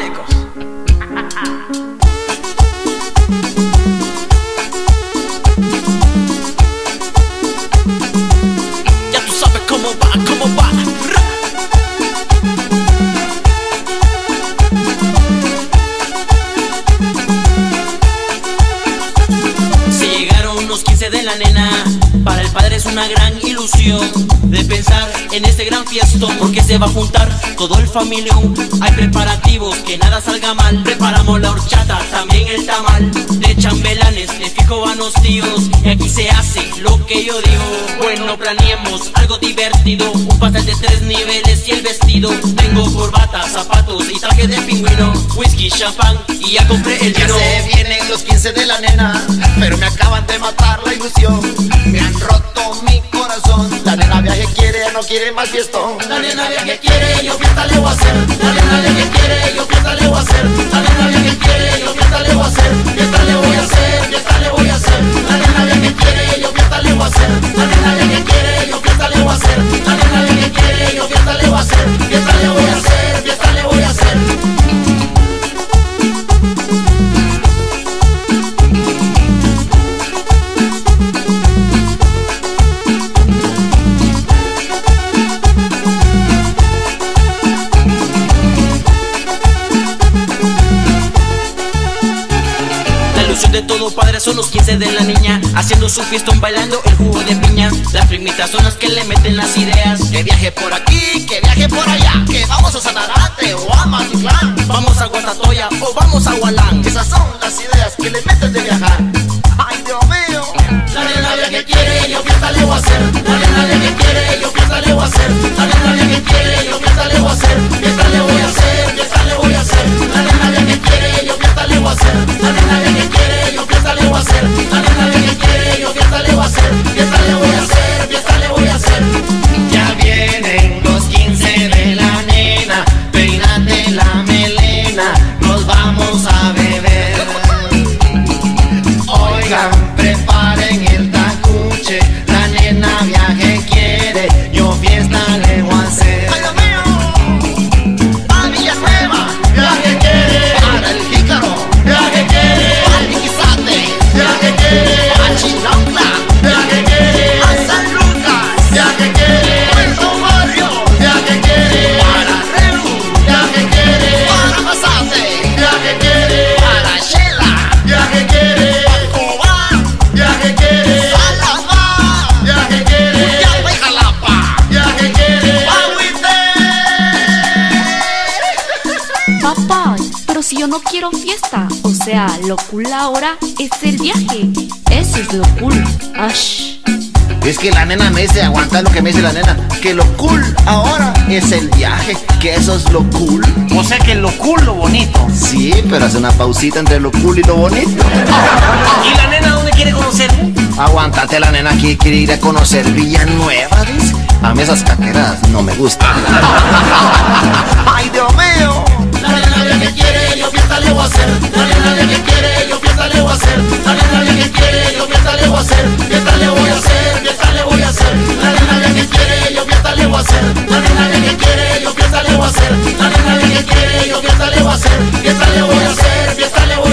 Para el padre es una gran ilusión de pensar en este gran fiestón. Porque se va a juntar todo el familión. Hay preparativos, que nada salga mal. Preparamos la horchata, también el tamal. De chambelanes, de fijo van los tíos. Y aquí se hace lo que yo digo. Bueno, planeemos algo divertido. Un pastel de tres niveles y el vestido. Tengo corbata, zapatos y traje de pingüino. Whisky, champán y ya compré el Ya vino. se vienen los 15 de la nena, pero me acaban de matar la ilusión. Me han roto mi corazón. La nena viaje quiere, no quiere más fiestón. La nena que quiere, yo fiesta le voy a hacer. La nena que quiere, yo fiesta le voy a hacer. La nena que quiere, yo fiesta le voy a hacer. Fiesta le voy a hacer, fiesta le voy a hacer. La nena que quiere, yo fiesta le voy a hacer. La nena que quiere, yo fiesta le voy a hacer. La nena que quiere, yo fiesta le voy a hacer. Fiesta le voy a hacer, fiesta le voy a hacer. La ilusión de son los 15 de la niña. Haciendo su fiestón bailando el jugo de piña. Las primitas son las que le meten las ideas. Que viaje por aquí, que viaje por allá. Que vamos a Sanarate o a Matitlán Vamos a Guatatoya o vamos a Hualán. Esas son las ideas es el viaje. Eso es lo cool. Ash. Es que la nena me dice, aguanta lo que me dice la nena, que lo cool ahora es el viaje, que eso es lo cool. O sea que lo cool, lo bonito. Sí, pero hace una pausita entre lo cool y lo bonito. ¿Y la nena dónde quiere conocer? Aguántate, la nena aquí quiere ir a conocer Villanueva, dice. A mí esas caqueras no me gustan. [laughs] ¡Ay, Dios mío! Quiere, yo fiesta le voy a hacer. La nena que quiere, yo fiesta le voy hacer. Fiesta le voy hacer, fiesta le voy hacer. Que quiere, yo fiesta le voy a que quiere, yo fiesta le voy a hacer. Fiesta le voy a hacer. Fiesta le voy hacer, fiesta le voy.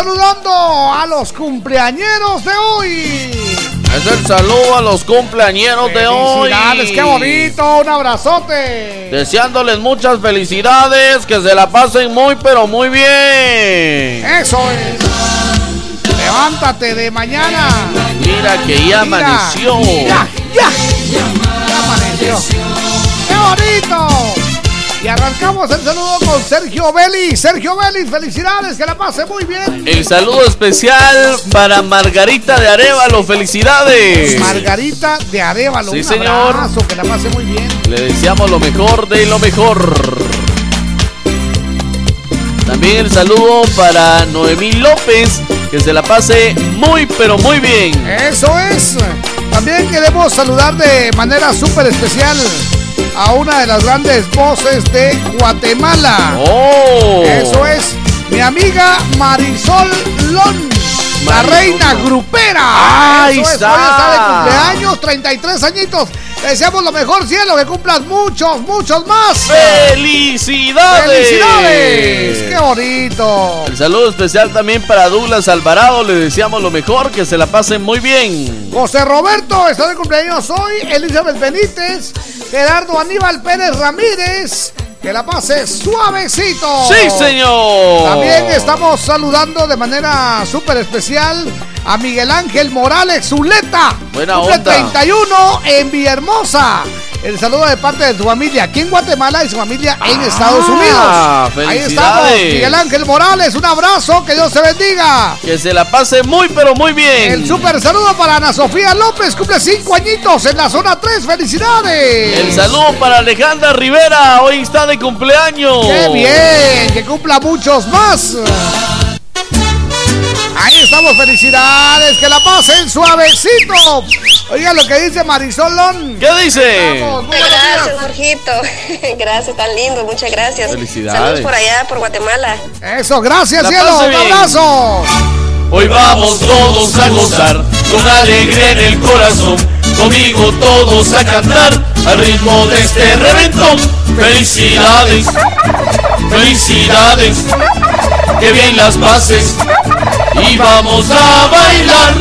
Saludando a los cumpleañeros de hoy. Es el saludo a los cumpleañeros de hoy. Felicidades, qué bonito, un abrazote. Deseándoles muchas felicidades, que se la pasen muy, pero muy bien. Eso es. Levántate de mañana. Mira que ya amaneció. Ya, ya. Ya amaneció. ¡Qué bonito! Y arrancamos el saludo con Sergio Vélez. Sergio Vélez, felicidades, que la pase muy bien. El saludo especial para Margarita de Arevalo, felicidades. Margarita de Arevalo, sí, un señor. abrazo, que la pase muy bien. Le deseamos lo mejor de lo mejor. También el saludo para Noemí López, que se la pase muy pero muy bien. Eso es. También queremos saludar de manera súper especial a una de las grandes voces de Guatemala. ¡Oh! Eso es mi amiga Marisol Lon. La reina grupera. Ahí Eso es, está. hoy está de cumpleaños, 33 añitos. Deseamos lo mejor, cielo, que cumplas muchos, muchos más. ¡Felicidades! ¡Felicidades! ¡Qué bonito! El saludo especial también para Douglas Alvarado, le deseamos lo mejor, que se la pasen muy bien. José Roberto está de cumpleaños hoy. Elizabeth Benítez. Gerardo Aníbal Pérez Ramírez. Que la pase suavecito. ¡Sí, señor! También estamos saludando de manera súper especial a Miguel Ángel Morales Zuleta. Buena Cumple onda. 31 en Villahermosa. El saludo de parte de su familia aquí en Guatemala y su familia en Estados Unidos. Ahí estamos. Miguel Ángel Morales. Un abrazo, que Dios te bendiga. Que se la pase muy pero muy bien. El super saludo para Ana Sofía López, cumple 5 añitos en la zona 3. ¡Felicidades! El saludo para Alejandra Rivera, hoy está de cumpleaños. ¡Qué bien! ¡Que cumpla muchos más! Ahí estamos, felicidades, que la pasen suavecito. Oiga lo que dice Marisol Lon. ¿Qué dice? Vamos, muy Gracias. Jorgito. [laughs] Gracias, tan lindo. Muchas gracias. Felicidades. Saludos por allá, por Guatemala. Eso, gracias, La cielo. Un abrazo. Hoy vamos todos a gozar, con alegría en el corazón, conmigo todos a cantar, al ritmo de este reventón. Felicidades, felicidades, que bien las pases, y vamos a bailar.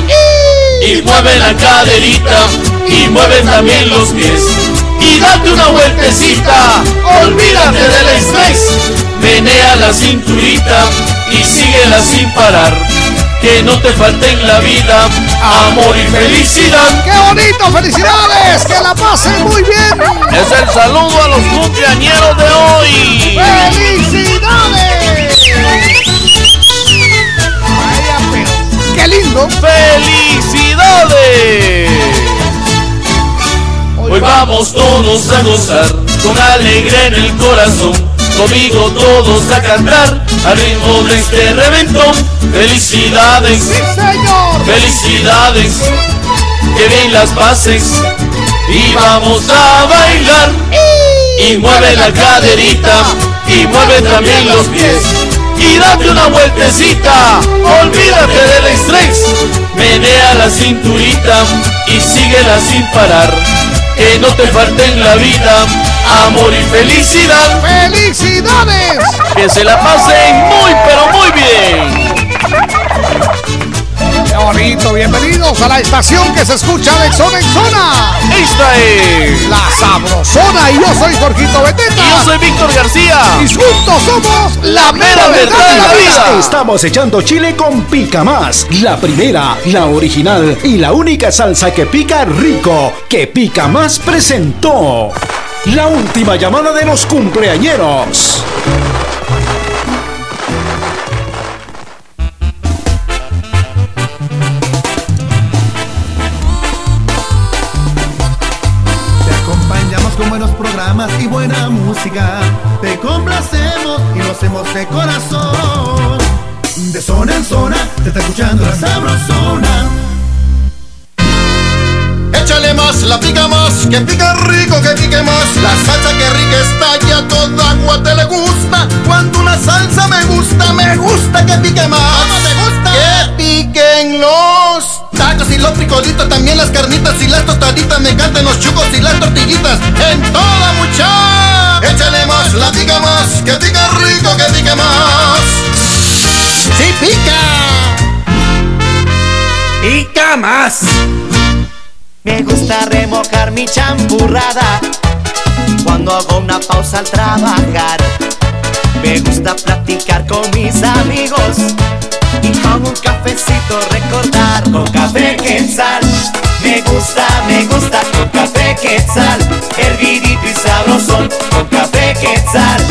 Y mueve la caderita, y mueve también los pies, y date una vueltecita, olvídate del estrés, menea la cinturita, y síguela sin parar que no te falte en la vida amor y felicidad. ¡Qué bonito! ¡Felicidades! ¡Que la pasen muy bien! Es el saludo a los cumpleañeros de hoy. ¡Felicidades! Lindo! ¡Felicidades! Hoy vamos todos a gozar con alegría en el corazón. Conmigo todos a cantar al ritmo de este reventón. Felicidades, ¡Sí, señor! felicidades, que bien las pases y vamos a bailar. Y mueve la caderita y mueve también los pies. Y date una vueltecita, olvídate del estrés. Menea la cinturita y síguela sin parar. Que no te falte en la vida amor y felicidad. ¡Felicidades! Que se la pasen muy pero muy bien. ¡Qué bonito! Bienvenidos a la estación que se escucha de zona en zona. Esta es La Sabrosona y yo soy Jorgito Beteta. Y yo soy Víctor García. Y juntos somos la mera verdad de la vida. Estamos echando chile con Pica Más, la primera, la original y la única salsa que pica rico, que Pica Más presentó. La última llamada de los cumpleañeros. también las carnitas y las tostaditas, me encantan los chucos y las tortillitas, en toda mucha. Échale más, la pica más, que pica rico, que pica más. ¡Sí pica! ¡Pica más! Me gusta remojar mi champurrada cuando hago una pausa al trabajar. Me gusta platicar con mis amigos y con un cafecito recordar. Con café quetzal, me gusta, me gusta con café quetzal, hervidito y sabrosón. Con café quetzal,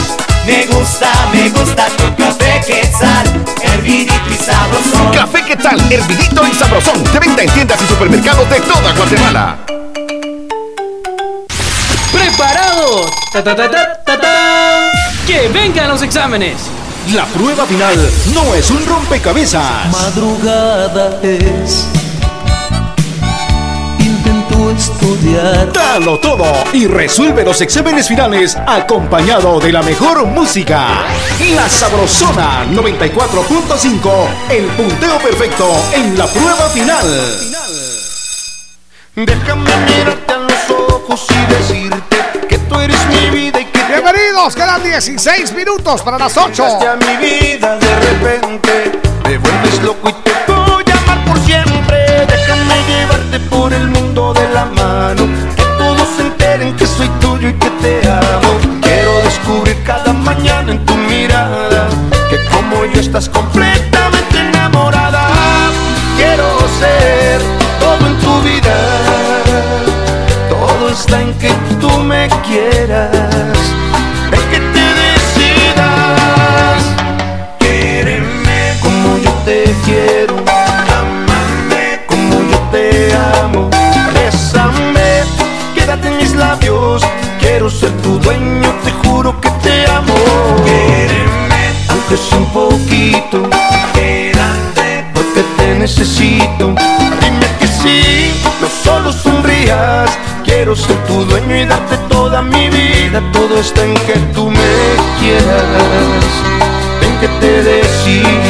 me gusta, me gusta con café quetzal, hervidito y sabrosón. Café Quetzal, hervidito y sabrosón. De venta en tiendas y supermercados de toda Guatemala. ¡Preparados! ¡Ta, ta, ta, ta, ta, ta! ¡Que vengan los exámenes! La prueba final no es un rompecabezas. Madrugada es. Intento estudiar. Dalo todo y resuelve los exámenes finales acompañado de la mejor música. La Sabrosona 94.5, el punteo perfecto en la prueba final. Déjame mirarte a los ojos y decirte que tú eres mi vida Bienvenidos, quedan 16 minutos para las 8. Llegaste a mi vida de repente, me vuelves loco y te voy a amar por siempre. Déjame llevarte por el mundo de la mano, que todos se enteren que soy tuyo y que te amo. Quiero descubrir cada mañana en tu mirada que como yo estás completamente enamorada. Quiero ser todo en tu vida, todo está en que tú me quieras. Quédate, porque te necesito. Dime que sí, no solo sonrías. Quiero ser tu dueño y darte toda mi vida. Todo está en que tú me quieras. En que te decidas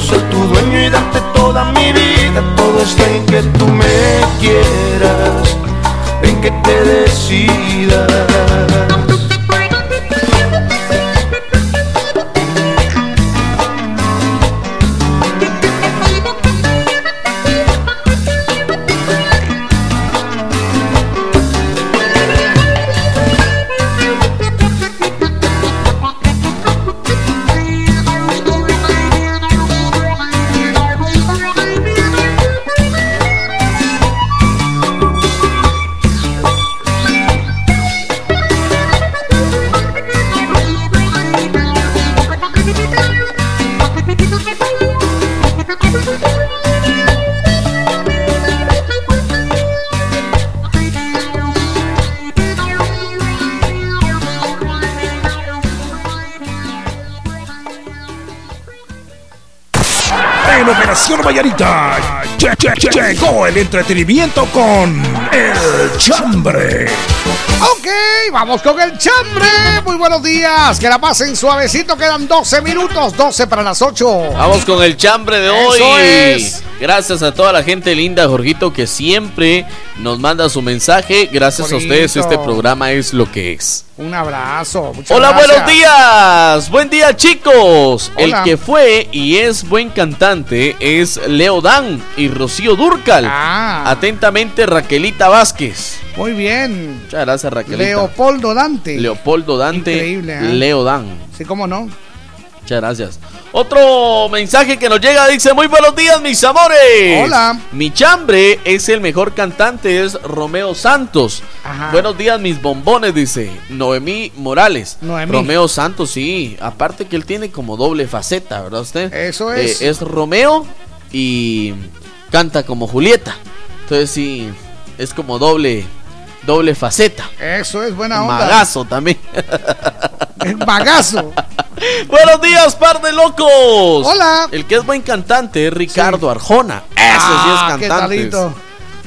Ser tu dueño y darte toda mi vida Todo está en que tú me quieras En que te decidas lle- lle- lle- llegó el entretenimiento con El Chambre. Ok, vamos con el chambre. Muy buenos días. Que la pasen suavecito. Quedan 12 minutos. 12 para las 8. Vamos con el chambre de hoy. Eso es. Gracias a toda la gente linda, Jorgito, que siempre nos manda su mensaje. Gracias a ustedes, este programa es lo que es. Un abrazo. muchas Hola, gracias. buenos días. Buen día, chicos. Hola. El que fue y es buen cantante es Leo Dan y Rocío Durcal. Ah. Atentamente, Raquelita Vázquez. Muy bien. Muchas gracias, Raquelita. Leopoldo Dante. Leopoldo Dante. Increíble, ¿eh? Leo Dan. Sí, cómo no. Muchas gracias. Otro mensaje que nos llega dice: Muy buenos días, mis amores. Hola. Mi chambre es el mejor cantante, es Romeo Santos. Ajá. Buenos días, mis bombones, dice Noemí Morales. Noemí. Romeo Santos, sí. Aparte que él tiene como doble faceta, ¿verdad usted? Eso es. Eh, es Romeo y canta como Julieta. Entonces sí, es como doble, doble faceta. Eso es buena onda. Magazo también. El magazo. [laughs] Buenos días, par de locos. Hola. El que es buen cantante es Ricardo Arjona. Ese Ah, sí es qué cantante.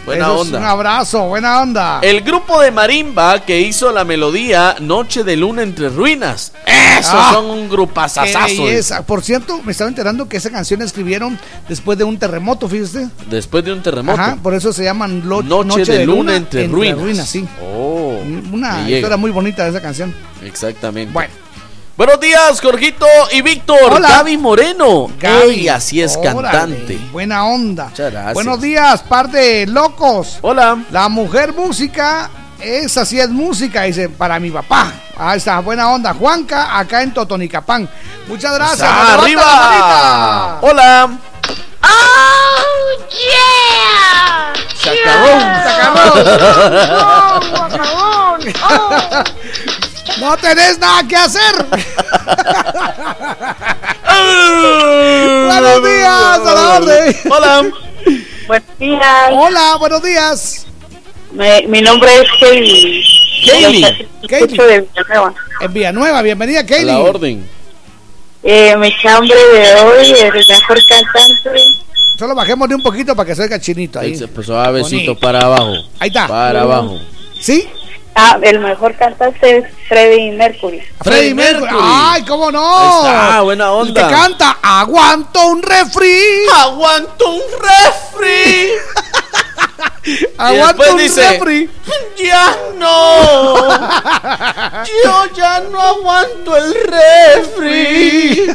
Buena Eso onda. un abrazo, buena onda. El grupo de marimba que hizo la melodía Noche de Luna entre Ruinas. Esos Ah, son un grupazazazo. Por cierto, me estaba enterando que esa canción la escribieron después de un terremoto, fíjese. Después de un terremoto. Ajá, por eso se llaman Lo- Noche, de, luna, entre, ruinas. sí. Oh, Una historia muy bonita de esa canción. Exactamente. Bueno. Buenos días, Jorgito y Víctor. Hola. Gaby Moreno. Gaby, Ey, así es órale, cantante. Buena onda. Muchas gracias. Buenos días, par de locos. Hola. La mujer música, esa sí es música, dice, para mi papá. Ahí está, buena onda. Juanca, acá en Totonicapán. Muchas gracias. Está la arriba. Hola. ¡Oh, yeah! Chacarrón. ¡Chacarrón! ¡Oh! No [laughs] tenés nada que hacer. [laughs] Buenos días, a la orden. Hola. Buenos días. Hola, buenos días. Me- mi nombre es Kelly. Kelly. Escucho de Villanueva. En Villanueva, bienvenida, A Kelly. la orden. Eh, mi chambre de hoy, el mejor cantante. Solo bajemos de un poquito para que se oiga chinito ahí. Puso a besito Bonito. para abajo. Ahí está. Para abajo. ¿Sí? Ah, el mejor cantante es Freddie Mercury. Freddie Mercury. Ay, cómo no. Está, buena El onda. que canta Aguanto un refri. Aguanto un refri. [laughs] Aguanto después un dice, refri. Ya no. [laughs] Yo ya no aguanto el refri. [laughs]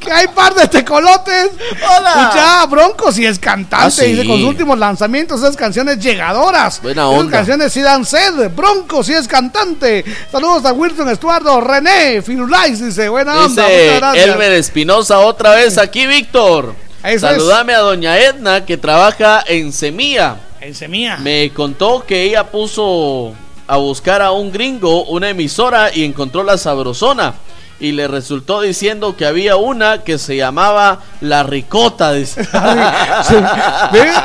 que [laughs] hay par de tecolotes. Hola. Escucha, Bronco si es cantante. Ah, sí. Dice con sus últimos lanzamientos, esas canciones llegadoras. Buena Esas onda. canciones sí dan sed. Bronco si es cantante. Saludos a Wilson Estuardo, René, Firulais, dice, buena onda. Dice gracias. Elmer Espinosa otra vez aquí, Víctor. Eso Saludame a doña Edna que trabaja en Semilla. En Semilla. Me contó que ella puso a buscar a un gringo una emisora y encontró la sabrosona. Y le resultó diciendo que había una que se llamaba La Ricota. dice. [laughs]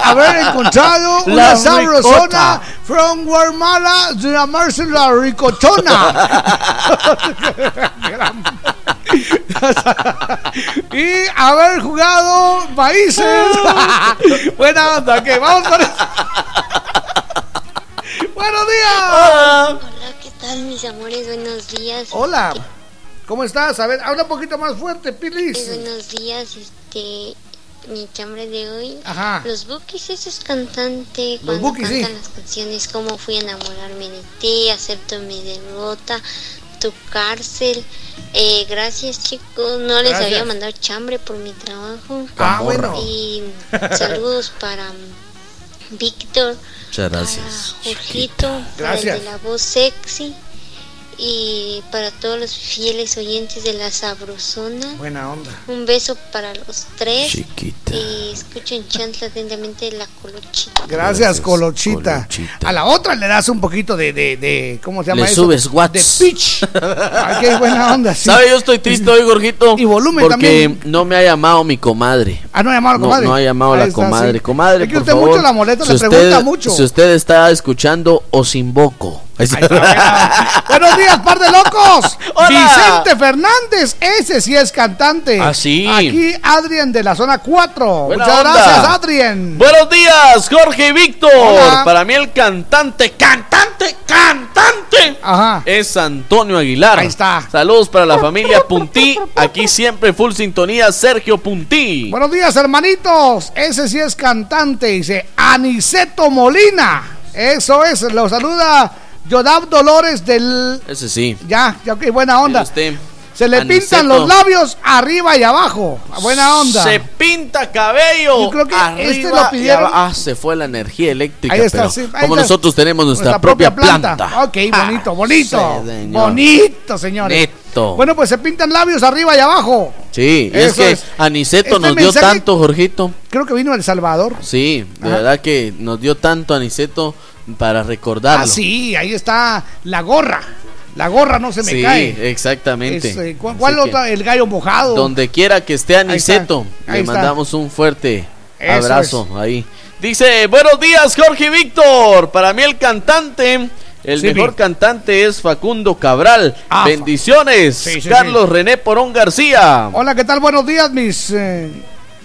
Haber encontrado La una sabrosona from Guatemala de llamarse la ricotona. [laughs] y haber jugado países. [laughs] Buena onda, que vamos eso. Buenos días. Hola, ¿qué tal, mis amores? Buenos días. Hola. ¿Cómo estás? A ver, habla un poquito más fuerte, Pilis. buenos días, este. Mi chambre de hoy. Ajá. Los Bookies, ese es cantante. Los Cuando Bookies, sí. cantan las canciones, Cómo fui a enamorarme de ti, Acepto mi derrota, Tu cárcel. Eh, gracias, chicos. No les Gracias. había mandado chambre por mi trabajo. Ah, bueno. Y [laughs] saludos para Víctor. Muchas gracias. Jorgito, para el Gracias. de la voz sexy y para todos los fieles oyentes de la Sabrosona. Buena onda. Un beso para los tres Chiquita. y escuchen chantla atentamente la colochita. Gracias, Colochita. A la otra le das un poquito de, de, de ¿cómo se llama Le eso? subes watts. De pitch. Ay, qué buena onda. sí. ¿Sabe? Yo estoy triste hoy, Gorgito. Y volumen porque también. no me ha llamado mi comadre. Ah, no ha llamado a la No, comadre. no ha llamado Ahí la está, comadre. sí. Comadre, Es que por usted favor, mucho la molesta, si le usted- pregunta mucho. Si usted está escuchando, os invoco [laughs] Buenos días, par de locos. Vicente Fernández, ese sí es cantante. Ah, sí. Aquí Adrien de la zona 4. Buena Muchas onda. gracias, Adrien. Buenos días, Jorge Víctor. Hola. Para mí el cantante, cantante, cantante. Ajá. Es Antonio Aguilar. Ahí está. Saludos para la familia Puntí. Aquí siempre full sintonía, Sergio Puntí. Buenos días, hermanitos. Ese sí es cantante. Dice Aniceto Molina. Eso es. Lo saluda Yodab Dolores del. Ese sí. Ya, ya, ok, buena onda. Usted, Se le Aniceto. pintan los labios arriba y abajo. Buena onda. Se pinta cabello. Yo creo que arriba este lo pidieron. Ah, se fue la energía eléctrica. Ahí está, pero sí, ahí como está. nosotros tenemos nuestra, propia, planta. Ok, bonito, bonito. sí, señor. bonito, señores. Neto. Bueno, pues se pintan labios arriba y abajo. Sí, y es Eso que es. Aniceto Este nos dio tanto, Jorgito. Creo que vino El Salvador. Sí, de Ajá. verdad que nos dio tanto Aniceto para recordarlo. Ah, sí, ahí está la gorra. La gorra no se me Sí, cae. exactamente. Es, eh, ¿cu- ¿Cuál Así que, otra? El gallo mojado. Donde quiera que esté Aniceto, Ahí le está. mandamos un fuerte Eso abrazo ahí. Dice, buenos días Jorge y Víctor. Para mí el cantante, el Sí, mejor cantante es Facundo Cabral. Ah, Bendiciones. Sí, sí, Carlos sí. René Porón García. Hola, ¿qué tal? Buenos días, mis eh,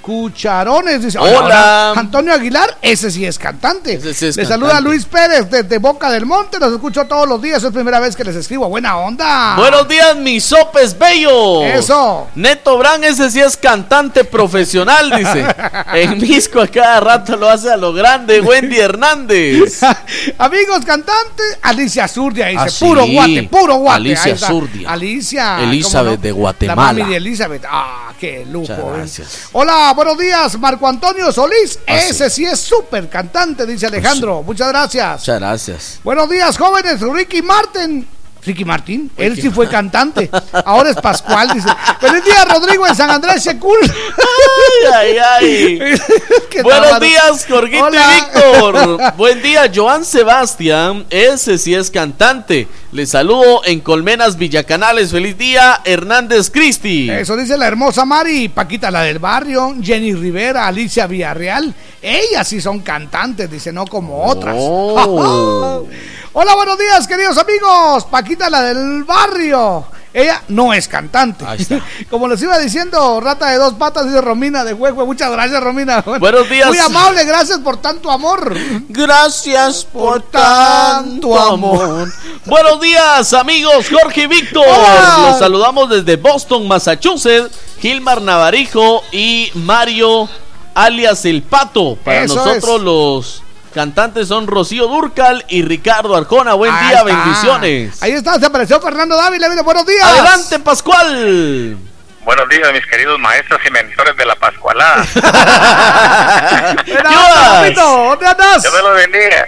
cucharones. Dice, Hola. Antonio Aguilar, ese sí es cantante. Ese sí es les cantante. saluda Luis Pérez desde Boca del Monte. Los escucho todos los días. Es primera vez que les escribo. Buena onda. Buenos días, mis sopes bellos. Eso. Neto Brand, ese sí es cantante profesional, dice. [laughs] En Misco a cada rato lo hace a lo grande, Wendy Hernández. [laughs] Amigos cantantes, Alicia Zurdia dice, Ah, sí. puro guate, puro guate. Alicia. Zurdia. Alicia. Elizabeth ¿cómo de La Guatemala. mami de Elizabeth. Ah, qué lujo. Eh. gracias. Hola, buenos días, Marco Antonio Solís. Ah, Ese sí, es súper cantante, dice Alejandro. Muchas gracias. Muchas gracias. Buenos días, jóvenes. Ricky Martin. Ricky Martin, él sí fue cantante. Ahora es Pascual, dice. Feliz día, Rodrigo, en San Andrés Secul. Ay, ay, ay. [laughs] Buenos días, Jorgito y Víctor. [laughs] Buen día, Joan Sebastián. Ese sí es cantante. Le saludo en Colmenas Villacanales. Feliz día, Hernández Cristi. Eso dice la hermosa Mari, Paquita la del barrio, Jenny Rivera, Alicia Villarreal. Ellas sí son cantantes, dice, no como otras. Oh. [laughs] Hola, buenos días, queridos amigos. Paquita la del barrio. Ella no es cantante. Ahí está. [laughs] Como les iba diciendo, rata de dos patas, dice Romina de Huehue. Muchas gracias, Romina. [laughs] Buenos días. Muy amable, gracias por tanto amor. Gracias por tanto amor. Buenos días, amigos Jorge y Víctor. Hola. Los saludamos desde Boston, Massachusetts. Gilmar Navarijo y Mario, alias El Pato. Para Eso nosotros, es. los cantantes son Rocío Durcal y Ricardo Arjona. Buen Ahí día, está. bendiciones. Ahí está, se apareció Fernando Dávila. Buenos días. Adelante, Pascual. Buenos días, mis queridos maestros y mentores de la Pascualada. [laughs] ¿dónde andas? Dios me lo bendiga.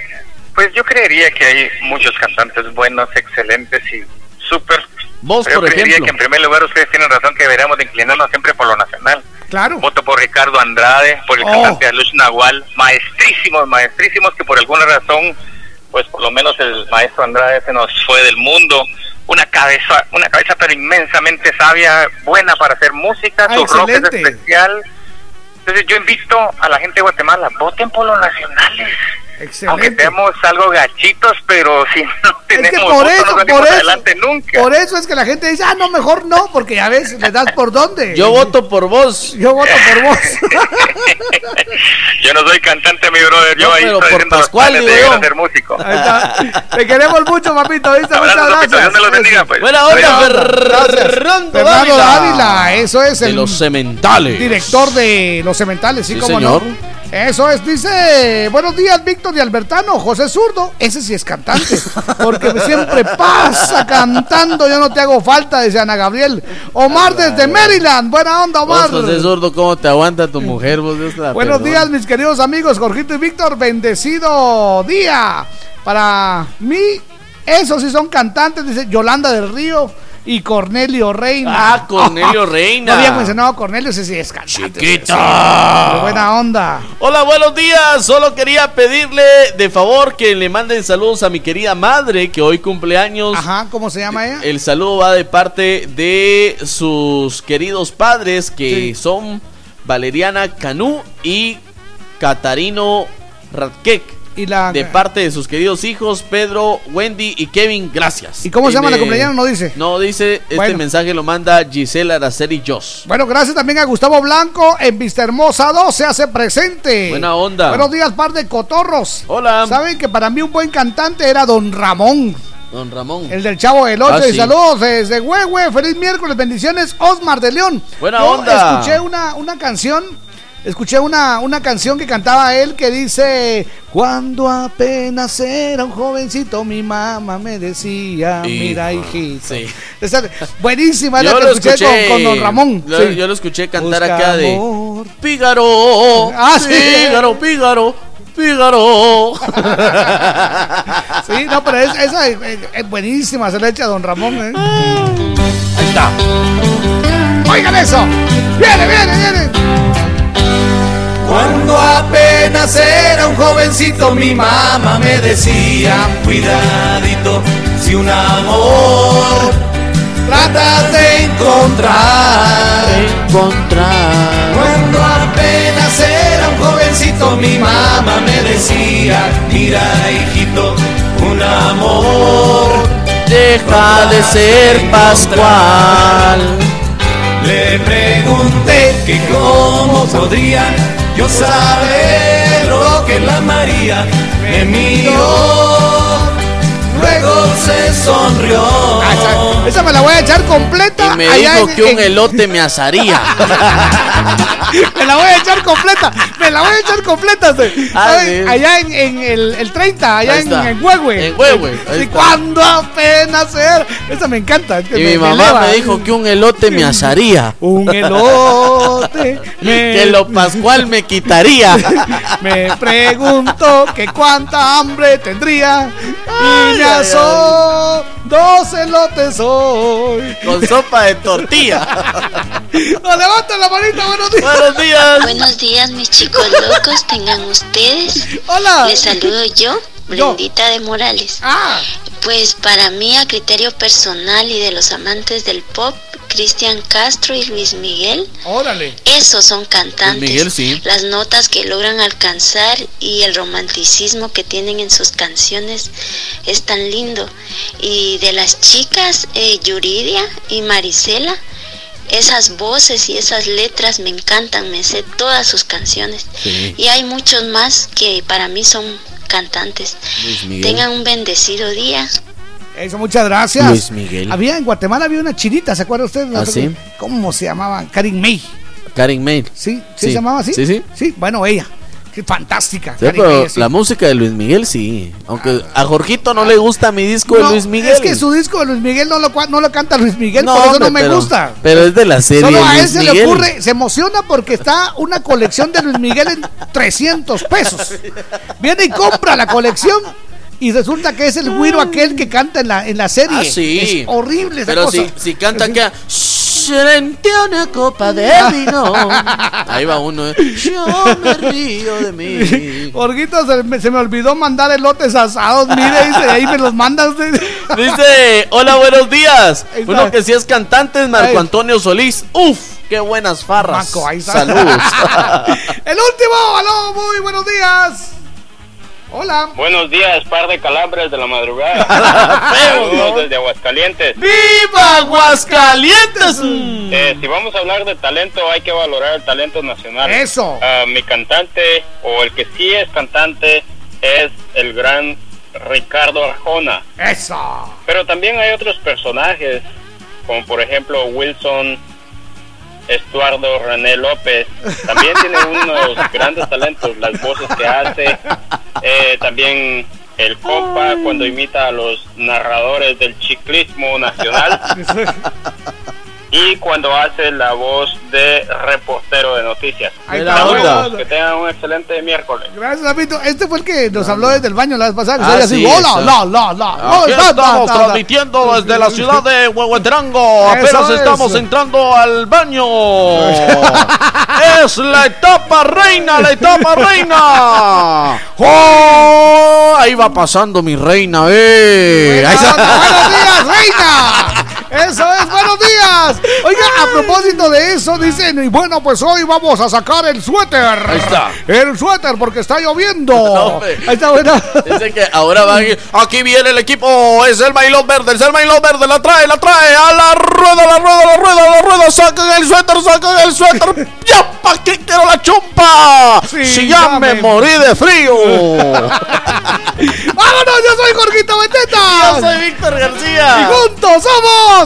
Pues yo creería que hay muchos cantantes buenos, excelentes y súper. Vos, Pero yo por creería ejemplo. que en primer lugar ustedes tienen razón que deberíamos de inclinarnos siempre por lo nacional. Claro. Voto por Ricardo Andrade, por el Oh. cantante Alush Nahual, maestrísimos, maestrísimos que por alguna razón, pues por lo menos el maestro Andrade se nos fue del mundo. Una cabeza, una cabeza pero inmensamente sabia, buena para hacer música, Ah, su rock es excelente. especial. Entonces yo invito a la gente de Guatemala, voten por los nacionales. Aunque Excelente. estemos algo gachitos, pero [laughs] si no Es tenemos que por eso, no por eso, adelante nunca. por eso es que la gente dice, ah, no, mejor no, porque ya ves, le das por dónde. [laughs] Yo voto por vos. Yo voto por vos. [laughs] Yo no soy cantante, mi brother. Yo No, ahí pero estoy por Pascual, digo de yo. a ser músico. Ahí está. Te queremos mucho, papito, ¿viste? Muchas Abrazo, papito, gracias. Dios los bendiga, pues. Buena onda. Fernando Dávila. Dávila, eso es De el los cementales. director de Los Cementales, sí, Sí, como señor. no. Eso es, dice, buenos días, Víctor y Albertano, José Zurdo, ese sí es cantante, porque siempre pasa cantando, yo no te hago falta, dice Ana Gabriel. Omar desde Maryland, buena onda, Omar. Vos, José Sordo, ¿cómo te aguanta tu mujer? Vos, Dios la Buenos días, mis queridos amigos, Jorgito y Víctor, bendecido día. Para mí, esos sí son cantantes, dice Yolanda del Río y Cornelio Reina. Ah, Cornelio [laughs] Reina. No había mencionado a Cornelio, ese sí es cantante. Chiquita. Sí, buena onda. Hola, buenos días. Solo quería pedirle de favor que le manden saludos a mi querida madre que hoy cumpleaños. Ajá, ¿cómo se llama ella? El saludo va de parte de sus queridos padres que son Valeriana Canú y Catarino Radkek. Y la... De parte de sus queridos hijos, Pedro, Wendy y Kevin, gracias. ¿Y cómo se llama la cumpleaños? No dice. No dice, este mensaje lo manda Gisela Araceli Joss. Bueno, gracias también a Gustavo Blanco en Vista Hermosa 2 se hace presente. Buena onda. Buenos días, par de cotorros. Hola. Saben que para mí un buen cantante era Don Ramón. Don Ramón. El del Chavo del 8. Ah, y sí. saludos desde Huehue. Feliz miércoles. Bendiciones. Osmar de León. Buena Yo onda. Escuché una, una canción. Escuché una, una canción que cantaba él que dice: Cuando apenas era un jovencito, mi mamá me decía: Mira, hijito. sí. Esa- buenísima, es la Yo que lo escuché, escuché con, con Don Ramón. Lo- Sí. Yo lo escuché cantar Busca acá de amor. Pígaro. Ah, sí. Pígaro, Pígaro, Pígaro. [laughs] Sí, no, pero es- esa es, buenísima, se le echa a Don Ramón. ¿eh? Ahí está. Oigan eso. Viene, viene, viene. Cuando apenas era un jovencito mi mamá me decía Cuidadito, si un amor tratas de encontrar Encontrar. Cuando apenas era un jovencito mi mamá me decía Mira hijito, un amor Deja de ser Pascual. Le pregunté que cómo podría yo saber lo que la María me miró, se sonrió. Ah, esa, esa me la voy a echar completa. Y me allá dijo en- que un en- elote me asaría. [laughs] me la voy a echar completa. Me la voy a echar completa. Ah. Allá en, en el, el 30, allá en, Huehue. En Huehue, Sí, cuando apenas era. Esa me encanta. es que Y me- mi mamá me dijo que un elote me asaría. Un elote. [laughs] me- Que lo pascual me quitaría. [laughs] Me pregunto que cuánta hambre tendría. Y me dos elotes hoy. Con sopa de tortilla. [laughs] No, levanta la manita, buenos días. Buenos días. Buenos días, mis chicos locos, tengan ustedes. Hola. Les saludo yo, Yo. Brendita de Morales. Ah, Pues para mí, a criterio personal y de los amantes del pop, Cristian Castro y Luis Miguel, órale. esos son cantantes. Luis Miguel, sí. Las notas que logran alcanzar y el romanticismo que tienen en sus canciones es tan lindo. Y de las chicas, eh, Yuridia y Marisela, esas voces y esas letras me encantan, me sé todas sus canciones. Sí. Y hay muchos más que para mí son cantantes. Luis Miguel. Tengan un bendecido día. Eso, muchas gracias. Luis Miguel. Había en Guatemala había una chinita, ¿se acuerda usted? ¿Ah, sí? ¿Cómo se llamaba? Karin May. Karen May. ¿Sí? ¿Sí, Sí. se llamaba así? Sí, sí. Sí, bueno, ella. Fantástica. Sí, pero la música de Luis Miguel sí. Aunque a Jorgito no le gusta mi disco No, de Luis Miguel. Es que su disco de Luis Miguel no lo, no lo canta Luis Miguel, No, por eso hombre, no me pero- gusta. Pero es de la serie Solo a él se Miguel. le ocurre, se emociona porque está una colección de Luis Miguel en 300 pesos. Viene y compra la colección y resulta que es el güiro aquel que canta en la, en la serie. Ah, sí. Es horrible esa Pero cosa. si, si canta que frente a una copa de vino. [laughs] Ahí va uno. ¿eh? Yo me río de mí. [laughs] Orguito, se me, se me olvidó mandar elotes asados. Mire, dice, ahí me los manda usted. [laughs] Dice, hola, buenos días. Uno que sí es cantante es Marco. Antonio Solís. Uf, qué buenas farras. Maco, ahí está. Saludos. El último, aló, muy buenos días. Hola. Buenos días, par de calambres de la madrugada. [laughs] Saludos ¿no? desde Aguascalientes. ¡Viva Aguascalientes! Eh, si vamos a hablar de talento, hay que valorar el talento nacional. Eso. Ah, mi cantante, o el que sí es cantante, es el gran Ricardo Arjona. Eso. Pero también hay otros personajes, como por ejemplo Wilson Estuardo René López. También tiene unos [laughs] grandes talentos, las voces que hace. Eh, también el compa cuando imita a los narradores del ciclismo nacional. [laughs] Y cuando hace la voz de reportero de noticias. Ahí está. que tengan un excelente miércoles. Gracias, Lapito. Este fue el que nos habló desde el baño la vez pasada. que Ah, sí, hola, la, la, la. Aquí Oh, ta, ta, estamos ta, ta. transmitiendo desde la [laughs] ciudad de Huehuetrango. Eso Apenas es. estamos entrando al baño. [laughs] es la etapa reina, la etapa reina. [laughs] ¡Oh! Ahí va pasando mi reina, eh. Buenos días, reina. Eso es, buenos días. Oiga, a propósito de eso, dicen, y bueno, pues hoy vamos a sacar el suéter. Ahí está. El suéter porque está lloviendo. [laughs] Ahí está buena. Dice que ahora va aquí, viene el equipo, es el Mailón Verde, es el Mailón Verde, la trae, la trae, a la rueda, la rueda, la rueda, la rueda, sacan el suéter, sacan el suéter, [laughs] ya pa' qué quiero la chumpa, si ya ya me me- morí de frío. [laughs] ¡Vámonos! Yo soy Jorgito Beteta. Yo soy Víctor García. Y juntos somos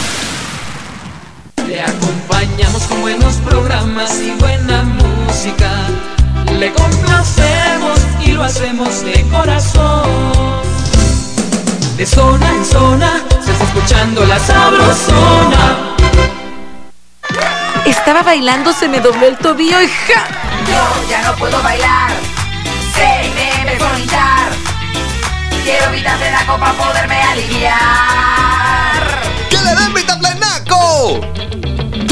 Le acompañamos con buenos programas y buena música. Le complacemos y lo hacemos de corazón. De zona en zona se está escuchando la sabrosona. Estaba bailando, se me dobló el tobillo y ¡ja! Yo ya no puedo bailar, se me ve vomitar. Quiero vitaflenaco para poderme aliviar. ¡Que le den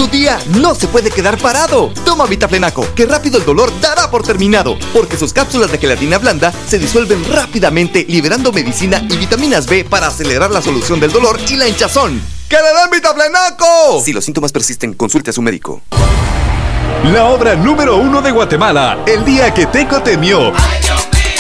día no se puede quedar parado. Toma Vitaflenaco, que rápido el dolor dará por terminado, porque sus cápsulas de gelatina blanda se disuelven rápidamente, liberando medicina y vitaminas B para acelerar la solución del dolor y la hinchazón. ¡Que le den Vitaflenaco! Si los síntomas persisten, consulte a su médico. La obra número uno de Guatemala, El día que Teco temió.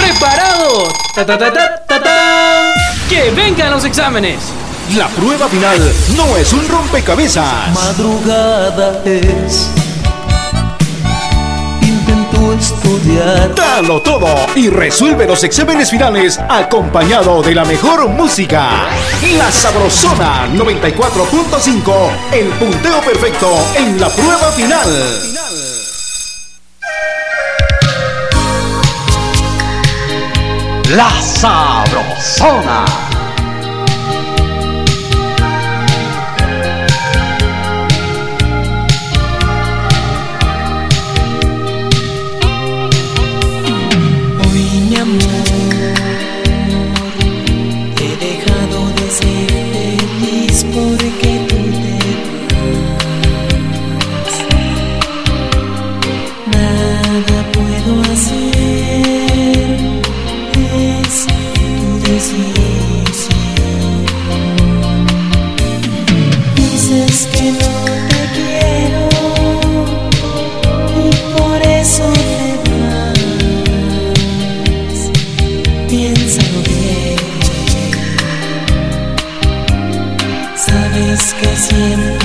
¡Preparados! ¡Ta, ta, ta, ta, ta, ta! ¡Que vengan los exámenes! La prueba final no es un rompecabezas. Madrugada es. Intento estudiar. Dalo todo y resuelve los exámenes finales acompañado de la mejor música. La Sabrosona 94.5, el punteo perfecto en la prueba final. La Sabrosona. Que siempre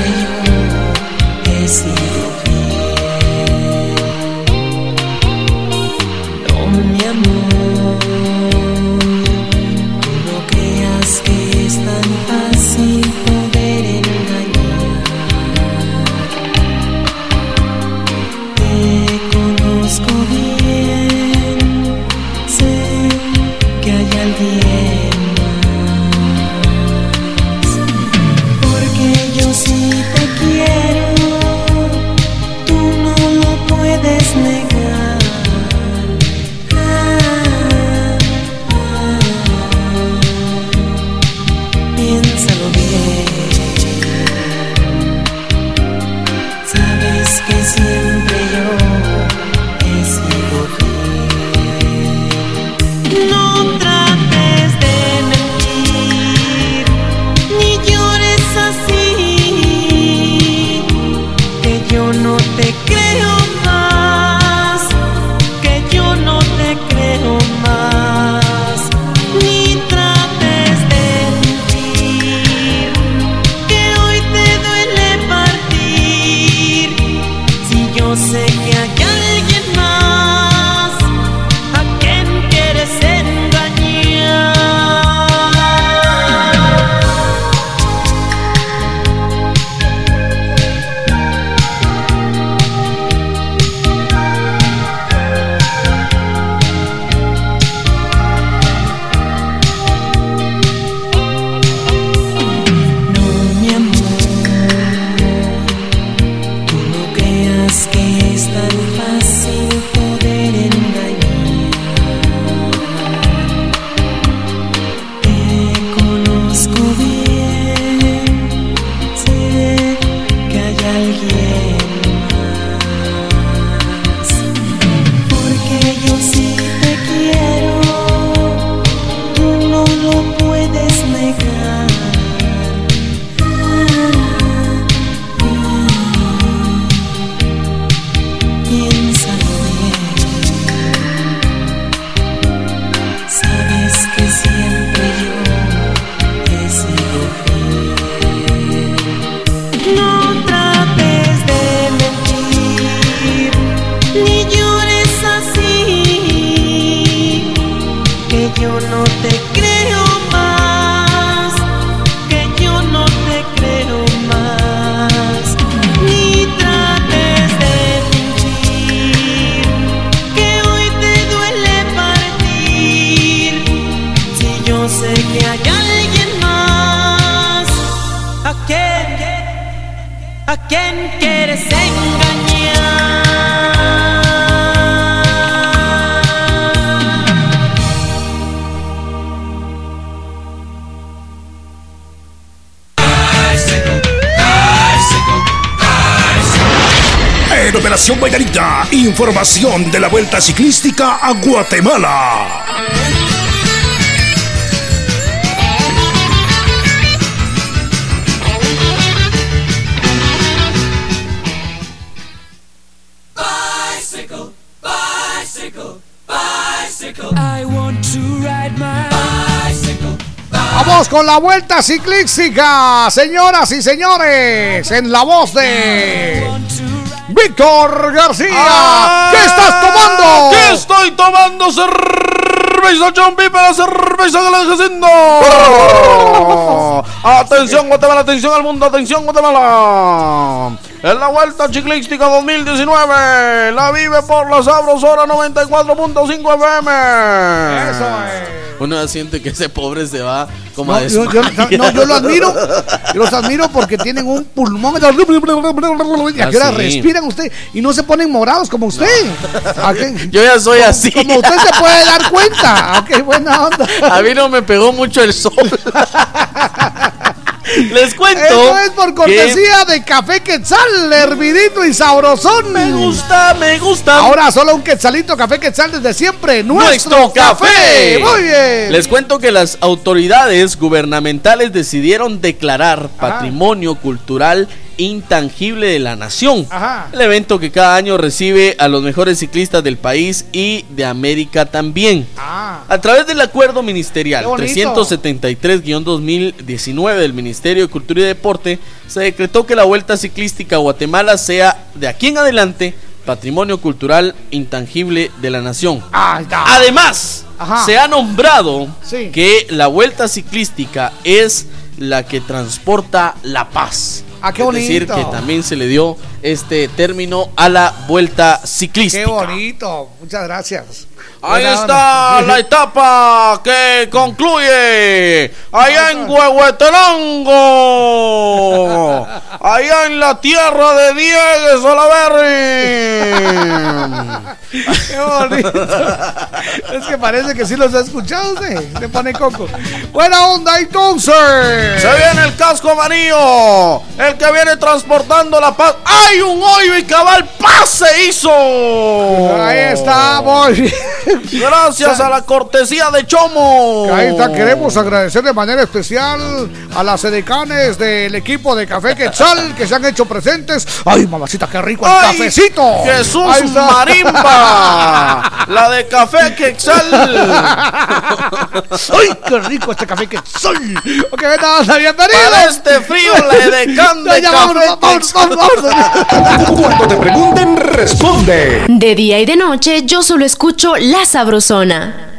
Vuelta Ciclística a Guatemala. Bicycle, bicycle, bicycle. I want to ride my bicycle. Vamos con la vuelta ciclística, señoras y señores, en la voz de Víctor García. Ah, ¿Qué estás tomando? ¿Qué estoy tomando? Cerveza Chompi para cerveza que la haciendo. Atención Guatemala, atención al mundo, atención Guatemala. En la Vuelta Ciclística 2019, la vive por la Sabrosora 94.5 FM. Eso es. Uno siente que ese pobre se va como No, a yo, yo- no, yo lo admiro. Yo los admiro porque tienen un pulmón. ¿Y Ah, sí. respiran usted? Y no se ponen morados como usted. ¿A qué? Yo ya soy Como- así. Como usted se puede dar cuenta. ¿A qué buena onda? A mí no me pegó mucho el sol. [laughs] Les cuento. Eso es por que- cortesía de Café Quetzal, hervidito y sabrosón. Me gusta, me gusta. Ahora solo un quetzalito Café Quetzal desde siempre. Nuestro, Nuestro café. Muy bien. Les cuento que las autoridades gubernamentales decidieron declarar patrimonio cultural intangible de la nación. Ajá. El evento que cada año recibe a los mejores ciclistas del país y de América también. Ah. A través del acuerdo ministerial Qué bonito. 373-2019 del Ministerio de Cultura y Deporte, se decretó que la Vuelta Ciclística a Guatemala sea de aquí en adelante patrimonio cultural intangible de la nación. Además, Ajá. se ha nombrado Sí. que la Vuelta Ciclística es la que transporta la paz. Ah, qué es decir, que también se le dio este término a la Vuelta Ciclística. Qué bonito. Muchas gracias. Ahí Buena está la etapa que concluye. Allá en Huehuetenango, allá en la tierra de Diego Salaverry. [laughs] Qué bonito. Es que parece que sí los ha escuchado usted. Le pone coco. Buena onda entonces. Se viene el casco amarillo, el que viene transportando la paz. ¡Hay un hoyo y cabal paz se hizo! Ahí está, bien. Gracias a la cortesía de Chomo. Ahí está, queremos agradecer de manera especial a las edecanes del equipo de Café Quetzal que se han hecho presentes. ¡Ay, mamacita, qué rico el ¡Ay, cafecito! Jesús. Marimba. [laughs] La de Café Quexal. ¡Ay, qué rico este café Quetzal! Ok, venga, anda, bienvenido. Para este frío, la edecán [laughs] de Ya, Café vámonos, vámonos, vámonos, vámonos. Cuando te pregunten, responde. De día y de noche yo solo escucho La Sabrosona.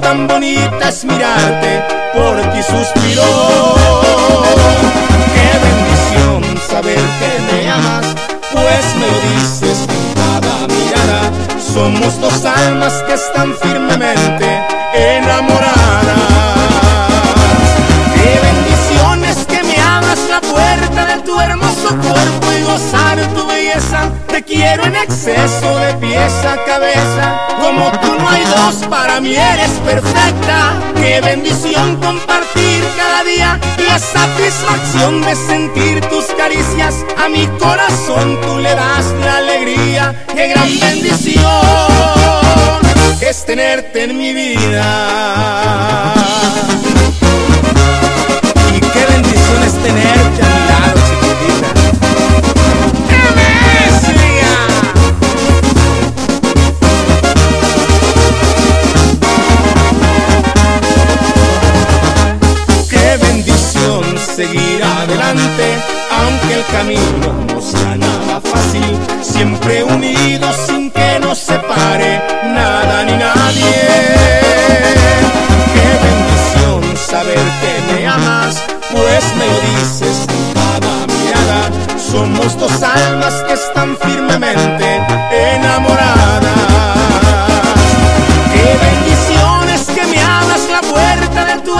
Tan bonita es mirarte, por ti suspiro. Qué bendición saber que me amas, pues me lo dices en cada mirada. Somos dos almas que están firmemente enamoradas. Qué bendiciones que me abras la puerta de tu hermoso cuerpo quiero en exceso de pies a cabeza. Como tú no hay dos, para mí eres perfecta. Qué bendición compartir cada día la satisfacción de sentir tus caricias. A mi corazón tú le das la alegría. Qué gran bendición es tenerte en mi vida. Seguir adelante, aunque el camino no sea nada fácil. Siempre unidos sin que nos separe nada ni nadie. Qué bendición saber que me amas, pues me lo dices en cada mirada. Somos dos almas que están firmemente enamoradas.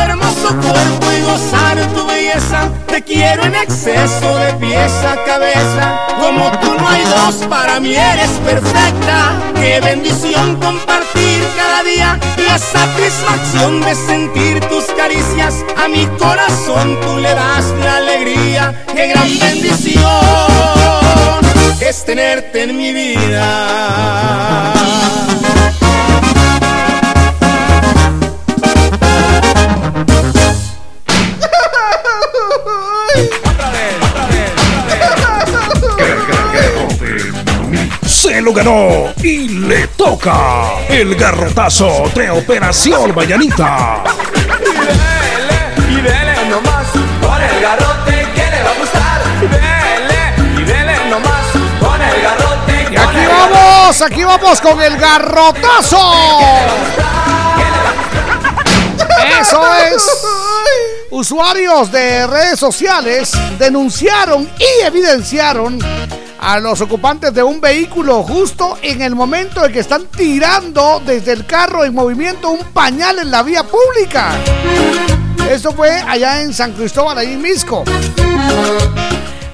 Hermoso cuerpo y gozar tu belleza. Te quiero en exceso de pies a cabeza. Como tú no hay dos, para mí eres perfecta. Qué bendición compartir cada día la satisfacción de sentir tus caricias. A mi corazón tú le das la alegría. Qué gran bendición es tenerte en mi vida. Se lo ganó y le toca el garrotazo de Operación Mañanita. Y dele nomás con el garrote que le va a gustar. Dele y dele nomás con el garrote. Y aquí vamos, aquí vamos con el garrotazo. Eso es. Usuarios de redes sociales denunciaron y evidenciaron a los ocupantes de un vehículo justo en el momento en que están tirando desde el carro en movimiento un pañal en la vía pública. Esto fue allá en San Cristóbal, ahí en Misco.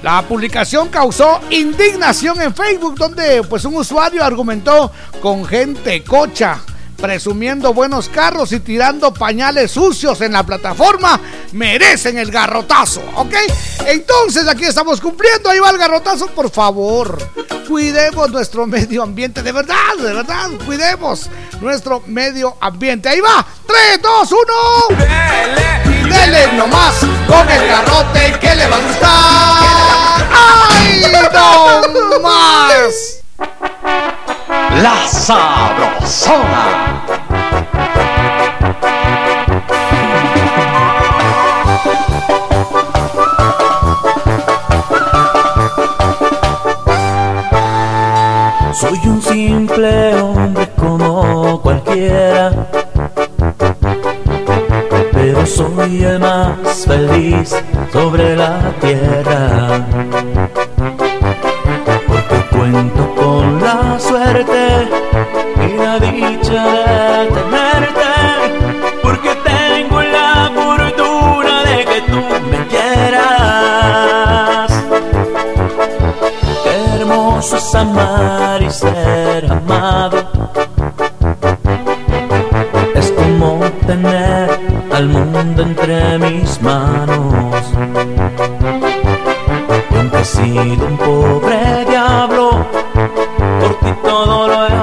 La publicación causó indignación en Facebook, donde pues un usuario argumentó con gente cocha, presumiendo buenos carros y tirando pañales sucios en la plataforma, merecen el garrotazo, ¿ok? Entonces aquí estamos cumpliendo, ahí va el garrotazo, por favor. Cuidemos nuestro medio ambiente, de verdad, de verdad, cuidemos nuestro medio ambiente. Ahí va, 3, 2, 1. Y dele nomás con el garrote que le va a gustar. ¡Ay, no más! La Sabrosona. Soy un simple hombre como cualquiera, pero soy el más feliz sobre la tierra con la suerte y la dicha de tenerte, porque tengo la fortuna de que tú me quieras. Hermoso es amar y ser amado. Es como tener al mundo entre mis manos. Aunque he sido un pobre todo lo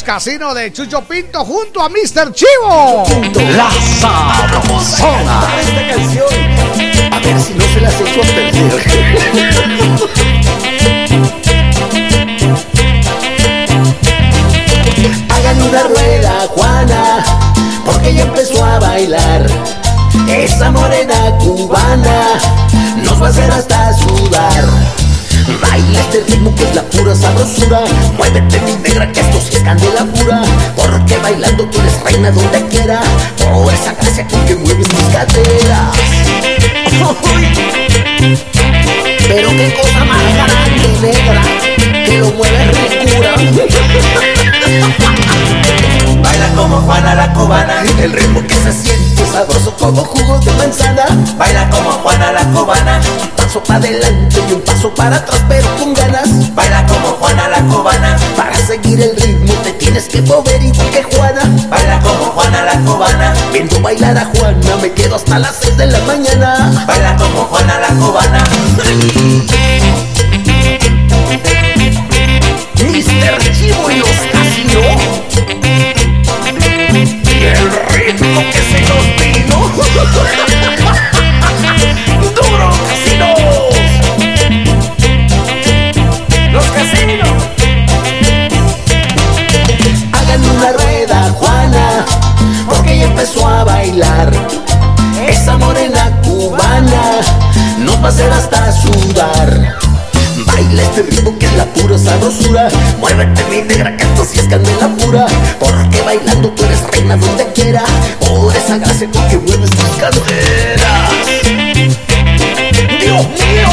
Casinos de Chucho Pinto junto a Mr. Chivo. La Sabrosona. Esta canción, a ver si no se las echo a perder. Hagan una rueda, Juana, porque ya empezó a bailar. Esa morena cubana nos va a hacer hasta sudar. Baila este ritmo que es la pura sabrosura. Muévete mi negra que esto sí es candela pura. Porque bailando tú eres reina donde quiera. Por esa gracia que mueves tus caderas. Pero qué cosa más grande negra Que lo mueve ricura. [laughs] Baila como Juana la cubana. El ritmo que se siente sabroso como jugo de manzana. Baila como Juana la cubana paso para adelante y un paso para atrás pero con ganas. Baila como Juana la cubana Para seguir el ritmo te tienes que mover igual que Juana. Baila como Juana la cubana Viendo bailar a Juana me quedo hasta las 6 de la mañana. Baila como Juana la cubana Baila este ritmo que es la pura sabrosura. Muévete mi negra que esto sí es candela pura. Porque bailando tú eres reina donde quiera. Por esa gracia con que mueves tus caderas. Dios mío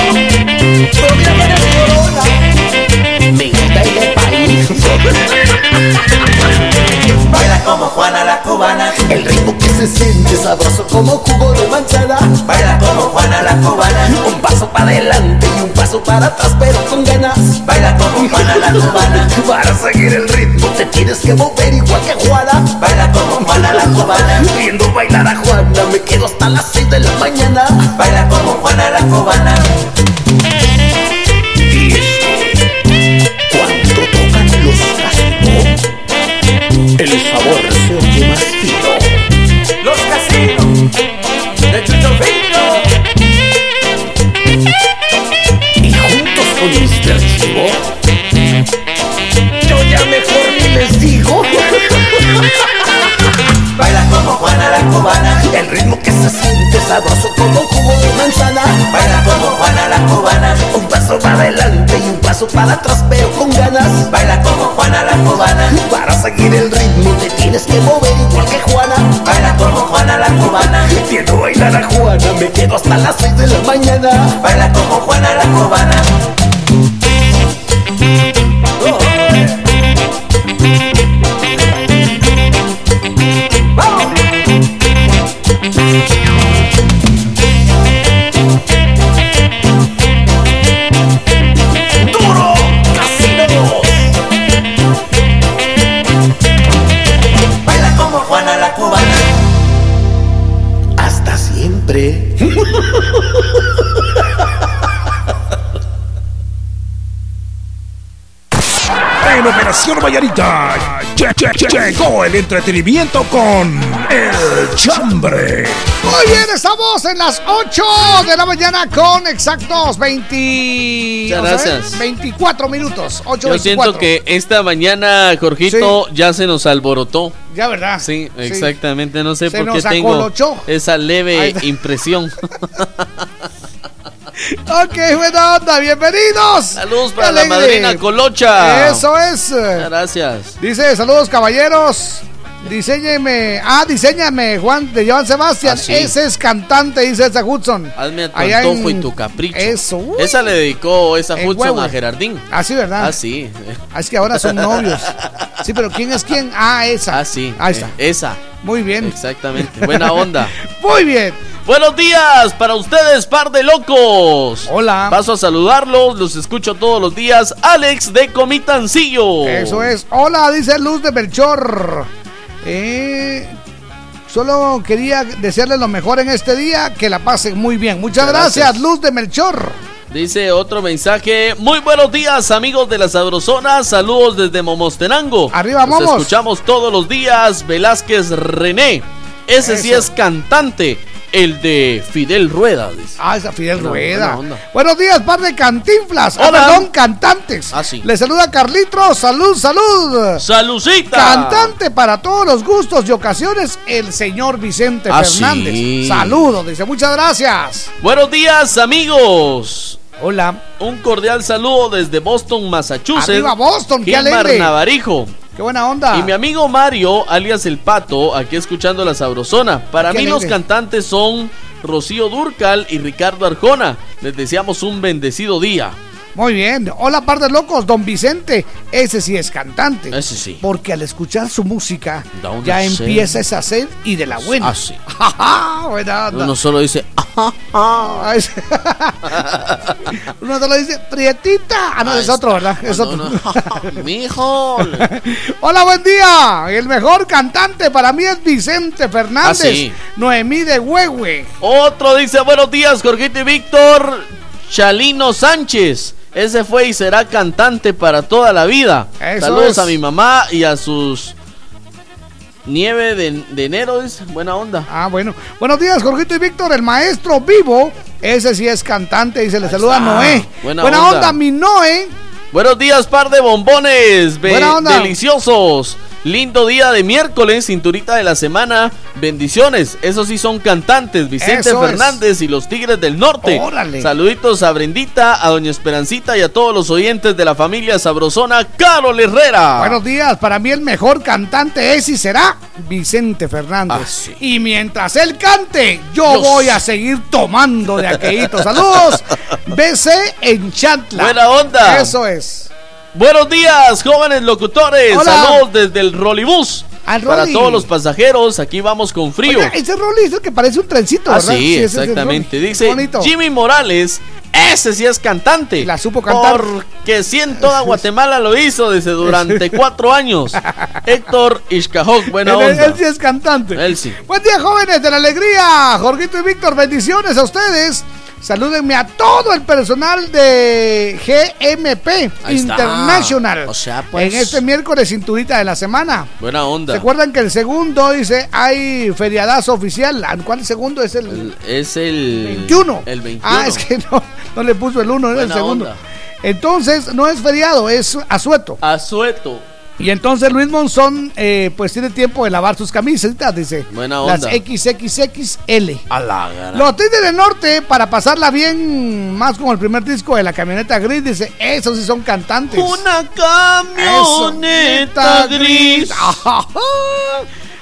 ir de país. [laughs] Baila como Juana la cubana. El ritmo se siente sabroso como jugo de manzana Baila como Juana la cubana. Un paso para adelante y un paso para atrás pero con ganas. Baila como Juana la cubana. Para seguir el ritmo te tienes que mover igual que Juana. Baila como Juana la cubana. Viendo bailar a Juana me quedo hasta las 6 de la mañana. Baila como Juana la cubana El ritmo que se siente sabroso como jugo de manzana. Baila como Juana la cubana. Un paso para adelante y un paso para atrás, pero con ganas. Baila como Juana la cubana. Para seguir el ritmo te tienes que mover igual que Juana. Baila como Juana la cubana. Quiero bailar a Juana, me quedo hasta las 6 de la mañana. Baila como Juana la cubana. En Operación Vallarita lle- lle- lle- llegó el entretenimiento con El Chambre. Muy bien, estamos en las 8 de la mañana con exactos 20. Muchas vamos a ver, gracias. 24 minutos. 8 Yo siento que esta mañana, Jorgito, ya se nos alborotó. Ya, ¿verdad? Sí, exactamente. No sé Se por qué nos tengo acolochó. esa leve impresión. [laughs] Ok, buena onda, bienvenidos. Saludos para la madrina Colocha. Eso es. Gracias. Dice, saludos caballeros. Diseñeme, ah, diseñame, Juan de Joan Sebastián. Ah. Ese es cantante, dice esa Hudson. Hazme tu Allá antojo en- y tu capricho. Eso. uy. Esa le dedicó esa Hudson huevo. a Gerardín. Ah, sí, ¿verdad? Ah, sí. Ah, es que ahora son novios. Sí, pero ¿quién es quién? Ah, esa. Ah, sí. Ahí está. Eh, esa. Muy bien. Exactamente. Buena onda. [laughs] Muy bien. Buenos días para ustedes, par de locos. Hola. Paso a saludarlos, los escucho todos los días. Alex de Comitancillo. Eso es. Hola, dice Luz de Belchor. Eh, solo quería desearles lo mejor en este día, que la pasen muy bien. Muchas Gracias. gracias, Luz de Melchor. Dice otro mensaje. Muy buenos días, amigos de la Sabrosona. Saludos desde Momostenango. Arriba, Los Momos. escuchamos todos los días. Velázquez René. Ese sí es cantante. El de Fidel Rueda. dice. Ah, esa Fidel Rueda. Buenos días, par de cantinflas. Ah, Hola. perdón, cantantes. Ah, sí. Les saluda Carlitos. Salud, salud. ¡Salucita! Cantante para todos los gustos y ocasiones, el señor Vicente Ah, Fernández. sí. Saludos, dice muchas gracias. Buenos días, amigos. Hola. Un cordial saludo desde Boston, Massachusetts. Arriba Boston, qué alegre. Navarijo. Qué buena onda. Y mi amigo Mario, alias El Pato, aquí escuchando la Sabrosona. Para mí los cantantes son Rocío Durcal y Ricardo Arjona. Les deseamos un bendecido día. Muy bien. Hola, par de locos, don Vicente. Ese sí es cantante. Ese sí. Porque al escuchar su música, ya empieza esa sed y de la buena. Ah, sí. [laughs] buena. Uno solo dice, Ah, [laughs] [laughs] Uno solo dice, prietita. Ah, no, Ah, es otro, ¿verdad? Es otro. mijo. Hola, buen día. El mejor cantante para mí es Vicente Fernández. Ah, sí. Noemí de Huehue. Otro dice, buenos días, Jorgito y Víctor. Chalino Sánchez. Ese fue y será cantante para toda la vida. Eso Saludos es. a mi mamá y a sus nieve de, de enero, dice. Buena onda. Ah, bueno. Buenos días, Jorgito y Víctor, el maestro vivo. Ese sí es cantante y se le saluda a. Noé. Buena onda. onda. mi Noé. Buenos días, par de bombones. Be- Buena onda. Deliciosos. Lindo día de miércoles, cinturita de la semana. Bendiciones. Esos sí son cantantes. Vicente Eso es. Fernández y los Tigres del Norte. Órale. Saluditos a Brendita, a Doña Esperancita y a todos los oyentes de la familia Sabrosona, Carol Herrera. Buenos días, para mí el mejor cantante es y será Vicente Fernández. Ah, sí. Y mientras él cante, yo Dios. voy a seguir tomando de aquelito. Saludos, [laughs] BC en Chantla. Buena onda. Eso es. Buenos días, jóvenes locutores. Hola. Saludos desde el Rolibús. Al Para Rolly. todos los pasajeros, aquí vamos con frío. Oiga, ese Rolly es el que parece un trencito, Ah, ¿verdad? sí, exactamente. Dice Bonito. Jimmy Morales, ese sí es cantante. La supo cantar. Porque sí en toda [laughs] Guatemala lo hizo desde durante [laughs] cuatro años. Héctor Ishkahok, buena Él, onda. él sí es cantante. Él sí. Buen día, jóvenes de la alegría. Jorgito y Víctor, bendiciones a ustedes. Salúdenme a todo el personal de GMP Ahí está. International. O sea, pues. En este miércoles cinturita de la semana. Buena onda. ¿Se acuerdan que el segundo dice hay feriadazo oficial? ¿A ¿Cuál segundo es el, Es el 21? El 21. Ah, es que no, no le puso el uno, era el segundo. onda. Entonces, no es feriado, es asueto. Asueto. Y entonces Luis Monzón, eh, pues tiene tiempo de lavar sus camisetas, dice. Buena Las onda. XXXL. A la gara. Los Tigres del Norte, para pasarla bien, más como el primer disco de la camioneta gris, dice, esos sí son cantantes. Una camioneta Eso, gris. [laughs]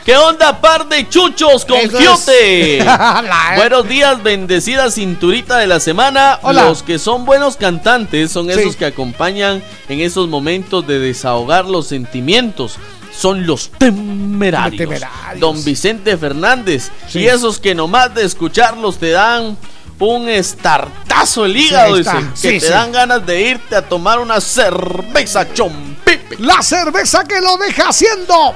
¿Qué onda, par de chuchos con Eso Giote? [laughs] Buenos días, bendecida cinturita de la semana. Hola. Los que son buenos cantantes son Sí. esos que acompañan en esos momentos de desahogar los sentimientos. Son los temerarios. Temerarios. Don Vicente Fernández. Sí. Y esos que nomás de escucharlos te dan un estartazo el hígado, dice, está. que Sí, te sí. dan ganas de irte a tomar una cerveza chompipe. La cerveza que lo deja haciendo.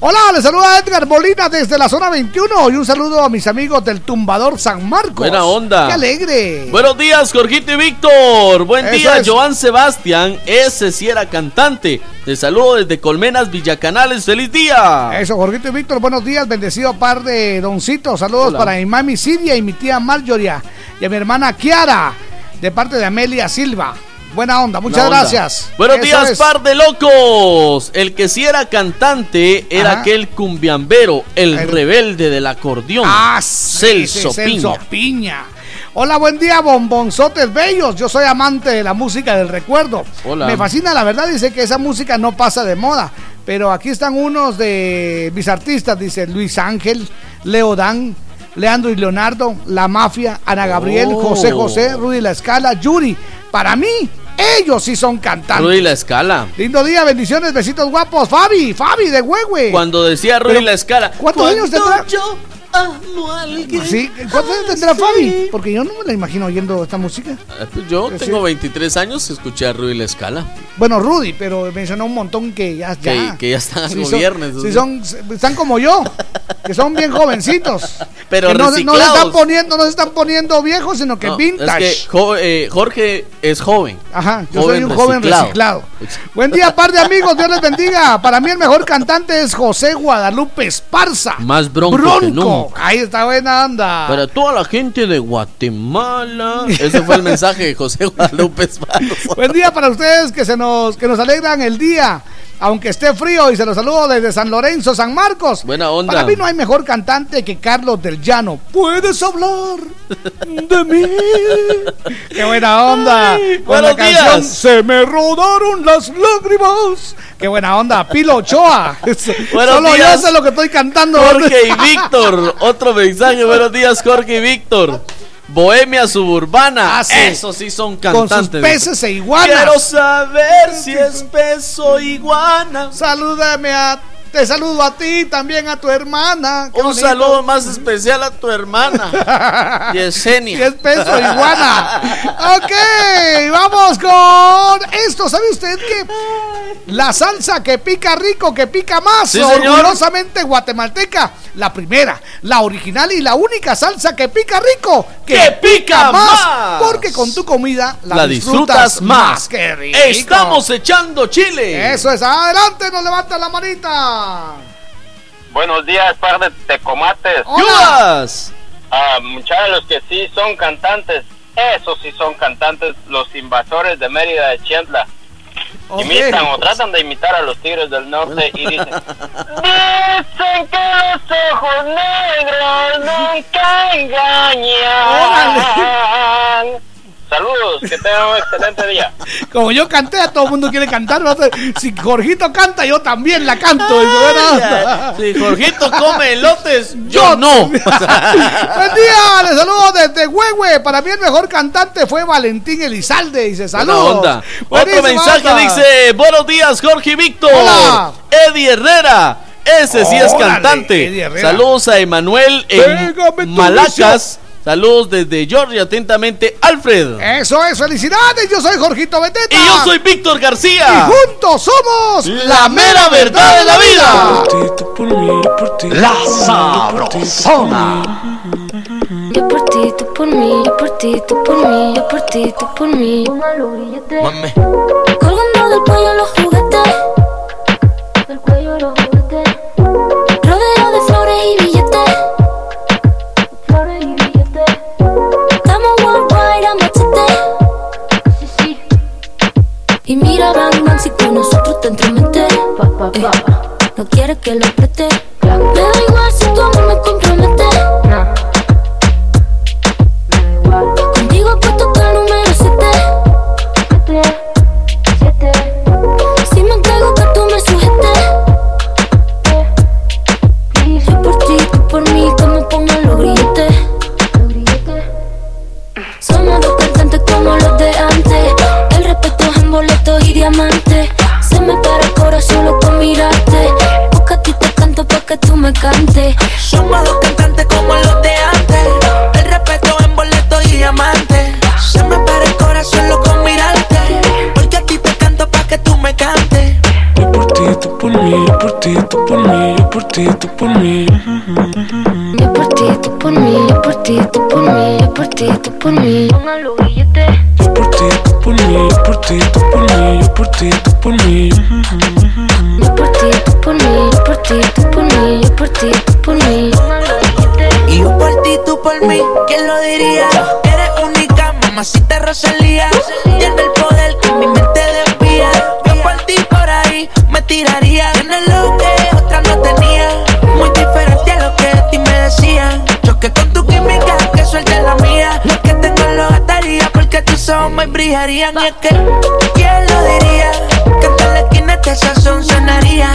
Hola, les saluda Edgar Molina desde la zona 21 y un saludo a mis amigos del Tumbador San Marcos. Buena onda. ¡Qué alegre! Buenos días, Jorgito y Víctor. Buen Eso día, es. Joan Sebastián. Ese sí era cantante. Te saludo desde Colmenas, Villacanales. ¡Feliz día! Eso, Jorgito y Víctor, buenos días, bendecido par de doncitos. Saludos Hola. para mi mami Siria y mi tía Marjoria y a mi hermana Kiara, de parte de Amelia Silva. Buena onda, muchas onda. gracias. Buenos Eso días, es. par de locos. El que sí era cantante era Ajá. aquel cumbiambero, el, El- rebelde del acordeón. Ah, sí, Celso sí, Piña. Celso Piña. Hola, buen día, bombonzotes bellos. Yo soy amante de la música del recuerdo. Hola. Me fascina, la verdad, dice que esa música no pasa de moda. Pero aquí están unos de mis artistas, dice Luis Ángel, Leo Dan, Leandro y Leonardo, La Mafia, Ana Gabriel, Oh. José José, Rudy La Escala, Yuri. Para mí, ellos sí son cantantes. Rudy La Escala. Lindo día, bendiciones, besitos guapos. Fabi, Fabi de Huehue. Cuando decía Rudy Pero, La Escala. ¿Cuántos años "Cuando tendrá? yo amo a alguien". Sí, ¿cuántos años tendrá Fabi? Porque yo no me la imagino oyendo esta música. Eh, pues Yo Pues tengo sí. 23 años, escuché a Rudy La Escala. Bueno, Rudy, pero mencionó un montón que ya. Que, ya. que ya están en Sí, son- sí, son, están como yo, que son bien jovencitos. [laughs] Pero que no, no se están reciclados. poniendo, no se están poniendo viejos, sino que No, vintage. Es que jo- eh, Jorge es joven. Ajá, yo joven soy un joven reciclado. Buen día, par de amigos, Dios les bendiga. [laughs] Para mí el mejor cantante es José Guadalupe Esparza. Más bronco, que Bronco. Ahí está buena onda. Para toda la gente de Guatemala. [laughs] Ese fue el mensaje de José Guadalupe. Buen día para ustedes que se nos que nos alegran el día, aunque esté frío y se los saludo desde San Lorenzo, San Marcos. Buena onda. Para mí no hay mejor cantante que Carlos del Llano. Puedes hablar de mí. [laughs] Qué buena onda. Ay, Con buenos la canción días. Se me rodaron las lágrimas. Qué buena onda. Pilo Ochoa. [laughs] Solo días. yo sé lo que estoy cantando. Jorge y Víctor. Otro mensaje. Buenos días, Jorge y Víctor. Bohemia suburbana. Ah, sí. Esos sí son Con cantantes. sus peces e iguanas. Quiero saber si es peso iguana. Salúdame a. Te saludo a ti, también a tu hermana. Qué Un bonito. saludo más especial a tu hermana. [laughs] Yesenia. 10 pesos iguana. Ok, vamos con esto. ¿Sabe usted que la salsa que pica rico, que pica más, Sí, señor. orgullosamente guatemalteca, la primera, la original y la única salsa que pica rico, ¡Que pica más! Porque con tu comida la, La disfrutas más. ¡Qué rico! Estamos echando chile. Eso es, adelante, nos levanta la manita. Buenos días, par de tecomates. ¡Yudas! Ah, muchachos, los que sí son cantantes, esos sí son cantantes, los invasores de Mérida de Chientla. Imitan o tratan de imitar a los tigres del norte y dicen: [laughs] Dicen que los ojos negros nunca engañan. Saludos, que tengan un excelente día. [laughs] Como yo canté, a todo el mundo quiere cantar. ¿no? Si Jorgito canta, yo también la canto. Onda. Si Jorgito come elotes, [laughs] yo no. [laughs] Buen día, les saludo desde Huehue. Para mí el mejor cantante fue Valentín Elizalde. Dice saludos. onda. Otro mensaje onda. dice: Buenos días, Jorge y Víctor. Hola. Eddie Herrera. Ese sí es cantante. Eddie Herrera. Saludos a Emanuel en Malacas. Saludos desde Georgia, atentamente, Alfred. Eso es, felicidades. Yo soy Jorgito Beteta. Y yo soy Víctor Y García. juntos somos La mera verdad de la vida. La sabrosona. Yo por ti, tú por mí, yo por ti, tú por mí, yo por ti, tú por mí. Mame. Colgando del cuello los juguetes. Del cuello los juguetes. Rodeo de y. Flores y Y mira, Bang Bang, si con nosotros te entromete. Eh, no quiere que lo preste. Me da igual si tú me compras. y diamante. Se me para el corazón solo con mirarte. Porque a ti te canto pa' que tú me cantes. Somos dos cantantes como los de antes. El respeto en boleto y diamante. Se me para el corazón solo con mirarte. Porque a ti te canto pa' que tú me cantes ti, tú por mí. Yo por ti, tú por mí, yo por ti, tú por mí, yo por ti, tú por mí. Póngalo billete. Yo por ti, tú por mí, yo por ti, tú por mí, yo por ti, tú por mí. Yo por ti, tú por mí, yo por ti, tú por mí, yo por ti, tú por mí. Póngalo billete. Y yo por ti, tú por mí, ¿quién lo diría? Eres única, mamacita Rosalía. Tiene el poder que mi mente desvía. Ti por ahí me tiraría. Tienes lo que otra no tenía. Muy diferente a lo que de ti me decían. Choque con tu química, que suelte la mía. Lo que tengo lo gastaría porque tus ojos me brillarían. Y es que, ¿quién lo diría? Que en la esquina este sazón sonaría.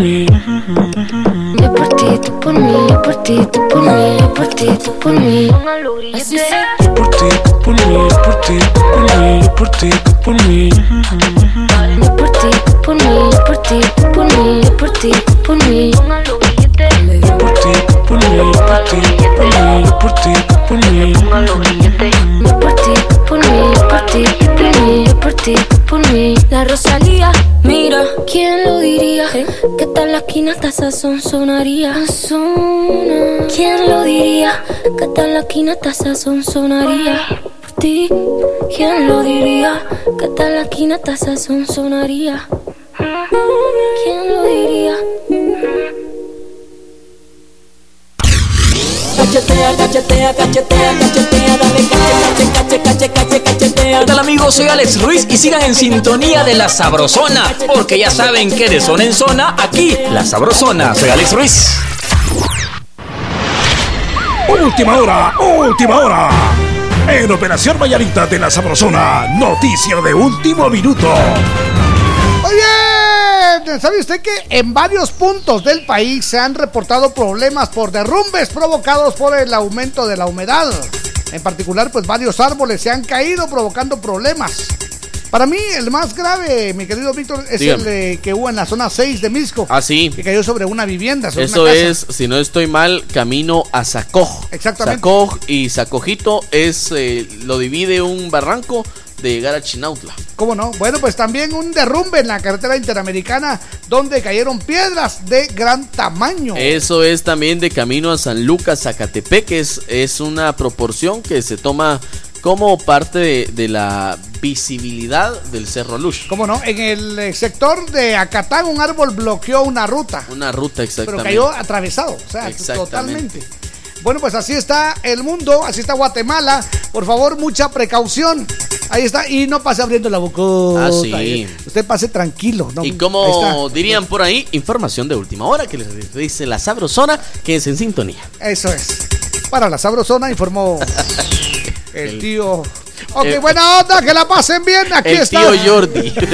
Ti, hasta sazón sonaría. ¿Quién lo diría? Que tal la esquina hasta sazón sonaría. Por ti, ¿quién lo diría? Que tal la esquina hasta sazón sonaría. Amigos? Soy Alex Ruiz y sigan en sintonía de La Sabrosona, porque ya saben que de zona en zona, aquí, La Sabrosona. Soy Alex Ruiz. Última hora, última hora. En Operación Vallarita de la Sabrosona, noticia de último minuto. Oye, ¿sabe usted que en varios puntos del país se han reportado problemas por derrumbes provocados por el aumento de la humedad? En particular, pues varios árboles se han caído provocando problemas. Para mí, el más grave, mi querido Víctor, es Dígame. el de que hubo en la zona 6 de Misco. Ah, sí. Que cayó sobre una vivienda, sobre Eso una casa. es, si no estoy mal, camino a Sacoj. Exactamente. Sacoj y Sacojito es, eh, lo divide un barranco de llegar a Chinautla. ¿Cómo no? Bueno, pues también un derrumbe en la carretera interamericana donde cayeron piedras de gran tamaño. Eso es también de camino a San Lucas, Zacatepec, es una proporción que se toma como parte de, de la visibilidad del Cerro Lush. ¿Cómo no? En el eh, sector de Acatán un árbol bloqueó una ruta, Una ruta pero exactamente. cayó atravesado, o sea, totalmente. Bueno, pues así está el mundo, así está Guatemala. Por favor, mucha precaución. Ahí está, y no pase abriendo la boca. Ah, sí. Usted pase tranquilo. ¿no? Y como dirían por ahí, información de última hora que les dice la sabrosona que es en sintonía. Eso es. Para la sabrosona informó [laughs] el tío. Ok, el- buena onda, que la pasen bien. Aquí el está. tío Jordi. [laughs]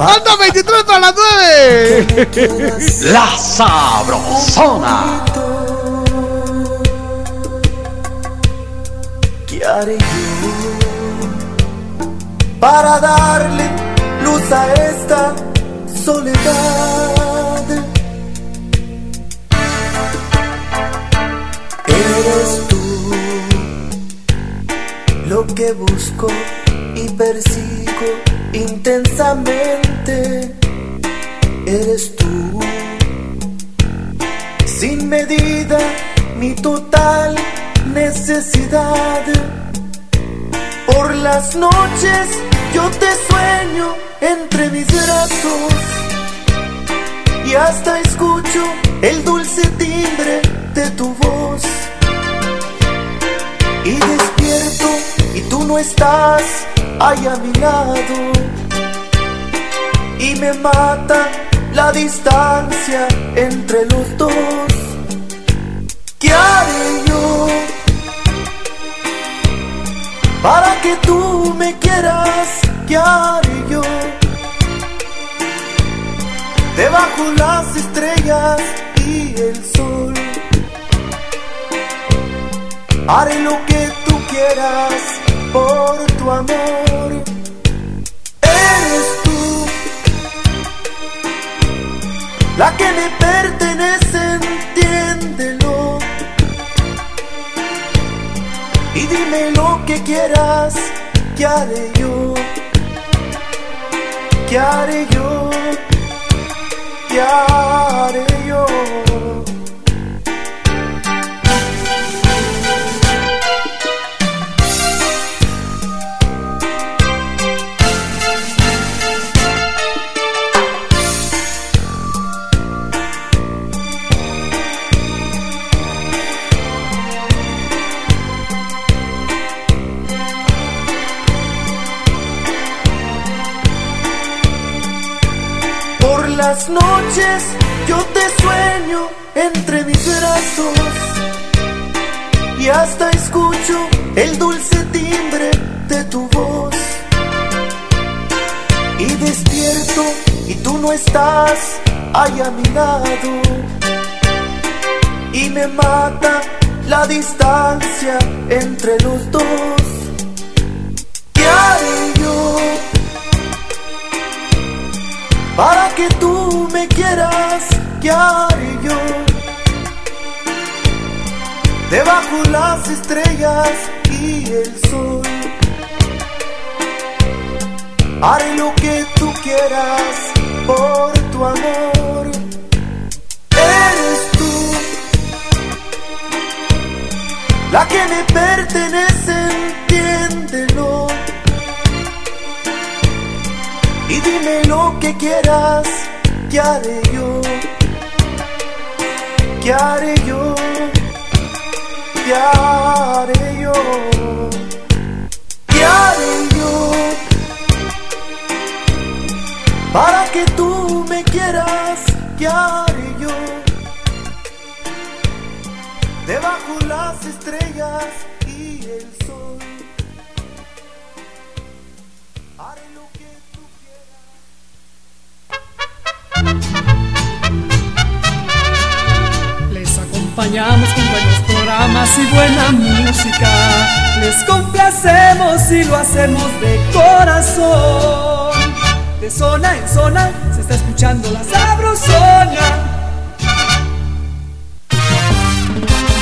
Anda 23 para las 9. La Sabrosona. ¿Qué haré yo para darle luz a esta soledad? Eres tú lo que busco y persigo intensamente. Eres tú, sin medida, mi total necesidad. Por las noches yo te sueño entre mis brazos y hasta escucho el dulce timbre de tu voz. Y despierto y tú no estás ahí a mi lado. Y me mata la distancia entre los dos. ¿Qué haré yo para que tú me quieras? ¿Qué haré yo? debajo las estrellas y el sol. Haré lo que tú quieras por tu amor. Eres tú la que me pertenece, entiéndelo. Y dime lo que quieras, ¿qué haré yo? ¿Qué haré yo? ¿Qué haré yo? Las noches yo te sueño entre mis brazos y hasta escucho el dulce timbre de tu voz. Y despierto y tú no estás ahí a mi lado. Y me mata la distancia entre los dos. Para que tú me quieras, ¿qué haré yo? Debajo las estrellas y el sol. Haré lo que tú quieras por tu amor. Eres tú la que me pertenece, que quieras, ¿qué haré yo? ¿Qué haré yo? ¿Qué haré yo? Acompañamos con buenos programas y buena música. Les complacemos y lo hacemos de corazón. De zona en zona se está escuchando la sabrosona.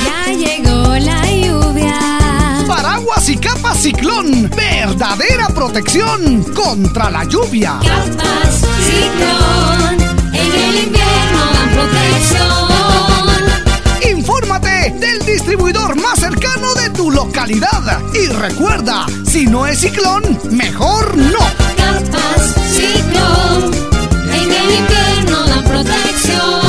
Ya llegó la lluvia. Paraguas y capa ciclón. Verdadera protección contra la lluvia. Capas ciclón. En el invierno dan protección. Del distribuidor más cercano de tu localidad. Y recuerda, si no es ciclón, mejor no. Capas ciclón. En el invierno dan protección.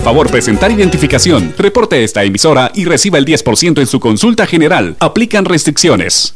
favor presentar identificación. Reporte esta emisora y reciba el 10% en su consulta general. Aplican restricciones.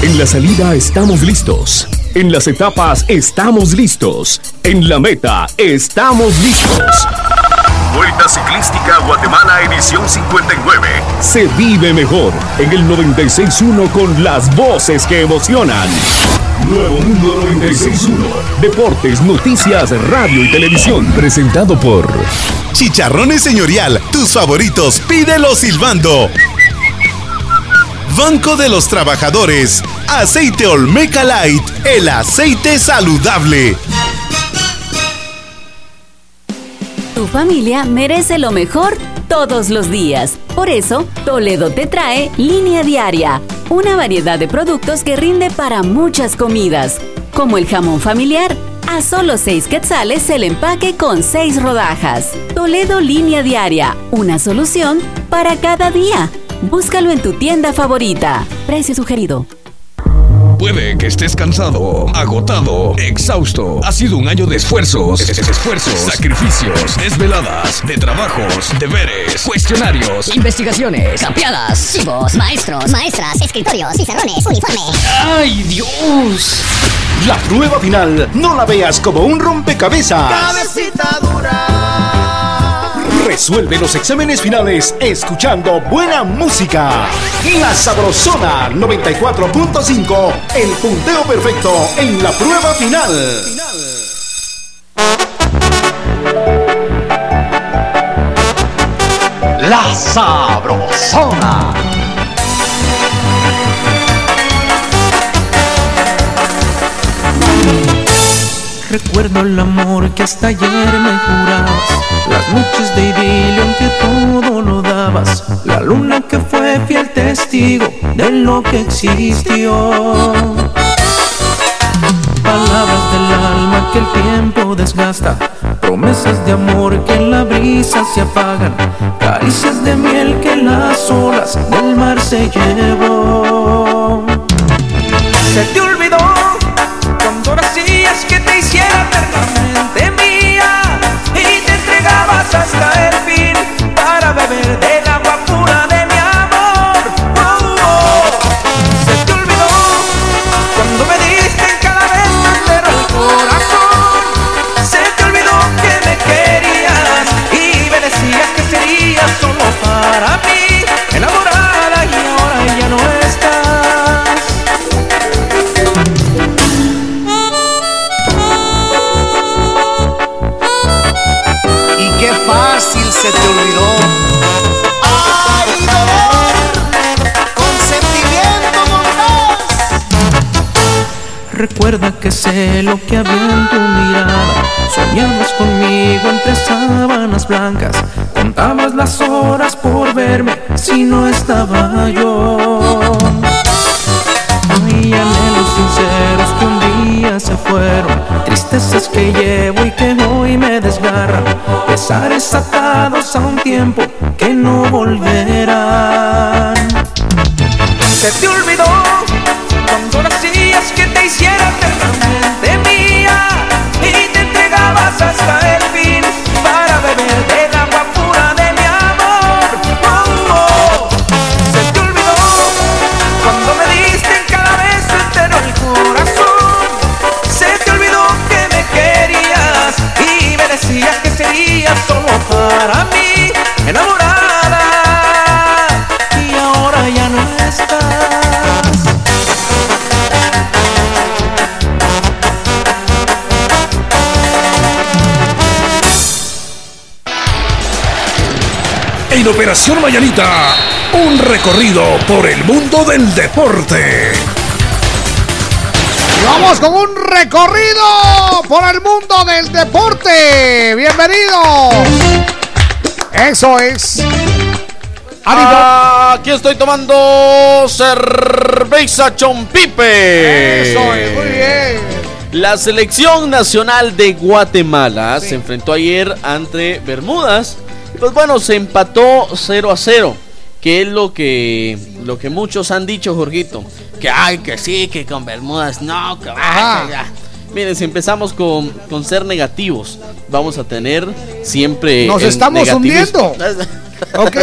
En la salida estamos listos. En las etapas estamos listos. En la meta estamos listos. Vuelta Ciclística Guatemala edición 59. Se vive mejor en el 96.1 con las voces que emocionan. Nuevo Mundo 96.1. Deportes, noticias, radio y televisión. Presentado por Chicharrones Señorial, tus favoritos, pídelos silbando. Banco de los Trabajadores. Aceite Olmeca Light, el aceite saludable. Tu familia merece lo mejor todos los días. Por eso, Toledo te trae Línea Diaria, una variedad de productos que rinde para muchas comidas, como el jamón familiar. A solo 6 quetzales el empaque con 6 rodajas. Toledo Línea Diaria, una solución para cada día. Búscalo en tu tienda favorita. Precio sugerido. Puede que estés cansado, agotado, exhausto. Ha sido un año de esfuerzos, es- es- esfuerzos, sacrificios, desveladas, de trabajos, deberes, cuestionarios. Investigaciones, campeadas, chivos, maestros, maestras, escritorios, pizarrones, uniforme. ¡Ay, Dios! La prueba final no la veas como un rompecabezas. Cabecita dura. Resuelve los exámenes finales escuchando buena música. La Sabrosona 94.5, el punteo perfecto en la prueba final. La Sabrosona. Recuerdo el amor que hasta ayer me jurabas, las noches de idilio en que todo lo dabas, la luna que fue fiel testigo de lo que existió. Palabras del alma que el tiempo desgasta, promesas de amor que en la brisa se apagan, caricias de miel que las olas del mar se llevó. Hasta Lo que había en tu mirada. Soñabas conmigo entre sábanas blancas. Contabas las horas por verme si no estaba yo. Hay anhelos sinceros que un día se fueron. Tristezas que llevo y que hoy me desgarran. Pesares atados a un tiempo que En Operación Mayanita, un recorrido por el mundo del deporte. Vamos con un recorrido por el mundo del deporte. Bienvenido. Eso es. Ah, Aquí estoy tomando cerveza Chompipe. Eso es, muy bien. La selección nacional de Guatemala se enfrentó ayer ante Bermudas. Pues bueno, se empató 0 a 0. Que es lo que, lo que muchos han dicho, Jorgito. Que ay, que sí, que con Bermudas no, que va, que ya. Miren, si empezamos con, con ser negativos, vamos a tener siempre. Nos estamos negativismo. hundiendo. [laughs] Ok.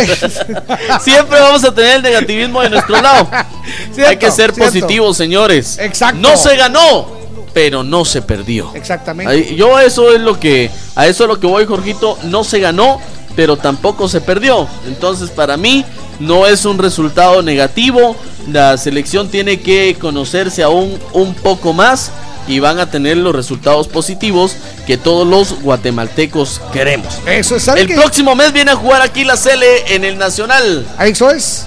Siempre vamos a tener el negativismo de nuestro lado. [laughs] Cierto, Hay que ser cierto. positivos, señores. Exacto. No se ganó, pero no se perdió. Exactamente. Yo eso es lo que a eso es lo que voy, Jorgito. No se ganó, pero tampoco se perdió. Entonces, para mí no es un resultado negativo. La selección tiene que conocerse aún un poco más y van a tener los resultados positivos que todos los guatemaltecos queremos. Eso es ¿sabe El próximo mes viene a jugar aquí la Cele en el Nacional. Eso es.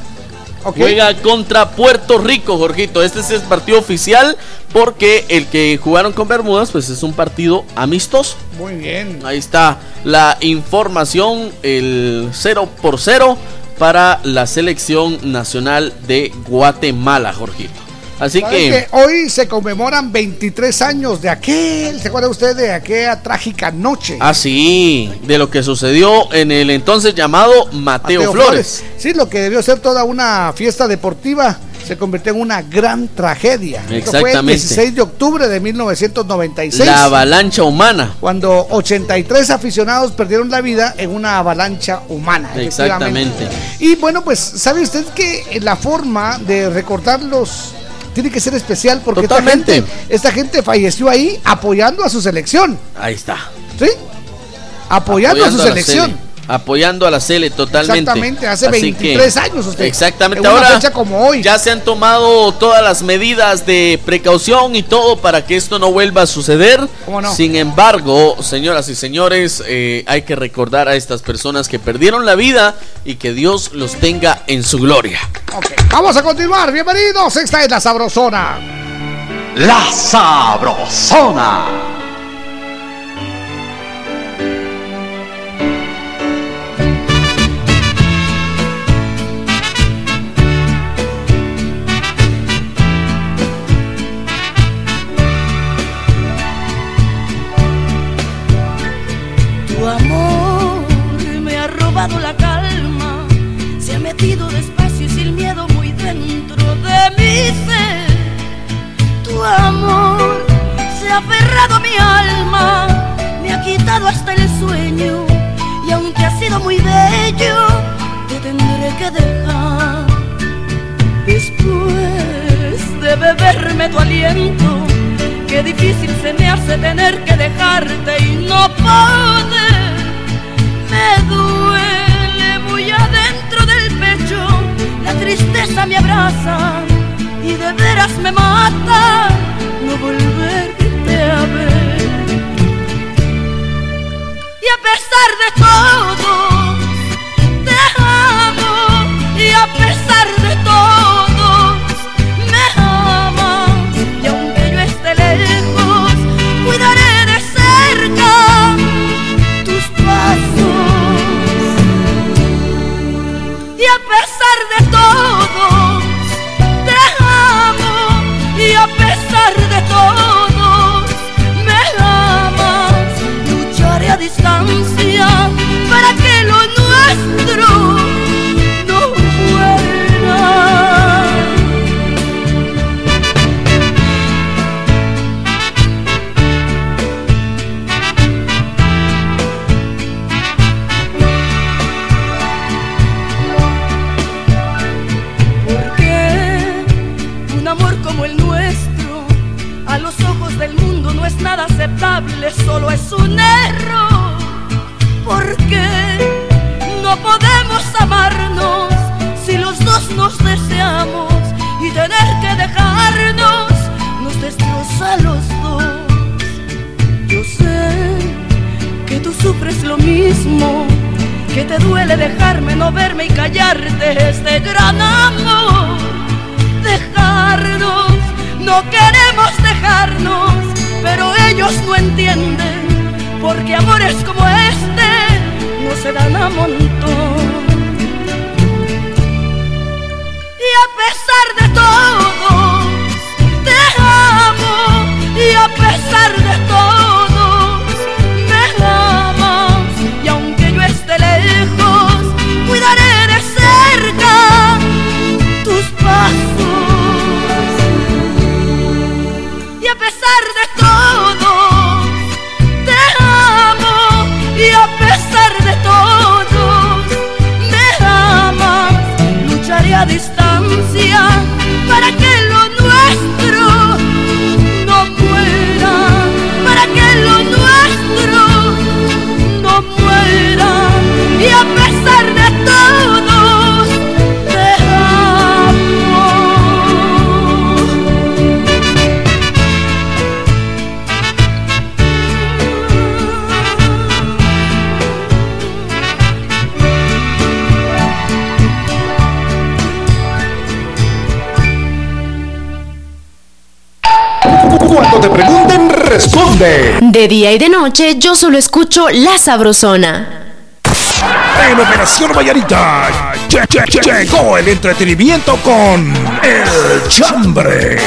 Juega contra Puerto Rico, Jorgito. Este es el partido oficial porque el que jugaron con Bermudas, pues es un partido amistoso. Muy bien. Ahí está la información, el 0 por 0 para la selección nacional de Guatemala, Jorgito. Así ¿Sabe que, que hoy se conmemoran 23 años de aquel, ¿se acuerda usted de aquella trágica noche? así, de lo que sucedió en el entonces llamado Mateo, Mateo Flores. Sí, lo que debió ser toda una fiesta deportiva se convirtió en una gran tragedia. Esto fue el Exactamente. 16 de octubre de 1996. La avalancha humana. Cuando 83 aficionados perdieron la vida en una avalancha humana. Exactamente. Y bueno, pues, ¿sabe usted que la forma de recordarlos tiene que ser especial? Porque esta gente, esta gente falleció ahí apoyando a su selección. Ahí está. ¿Sí? Apoyando, a su selección. Apoyando a la Cele totalmente. Exactamente, hace Así 23 años usted. Exactamente. En una Ahora fecha como hoy. ya se han tomado todas las medidas de precaución y todo para que esto no vuelva a suceder. ¿Cómo no? Sin embargo, señoras y señores, eh, hay que recordar a estas personas que perdieron la vida y que Dios los tenga en su gloria. Ok, Vamos a continuar. Bienvenidos. Esta es la Sabrosona. La Sabrosona. La calma, se ha metido despacio y sin miedo muy dentro de mi ser. Tu amor se ha aferrado a mi alma, me ha quitado hasta el sueño y aunque ha sido muy bello, te tendré que dejar. Después de beberme tu aliento, qué difícil se me hace tener que dejarte y no poder. Me duele muy adentro del pecho, la tristeza me abraza y de veras me mata no volverte a ver. Y a pesar de todo, te amo y a pesar de día y de noche yo solo escucho La Sabrosona. En Operación Vallarita che- che- che- llegó el entretenimiento con El Chambre.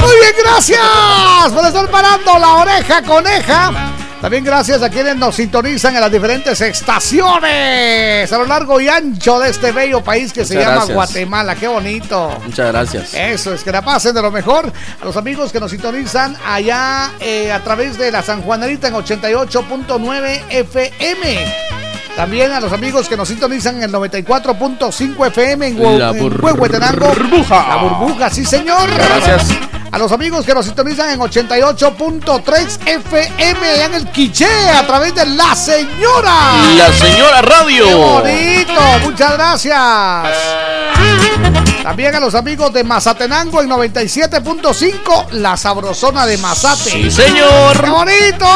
Muy bien, gracias por estar parando la oreja coneja. También gracias a quienes nos sintonizan en las diferentes estaciones a lo largo y ancho de este bello país que se llama gracias. Guatemala. Qué bonito. Muchas gracias. Eso es, que la pasen de lo mejor. A los amigos que nos sintonizan allá eh, a través de la San Juanarita en 88.9 FM. También a los amigos que nos sintonizan en el 94.5 FM en, Hue- La en Huehuetenango. burbuja. La burbuja, sí señor. Gracias. A los amigos que nos sintonizan en 88.3 FM allá en el Quiché a través de La Señora. La Señora Radio. ¡Qué bonito! Muchas gracias. También a los amigos de Mazatenango en 97.5, la sabrosona de Mazate. Sí, señor. ¡Qué bonito!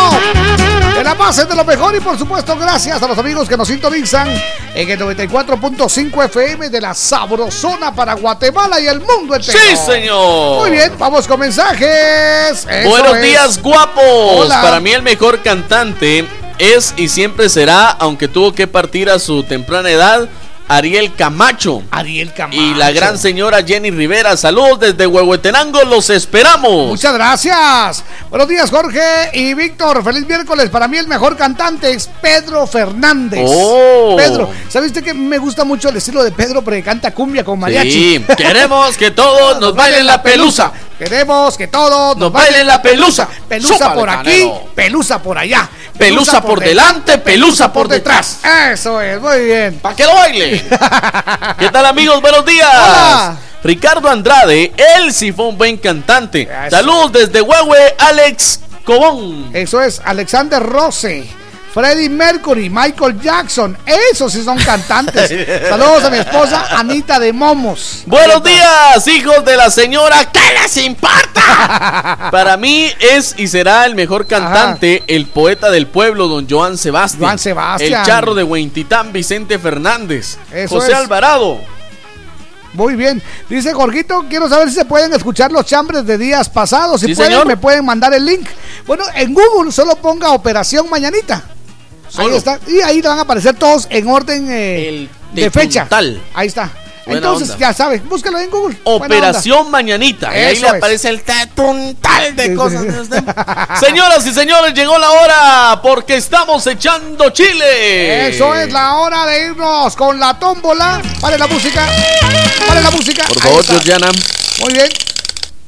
Que la pasen de lo mejor y por supuesto gracias a los amigos que nos sintonizan en el 94.5 FM de la sabrosona para Guatemala y el mundo entero. Sí, señor. Muy bien, vamos con mensajes. Eso Buenos es. días, guapos. Hola. Para mí el mejor cantante es y siempre será, aunque tuvo que partir a su temprana edad, Ariel Camacho. Ariel Camacho. Y la gran señora Jenny Rivera. Saludos desde Huehuetenango, los esperamos. Muchas gracias. Buenos días, Jorge y Víctor. Feliz miércoles. Para mí el mejor cantante es Pedro Fernández. Oh. Pedro, ¿sabe usted que me gusta mucho el estilo de Pedro porque canta cumbia con mariachi? Sí, queremos que todos [laughs] nos bailen la pelusa. Queremos que todos Nos bailen la pelusa. Pelusa por aquí, Canelo. pelusa por allá. Pelusa por delante, pelusa por detrás. Eso es, muy bien. ¿Para que lo baile? [laughs] ¿Qué tal amigos? Buenos días. Hola. Ricardo Andrade, fue un buen cantante. Saludos desde Huehue, Alex Cobón. Eso es Alexander Rose. Freddie Mercury, Michael Jackson, esos sí son cantantes. [laughs] Saludos a mi esposa Anita de Momos. Buenos días, hijos de la señora. ¿Qué les importa? [laughs] Para mí es y será el mejor cantante, el poeta del pueblo, don Joan Sebastián. Joan Sebastián. El charro de Huentitán, Vicente Fernández. Eso José es. Alvarado. Muy bien. Dice Jorgito, quiero saber si se pueden escuchar los chambres de días pasados. Si Sí, pueden, señor. me pueden mandar el link. Bueno, en Google solo ponga Operación Mañanita. Ahí está. Y ahí van a aparecer todos en orden eh, de de fecha. puntal. Ahí está. Buena Entonces, onda. ya sabes, búscalo en Google. Operación Mañanita. Y ahí le es. aparece el tal de cosas. [laughs] Señoras y señores, llegó la hora porque estamos echando chile. Eso es la hora de irnos con la tómbola. Pare la música. Pare la música. Por favor. Georgiana. Muy bien.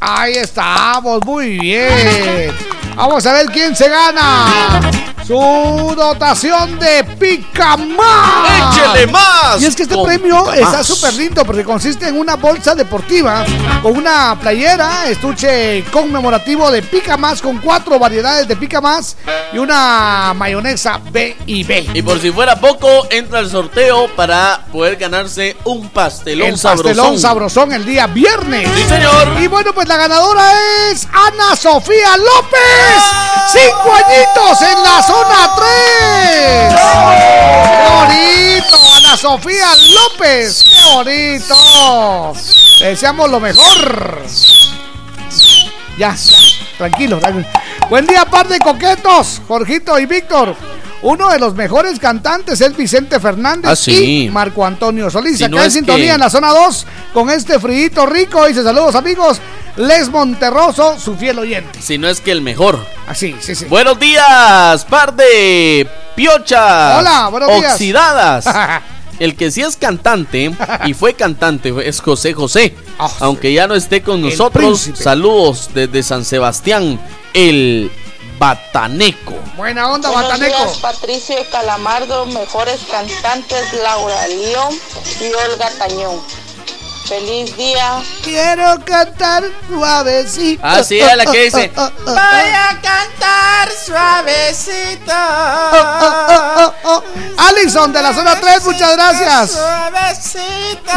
Ahí estamos, muy bien. Vamos a ver quién se gana. Su dotación de pica más. ¡Échele más! Y es que este premio está súper lindo porque consiste en una bolsa deportiva con una playera, estuche conmemorativo de pica más con cuatro variedades de pica más y una mayonesa B y B. Y por si fuera poco, entra el sorteo para poder ganarse un pastelón el sabrosón. pastelón sabrosón el día viernes. Sí, señor. Y bueno, pues la ganadora es Ana Sofía López. Cinco añitos en la zona 3. ¡Qué bonito! Ana Sofía López. ¡Qué bonito! Le deseamos lo mejor. Ya, ya, tranquilo, tranquilo. Buen día, par de coquetos, Jorgito y Víctor. Uno de los mejores cantantes es Vicente Fernández Ah, sí. y Marco Antonio Solís. Si Acá no en es sintonía que- en la zona 2 con este frito rico. Dice saludos amigos. Les Monterroso, su fiel oyente. Si no es que el mejor. Así, sí, sí. Buenos días, par de piochas. Hola, buenos días. Oxidadas. [laughs] El que sí es cantante y fue cantante es José José. Aunque ya no esté con nosotros, príncipe. saludos desde San Sebastián, el Bataneco. Buena onda, Buenos Bataneco. días, Patricio de Calamardo, mejores cantantes Laura León y Olga Tañón. Feliz día. Quiero cantar suavecito. Ah, sí, es la que dice. Oh, oh, oh, oh. Voy a cantar suavecito. Alison de la zona 3, muchas gracias. Suavecito.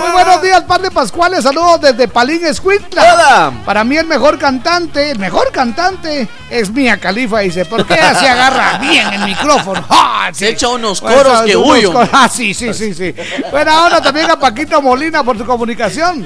Muy buenos días, par de Pascuales. Saludos desde Palín Escuintla. Hola. Para mí, el mejor cantante, el mejor cantante es Mía Califa. Dice, ¿por qué así agarra bien el micrófono? [laughs] ¡Ah, Se echa unos Pues, coros que unos huyo. [laughs] Ah, sí, sí, sí, sí. Buena onda también a Paquito Molina por su comunicación.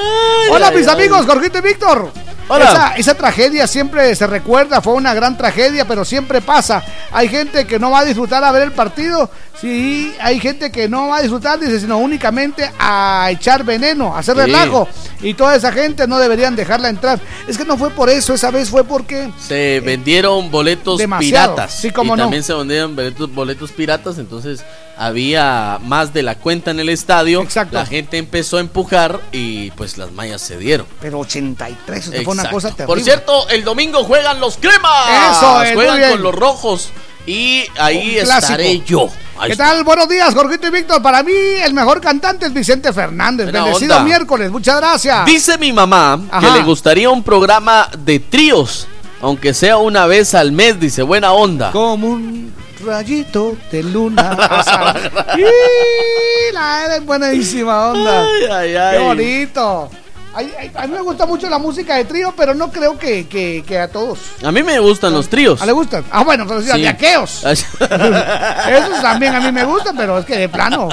Hola, ay, mis ay. amigos, Jorgito y Víctor. Hola. Esa, esa tragedia siempre se recuerda, fue una gran tragedia, pero siempre pasa. Hay gente que no va a disfrutar a ver el partido, sí, hay gente que no va a disfrutar, dice, sino únicamente a echar veneno, a hacer Sí. relajo. Y toda esa gente no deberían dejarla entrar. Es que no fue por eso, esa vez fue porque Se vendieron boletos demasiado. piratas. Sí, cómo y no. también se vendieron boletos, boletos piratas, entonces había más de la cuenta en el estadio. La gente empezó a empujar y pues las mallas se dieron. Pero 83, eso fue una Exacto. cosa terrible. Por cierto, el domingo juegan los cremas. Eso es, muy Juegan bien. con los rojos. Y ahí estaré yo. Ahí ¿Qué está. tal? Buenos días, Jorgito y Víctor. Para mí, el mejor cantante es Vicente Fernández. Buena Bendecido onda. miércoles, muchas gracias. Dice mi mamá Ajá. que le gustaría un programa de tríos, aunque sea una vez al mes, dice, buena onda. Como un rayito de luna. [laughs] ¡Y! la eres buenísima onda. Ay, ay, ay. Qué bonito. Ay, ay, a mí me gusta mucho la música de trío, pero no creo que, que- que a todos. A mí me gustan los tríos. ¿A le gustan? Ah, bueno, pero sí, Sí. [laughs] Esos también a mí me gustan, pero es que de plano.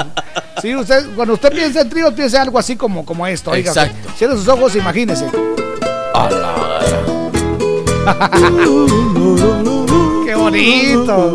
Sí, usted, cuando usted piensa en tríos, piensa algo así como, como esto. oiga. Exacto. Cierre sus ojos, imagínese. [laughs] Qué bonito.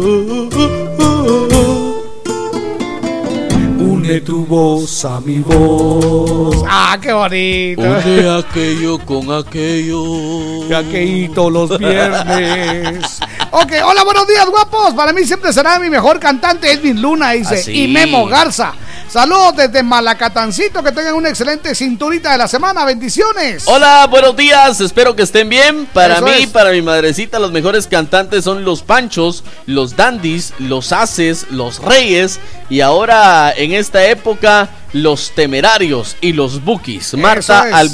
Une tu voz a mi voz. Ah, qué bonito. Une aquello con aquello. Que aquelito los viernes. Ok, hola, buenos días, guapos. Para mí siempre será mi mejor cantante, Edwin Luna, dice. Ah, sí. Y Memo Garza. Saludos desde Malacatancito, que tengan una excelente cinturita de la semana. Bendiciones. Hola, buenos días, espero que estén bien. Para Eso mí, es. para mi madrecita, los mejores cantantes son los Panchos, los Dandis, los Haces, los Reyes y ahora en esta época los Temerarios y los Bookies. Marta es.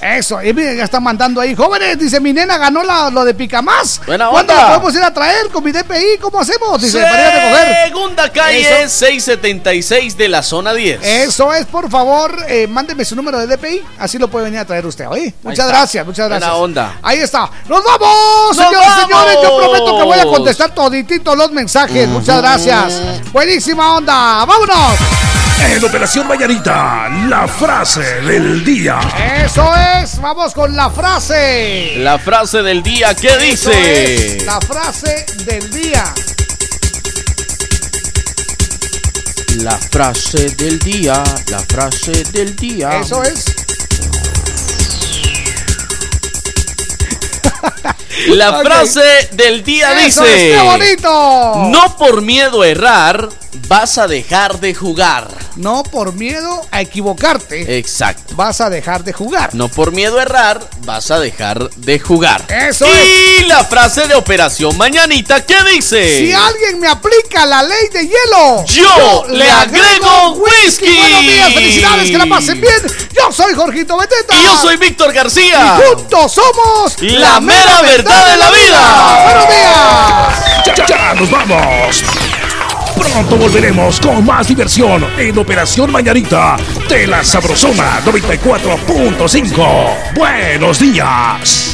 Eso, y miren, ya están mandando ahí. Jóvenes, dice mi nena ganó la- lo de Picamás. Buena ¿Cuándo onda. la podemos ir a traer con mi DPI? ¿Cómo hacemos? Dice, recoger. Segunda calle 676 de la zona 10. Eso es, por favor, eh, mándeme su número de DPI, así lo puede venir a traer usted. Oye, muchas gracias, muchas Buena gracias. onda. Ahí está. ¡Nos vamos! ¡Nos señores, vamos! señores, yo prometo que voy a contestar toditito los mensajes. Muchas gracias. Buenísima onda. ¡Vámonos! En Operación Mañanita, la frase del día. Eso es, vamos con la frase. La frase del día, ¿qué Eso dice? es, la frase del día. La frase del día, la frase del día. Eso es. [laughs] La frase del día Eso dice: es, ¡Qué bonito! No por miedo a errar vas a dejar de jugar. No por miedo a equivocarte Exacto. vas a dejar de jugar. No por miedo a errar vas a dejar de jugar. Eso y la frase de Operación Mañanita, ¿qué dice? Si alguien me aplica la ley de hielo, Yo le agrego whisky. Buenos días, felicidades, que la pasen bien. Yo soy Jorgito Beteta. Y yo soy Víctor García. Y juntos somos La mera verdad de la vida. Buenos días. Ya, ya, ya, nos vamos. Pronto volveremos con más diversión en Operación Mañanita de la Sabrosona 94.5. Buenos días.